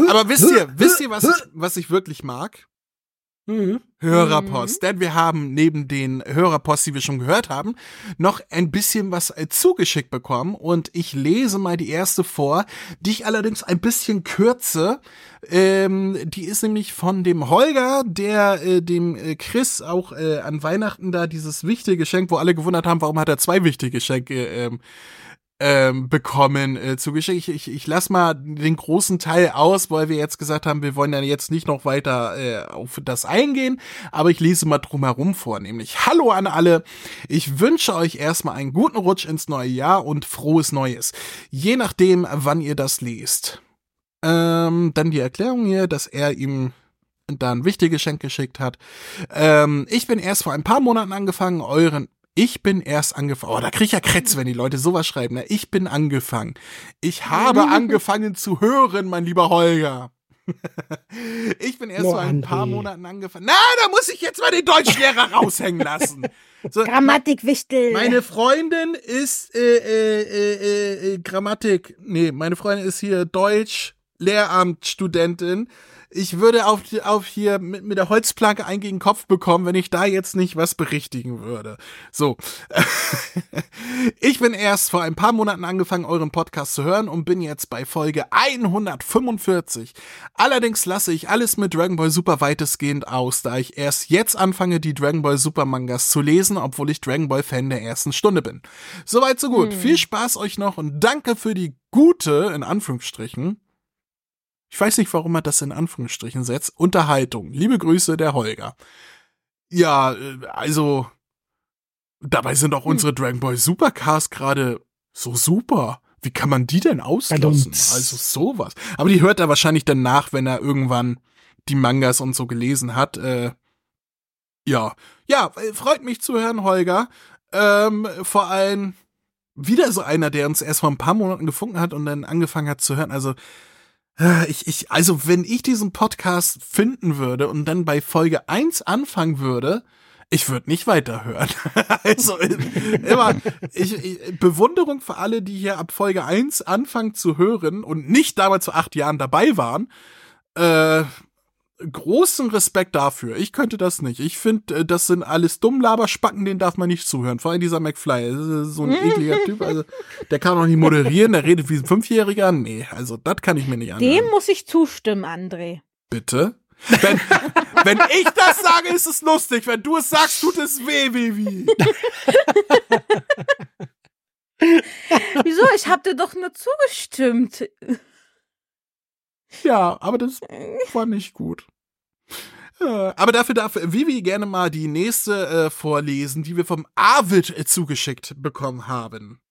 Aber wisst ihr, wisst ihr, was ich, was ich wirklich mag? Mhm. Hörerpost. Denn wir haben neben den Hörerpost, die wir schon gehört haben, noch ein bisschen was äh, zugeschickt bekommen. Und ich lese mal die erste vor, die ich allerdings ein bisschen kürze. Ähm, die ist nämlich von dem Holger, der äh, dem äh, Chris auch äh, an Weihnachten da dieses wichtige Geschenk, wo alle gewundert haben, warum hat er zwei wichtige Geschenke ähm, ähm, bekommen äh, zugeschickt. Ich, ich, ich lass mal den großen Teil aus, weil wir jetzt gesagt haben, wir wollen ja jetzt nicht noch weiter äh, auf das eingehen, aber ich lese mal drumherum vor, nämlich Hallo an alle. Ich wünsche euch erstmal einen guten Rutsch ins neue Jahr und frohes Neues. Je nachdem, wann ihr das lest. Ähm, dann die Erklärung hier, dass er ihm da ein wichtiges Geschenk geschickt hat. Ähm, ich bin erst vor ein paar Monaten angefangen, euren ich bin erst angefangen. Oh, da krieg ich ja Kretz, wenn die Leute sowas schreiben. Ne? Ich bin angefangen. Ich habe angefangen zu hören, mein lieber Holger. ich bin erst No, vor ein paar André. Monaten angefangen. Na, da muss ich jetzt mal den Deutschlehrer raushängen lassen. So, Grammatikwichtel. meine Freundin ist äh, äh, äh, äh, äh, Grammatik. Nee, meine Freundin ist hier Deutsch Lehramtsstudentin. Ich würde auf, auf hier mit, mit der Holzplanke einen gegen den Kopf bekommen, wenn ich da jetzt nicht was berichtigen würde. So. ich bin erst vor ein paar Monaten angefangen, euren Podcast zu hören und bin jetzt bei Folge 145. Allerdings lasse ich alles mit Dragon Ball Super weitestgehend aus, da ich erst jetzt anfange, die Dragon Ball Super Mangas zu lesen, obwohl ich Dragon Ball Fan der ersten Stunde bin. Soweit so gut. Viel Spaß euch noch und danke für die gute, in Anführungsstrichen, ich weiß nicht, warum er das in Anführungsstrichen setzt, Unterhaltung. Liebe Grüße, der Holger. Ja, äh, also, dabei sind auch unsere Dragon Ball Supercars gerade so super. Wie kann man die denn auslassen? Also sowas. Aber die hört er wahrscheinlich dann nach, wenn er irgendwann die Mangas und so gelesen hat. Äh, ja, ja, äh, freut mich zu hören, Holger. Ähm, vor allem wieder so einer, der uns erst vor ein paar Monaten gefunden hat und dann angefangen hat zu hören. Also ich, ich, also wenn ich diesen Podcast finden würde und dann bei Folge 1 anfangen würde, ich würde nicht weiterhören. also immer ich, ich, Bewunderung für alle, die hier ab Folge 1 anfangen zu hören und nicht damals zu acht Jahren dabei waren. Äh, großen Respekt dafür. Ich könnte das nicht. Ich finde, das sind alles Dummlaberspacken, denen darf man nicht zuhören. Vor allem dieser McFly, ist so ein ekliger Typ. Also, der kann auch nicht moderieren, der redet wie ein Fünfjähriger. Nee, also das kann ich mir nicht anhören. Dem muss ich zustimmen, André. Bitte? Wenn, wenn ich das sage, ist es lustig. Wenn du es sagst, tut es weh, Vivi. Wieso? Ich hab dir doch nur zugestimmt. Ja, aber das war nicht gut. Äh, Aber dafür darf Vivi gerne mal die nächste äh, vorlesen, die wir vom Arvid äh, zugeschickt bekommen haben.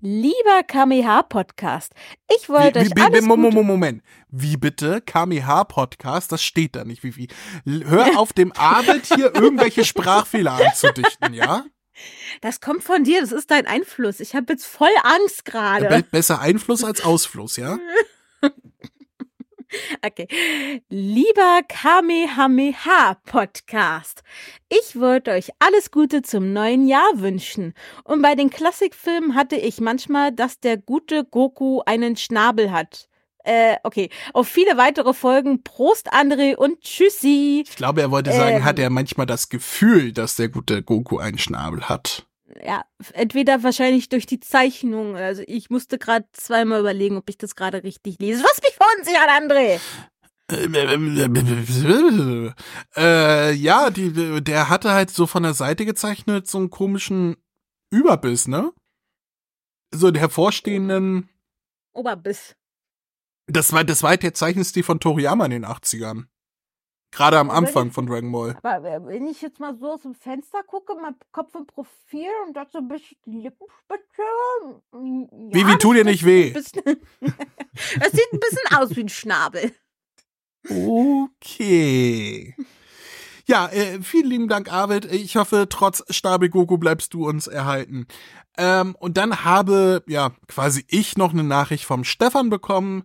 Lieber KMH-Podcast, ich wollte Wie, euch wie, alles wie, Moment, Gute... Moment. Wie bitte? KMH-Podcast? Das steht da nicht, Vivi. Hör auf dem Arvid hier irgendwelche Sprachfehler anzudichten, ja? Das kommt von dir, das ist dein Einfluss. Ich habe jetzt voll Angst gerade. besser Einfluss als Ausfluss, ja? Okay. Lieber Kamehameha-Podcast, ich wollte euch alles Gute zum neuen Jahr wünschen. Und bei den Klassikfilmen hatte ich manchmal, dass der gute Goku einen Schnabel hat. Äh, okay. Auf viele weitere Folgen. Prost, André und Tschüssi. Ich glaube, er wollte sagen, Ähm. hat er manchmal das Gefühl, dass der gute Goku einen Schnabel hat. Ja, entweder wahrscheinlich durch die Zeichnung. Also ich musste gerade zweimal überlegen, ob ich das gerade richtig lese. Was mich verunsichert, André. Äh, ja, die, der hatte halt so von der Seite gezeichnet so einen komischen Überbiss, ne? So einen hervorstehenden, Oberbiss. das war, das war halt der Zeichenstil von Toriyama in den 80ern. Gerade am Anfang von Dragon Ball. Aber wenn ich jetzt mal so aus dem Fenster gucke, mein Kopf im Profil und dazu so ein bisschen die Lippenspitze. mm, Ja, Vivi, tu dir nicht weh. Das sieht ein bisschen aus wie ein Schnabel. Okay. Ja, äh, vielen lieben Dank, Arvid. Ich hoffe, trotz Stabel Goku bleibst du uns erhalten. Ähm, und dann habe, ja, quasi ich noch eine Nachricht vom Stefan bekommen.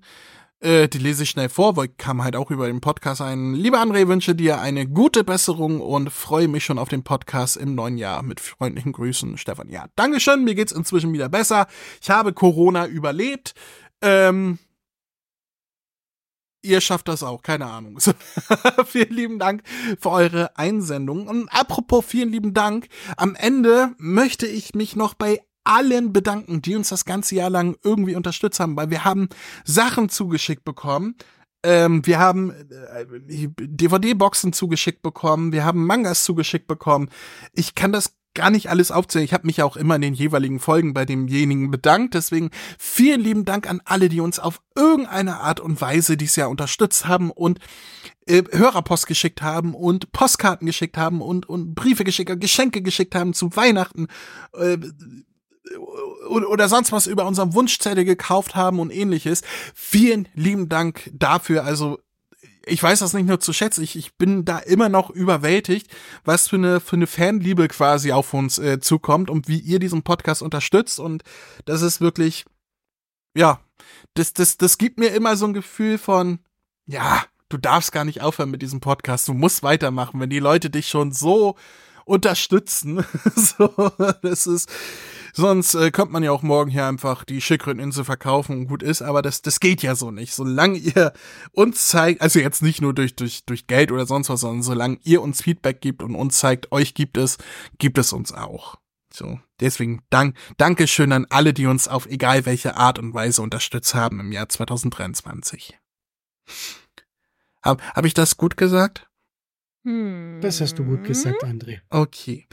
Äh, die lese ich schnell vor, weil kam halt auch über den Podcast ein. Lieber André, wünsche dir eine gute Besserung und freue mich schon auf den Podcast im neuen Jahr. Mit freundlichen Grüßen, Stefan. Ja, Dankeschön. Mir geht's inzwischen wieder besser. Ich habe Corona überlebt. Ähm, ihr schafft das auch, keine Ahnung. Vielen lieben Dank für eure Einsendung. Und apropos vielen lieben Dank, am Ende möchte ich mich noch bei allen bedanken, die uns das ganze Jahr lang irgendwie unterstützt haben, weil wir haben Sachen zugeschickt bekommen. Ähm, wir haben äh, DVD-Boxen zugeschickt bekommen, wir haben Mangas zugeschickt bekommen. Ich kann das gar nicht alles aufzählen. Ich habe mich auch immer in den jeweiligen Folgen bei demjenigen bedankt. Deswegen vielen lieben Dank an alle, die uns auf irgendeine Art und Weise dieses Jahr unterstützt haben und äh, Hörerpost geschickt haben und Postkarten geschickt haben und, und Briefe geschickt, Geschenke geschickt haben zu Weihnachten. Äh, oder sonst was über unseren Wunschzettel gekauft haben und ähnliches. Vielen lieben Dank dafür. Also ich weiß das nicht nur zu schätzen, ich, ich bin da immer noch überwältigt, was für eine, für eine Fanliebe quasi auf uns äh, zukommt und wie ihr diesen Podcast unterstützt. Und das ist wirklich, ja, das, das, das gibt mir immer so ein Gefühl von, ja, du darfst gar nicht aufhören mit diesem Podcast, du musst weitermachen, wenn die Leute dich schon so unterstützen. so, das ist, sonst äh, könnte man ja auch morgen hier einfach die Schildkröteninsel verkaufen und gut ist, aber das, das geht ja so nicht. Solange ihr uns zeigt, also jetzt nicht nur durch, durch, durch Geld oder sonst was, sondern solange ihr uns Feedback gibt und uns zeigt, euch gibt es, gibt es uns auch. So, deswegen dank, Dankeschön an alle, die uns auf egal welche Art und Weise unterstützt haben im Jahr 2023. Hab, hab ich das gut gesagt? Das hast du gut gesagt, André. Okay.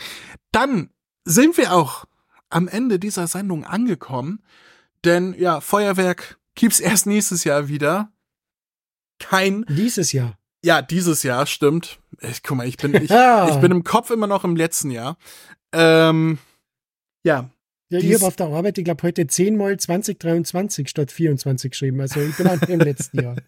Dann sind wir auch am Ende dieser Sendung angekommen. Denn ja, Feuerwerk gibt's erst nächstes Jahr wieder. Kein. Dieses Jahr. Ja, dieses Jahr, stimmt. Ich, guck mal, ich bin, ich, ich bin im Kopf immer noch im letzten Jahr. Ähm, ja. Ja, ich habe auf der Arbeit, ich glaube, heute 10 mal 2023 statt 24 geschrieben. Also ich bin auch im letzten Jahr.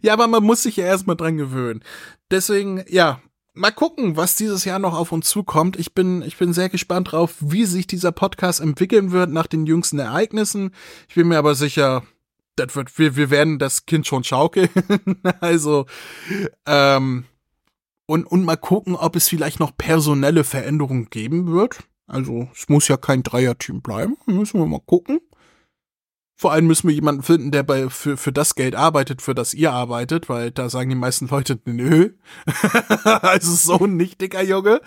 Ja, aber man muss sich ja erstmal dran gewöhnen. Deswegen, ja, mal gucken, was dieses Jahr noch auf uns zukommt. Ich bin, ich bin sehr gespannt drauf, wie sich dieser Podcast entwickeln wird nach den jüngsten Ereignissen. Ich bin mir aber sicher, das wird, wir, wir werden das Kind schon schaukeln. also, ähm, Und, und mal gucken, ob es vielleicht noch personelle Veränderungen geben wird. Also es muss ja kein Dreierteam bleiben. Müssen wir mal gucken. Vor allem müssen wir jemanden finden, der bei, für, für das Geld arbeitet, für das ihr arbeitet, weil da sagen die meisten Leute, nö. also so nicht dicker Junge.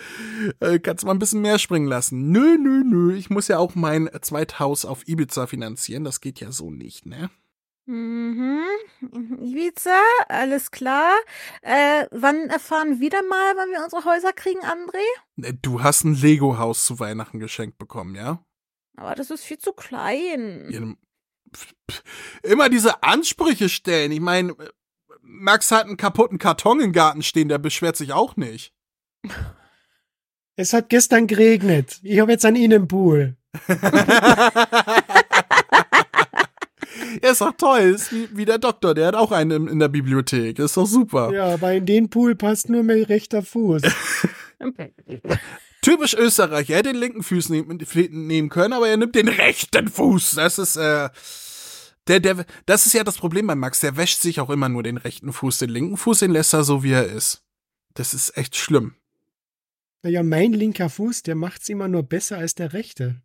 Äh, kannst mal ein bisschen mehr springen lassen. Nö, nö, nö. Ich muss ja auch mein Zweithaus auf Ibiza finanzieren. Das geht ja so nicht, ne? Mhm. Ibiza, alles klar. Äh, wann erfahren wir dann mal, wann wir unsere Häuser kriegen, André? Äh, Du hast ein Lego-Haus zu Weihnachten geschenkt bekommen, ja? Aber das ist viel zu klein. Ja, immer diese Ansprüche stellen. Ich meine, Max hat einen kaputten Karton im Garten stehen, der beschwert sich auch nicht. Es hat gestern geregnet. Ich habe jetzt einen Innenpool. Ja, ist doch toll. Ist wie, wie der Doktor, der hat auch einen in, der Bibliothek. Ist doch super. Ja, aber in den Pool passt nur mein rechter Fuß. Typisch Österreich. Er hätte den linken Fuß nehmen, nehmen können, aber er nimmt den rechten Fuß. Das ist, äh, der, der, das ist ja das Problem bei Max. Der wäscht sich auch immer nur den rechten Fuß. Den linken Fuß, den lässt er so, wie er ist. Das ist echt schlimm. Naja, mein linker Fuß, der macht's immer nur besser als der rechte.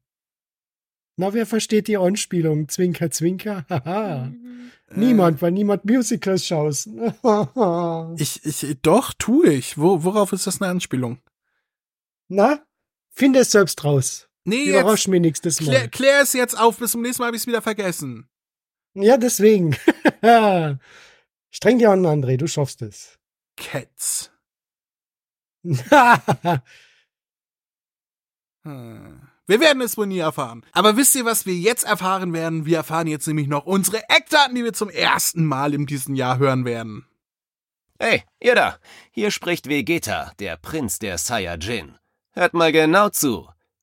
Na, wer versteht die Anspielung? Zwinker, zwinker, haha. Niemand, weil niemand Musicals schaust. Ich, ich, doch, tue ich. Wo, worauf ist das eine Anspielung? Na, finde es selbst raus. Nee, Überrasch jetzt- mich nächstes Mal. Klär, klär es jetzt auf. Bis zum nächsten Mal habe ich es wieder vergessen. Ja, deswegen. Streng dir an, André, du schaffst es. Cats. Hm. Wir werden es wohl nie erfahren. Aber wisst ihr, was wir jetzt erfahren werden? Wir erfahren jetzt nämlich noch unsere Eckdaten, die wir zum ersten Mal in diesem Jahr hören werden. Hey, ihr da! Hier spricht Vegeta, der Prinz der Saiyajin. Hört mal genau zu.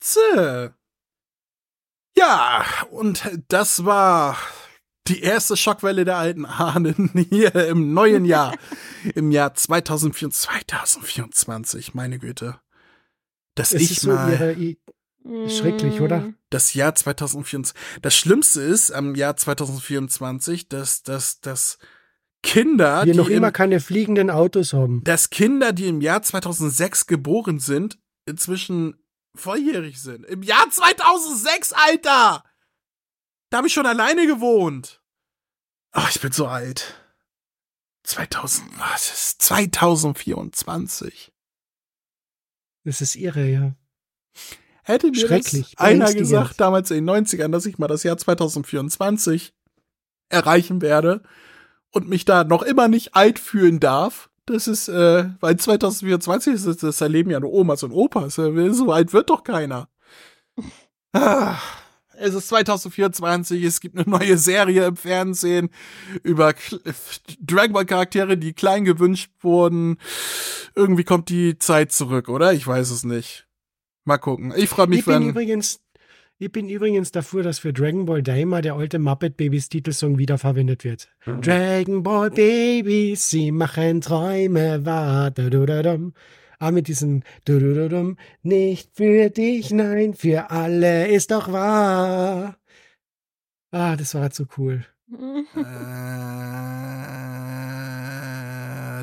Zäh. Ja, und das war die erste Schockwelle der alten Ahnen hier im neuen Jahr. Im Jahr 2024, 2024, meine Güte. Dass Es ich ist so mal. i- schrecklich, oder? Das Jahr 2024. Das Schlimmste ist am Jahr 2024, dass, dass, dass Kinder, Wir die noch im, immer keine fliegenden Autos haben. dass Kinder, die im Jahr 2006 geboren sind, inzwischen volljährig sind. Im Jahr 2006, Alter! Da habe ich schon alleine gewohnt. Ach, ich bin so alt. 2000, was ist 2024? Das ist irre, ja. Hätte mir Schrecklich, einer gesagt, damals in den 90ern, dass ich mal das Jahr 2024 erreichen werde und mich da noch immer nicht alt fühlen darf, das ist, äh, weil 2024 ist das, erleben ja nur Omas und Opas. So alt wird doch keiner. Ah, es ist 2024, es gibt eine neue Serie im Fernsehen über Dragon Ball Charaktere, die klein gewünscht wurden. Irgendwie kommt die Zeit zurück, oder? Ich weiß es nicht. Mal gucken. Ich freue mich, Ich bin wenn. übrigens, ich bin übrigens dafür, dass für Dragon Ball Daima der alte Muppet Babies Titelsong wiederverwendet wird. Dragon Ball Babies, sie machen Träume wahr. Ah, mit diesem nicht für dich, nein, für alle ist doch wahr. Ah, das war so cool. Äh,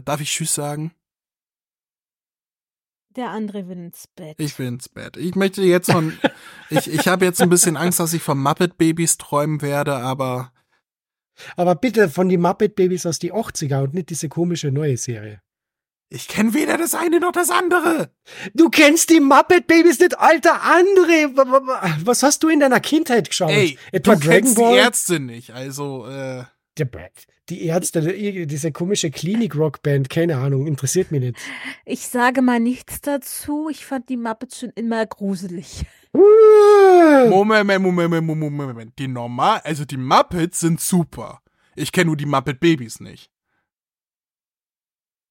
darf ich Tschüss sagen? Der andere will ins Bett. Ich will ins Bett. Ich möchte jetzt von. ich ich habe jetzt ein bisschen Angst, dass ich von Muppet Babys träumen werde, aber. Aber bitte von die Muppet Babies aus die 80er und nicht diese komische neue Serie. Ich kenne weder das eine noch das andere. Du kennst die Muppet Babies nicht, alter André. Was hast du in deiner Kindheit geschaut? Ey, Etwa du Dragon kennst Ball? die Ärzte nicht, also, äh. Die Ärzte, die- diese komische Klinik-Rock-Band, keine Ahnung, interessiert mich nicht. Ich sage mal nichts dazu. Ich fand die Muppets schon immer gruselig. Moment, Moment, Moment, Moment, Moment, Moment. Die normal, also die Muppets sind super. Ich kenne nur die Muppet Babys nicht.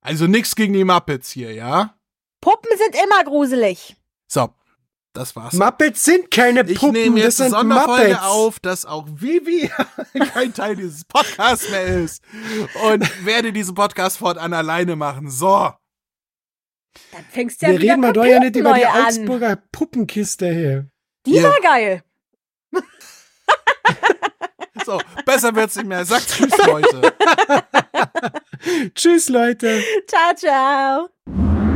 Also nix gegen die Muppets hier, ja? Puppen sind immer gruselig. So, das war's. Muppets sind keine Ich Puppen, nehme das jetzt eine sind Sonderfolge Muppets. auf, dass auch Vivi kein Teil dieses Podcasts mehr ist. Und werde diesen Podcast fortan alleine machen. So. Dann fängst du ja Wir reden mal doch ja nicht über die an. Augsburger Puppenkiste hier. Die war geil. So, besser wird's nicht mehr. Sagt Tschüss, Leute. Tschüss, Leute. Ciao, ciao.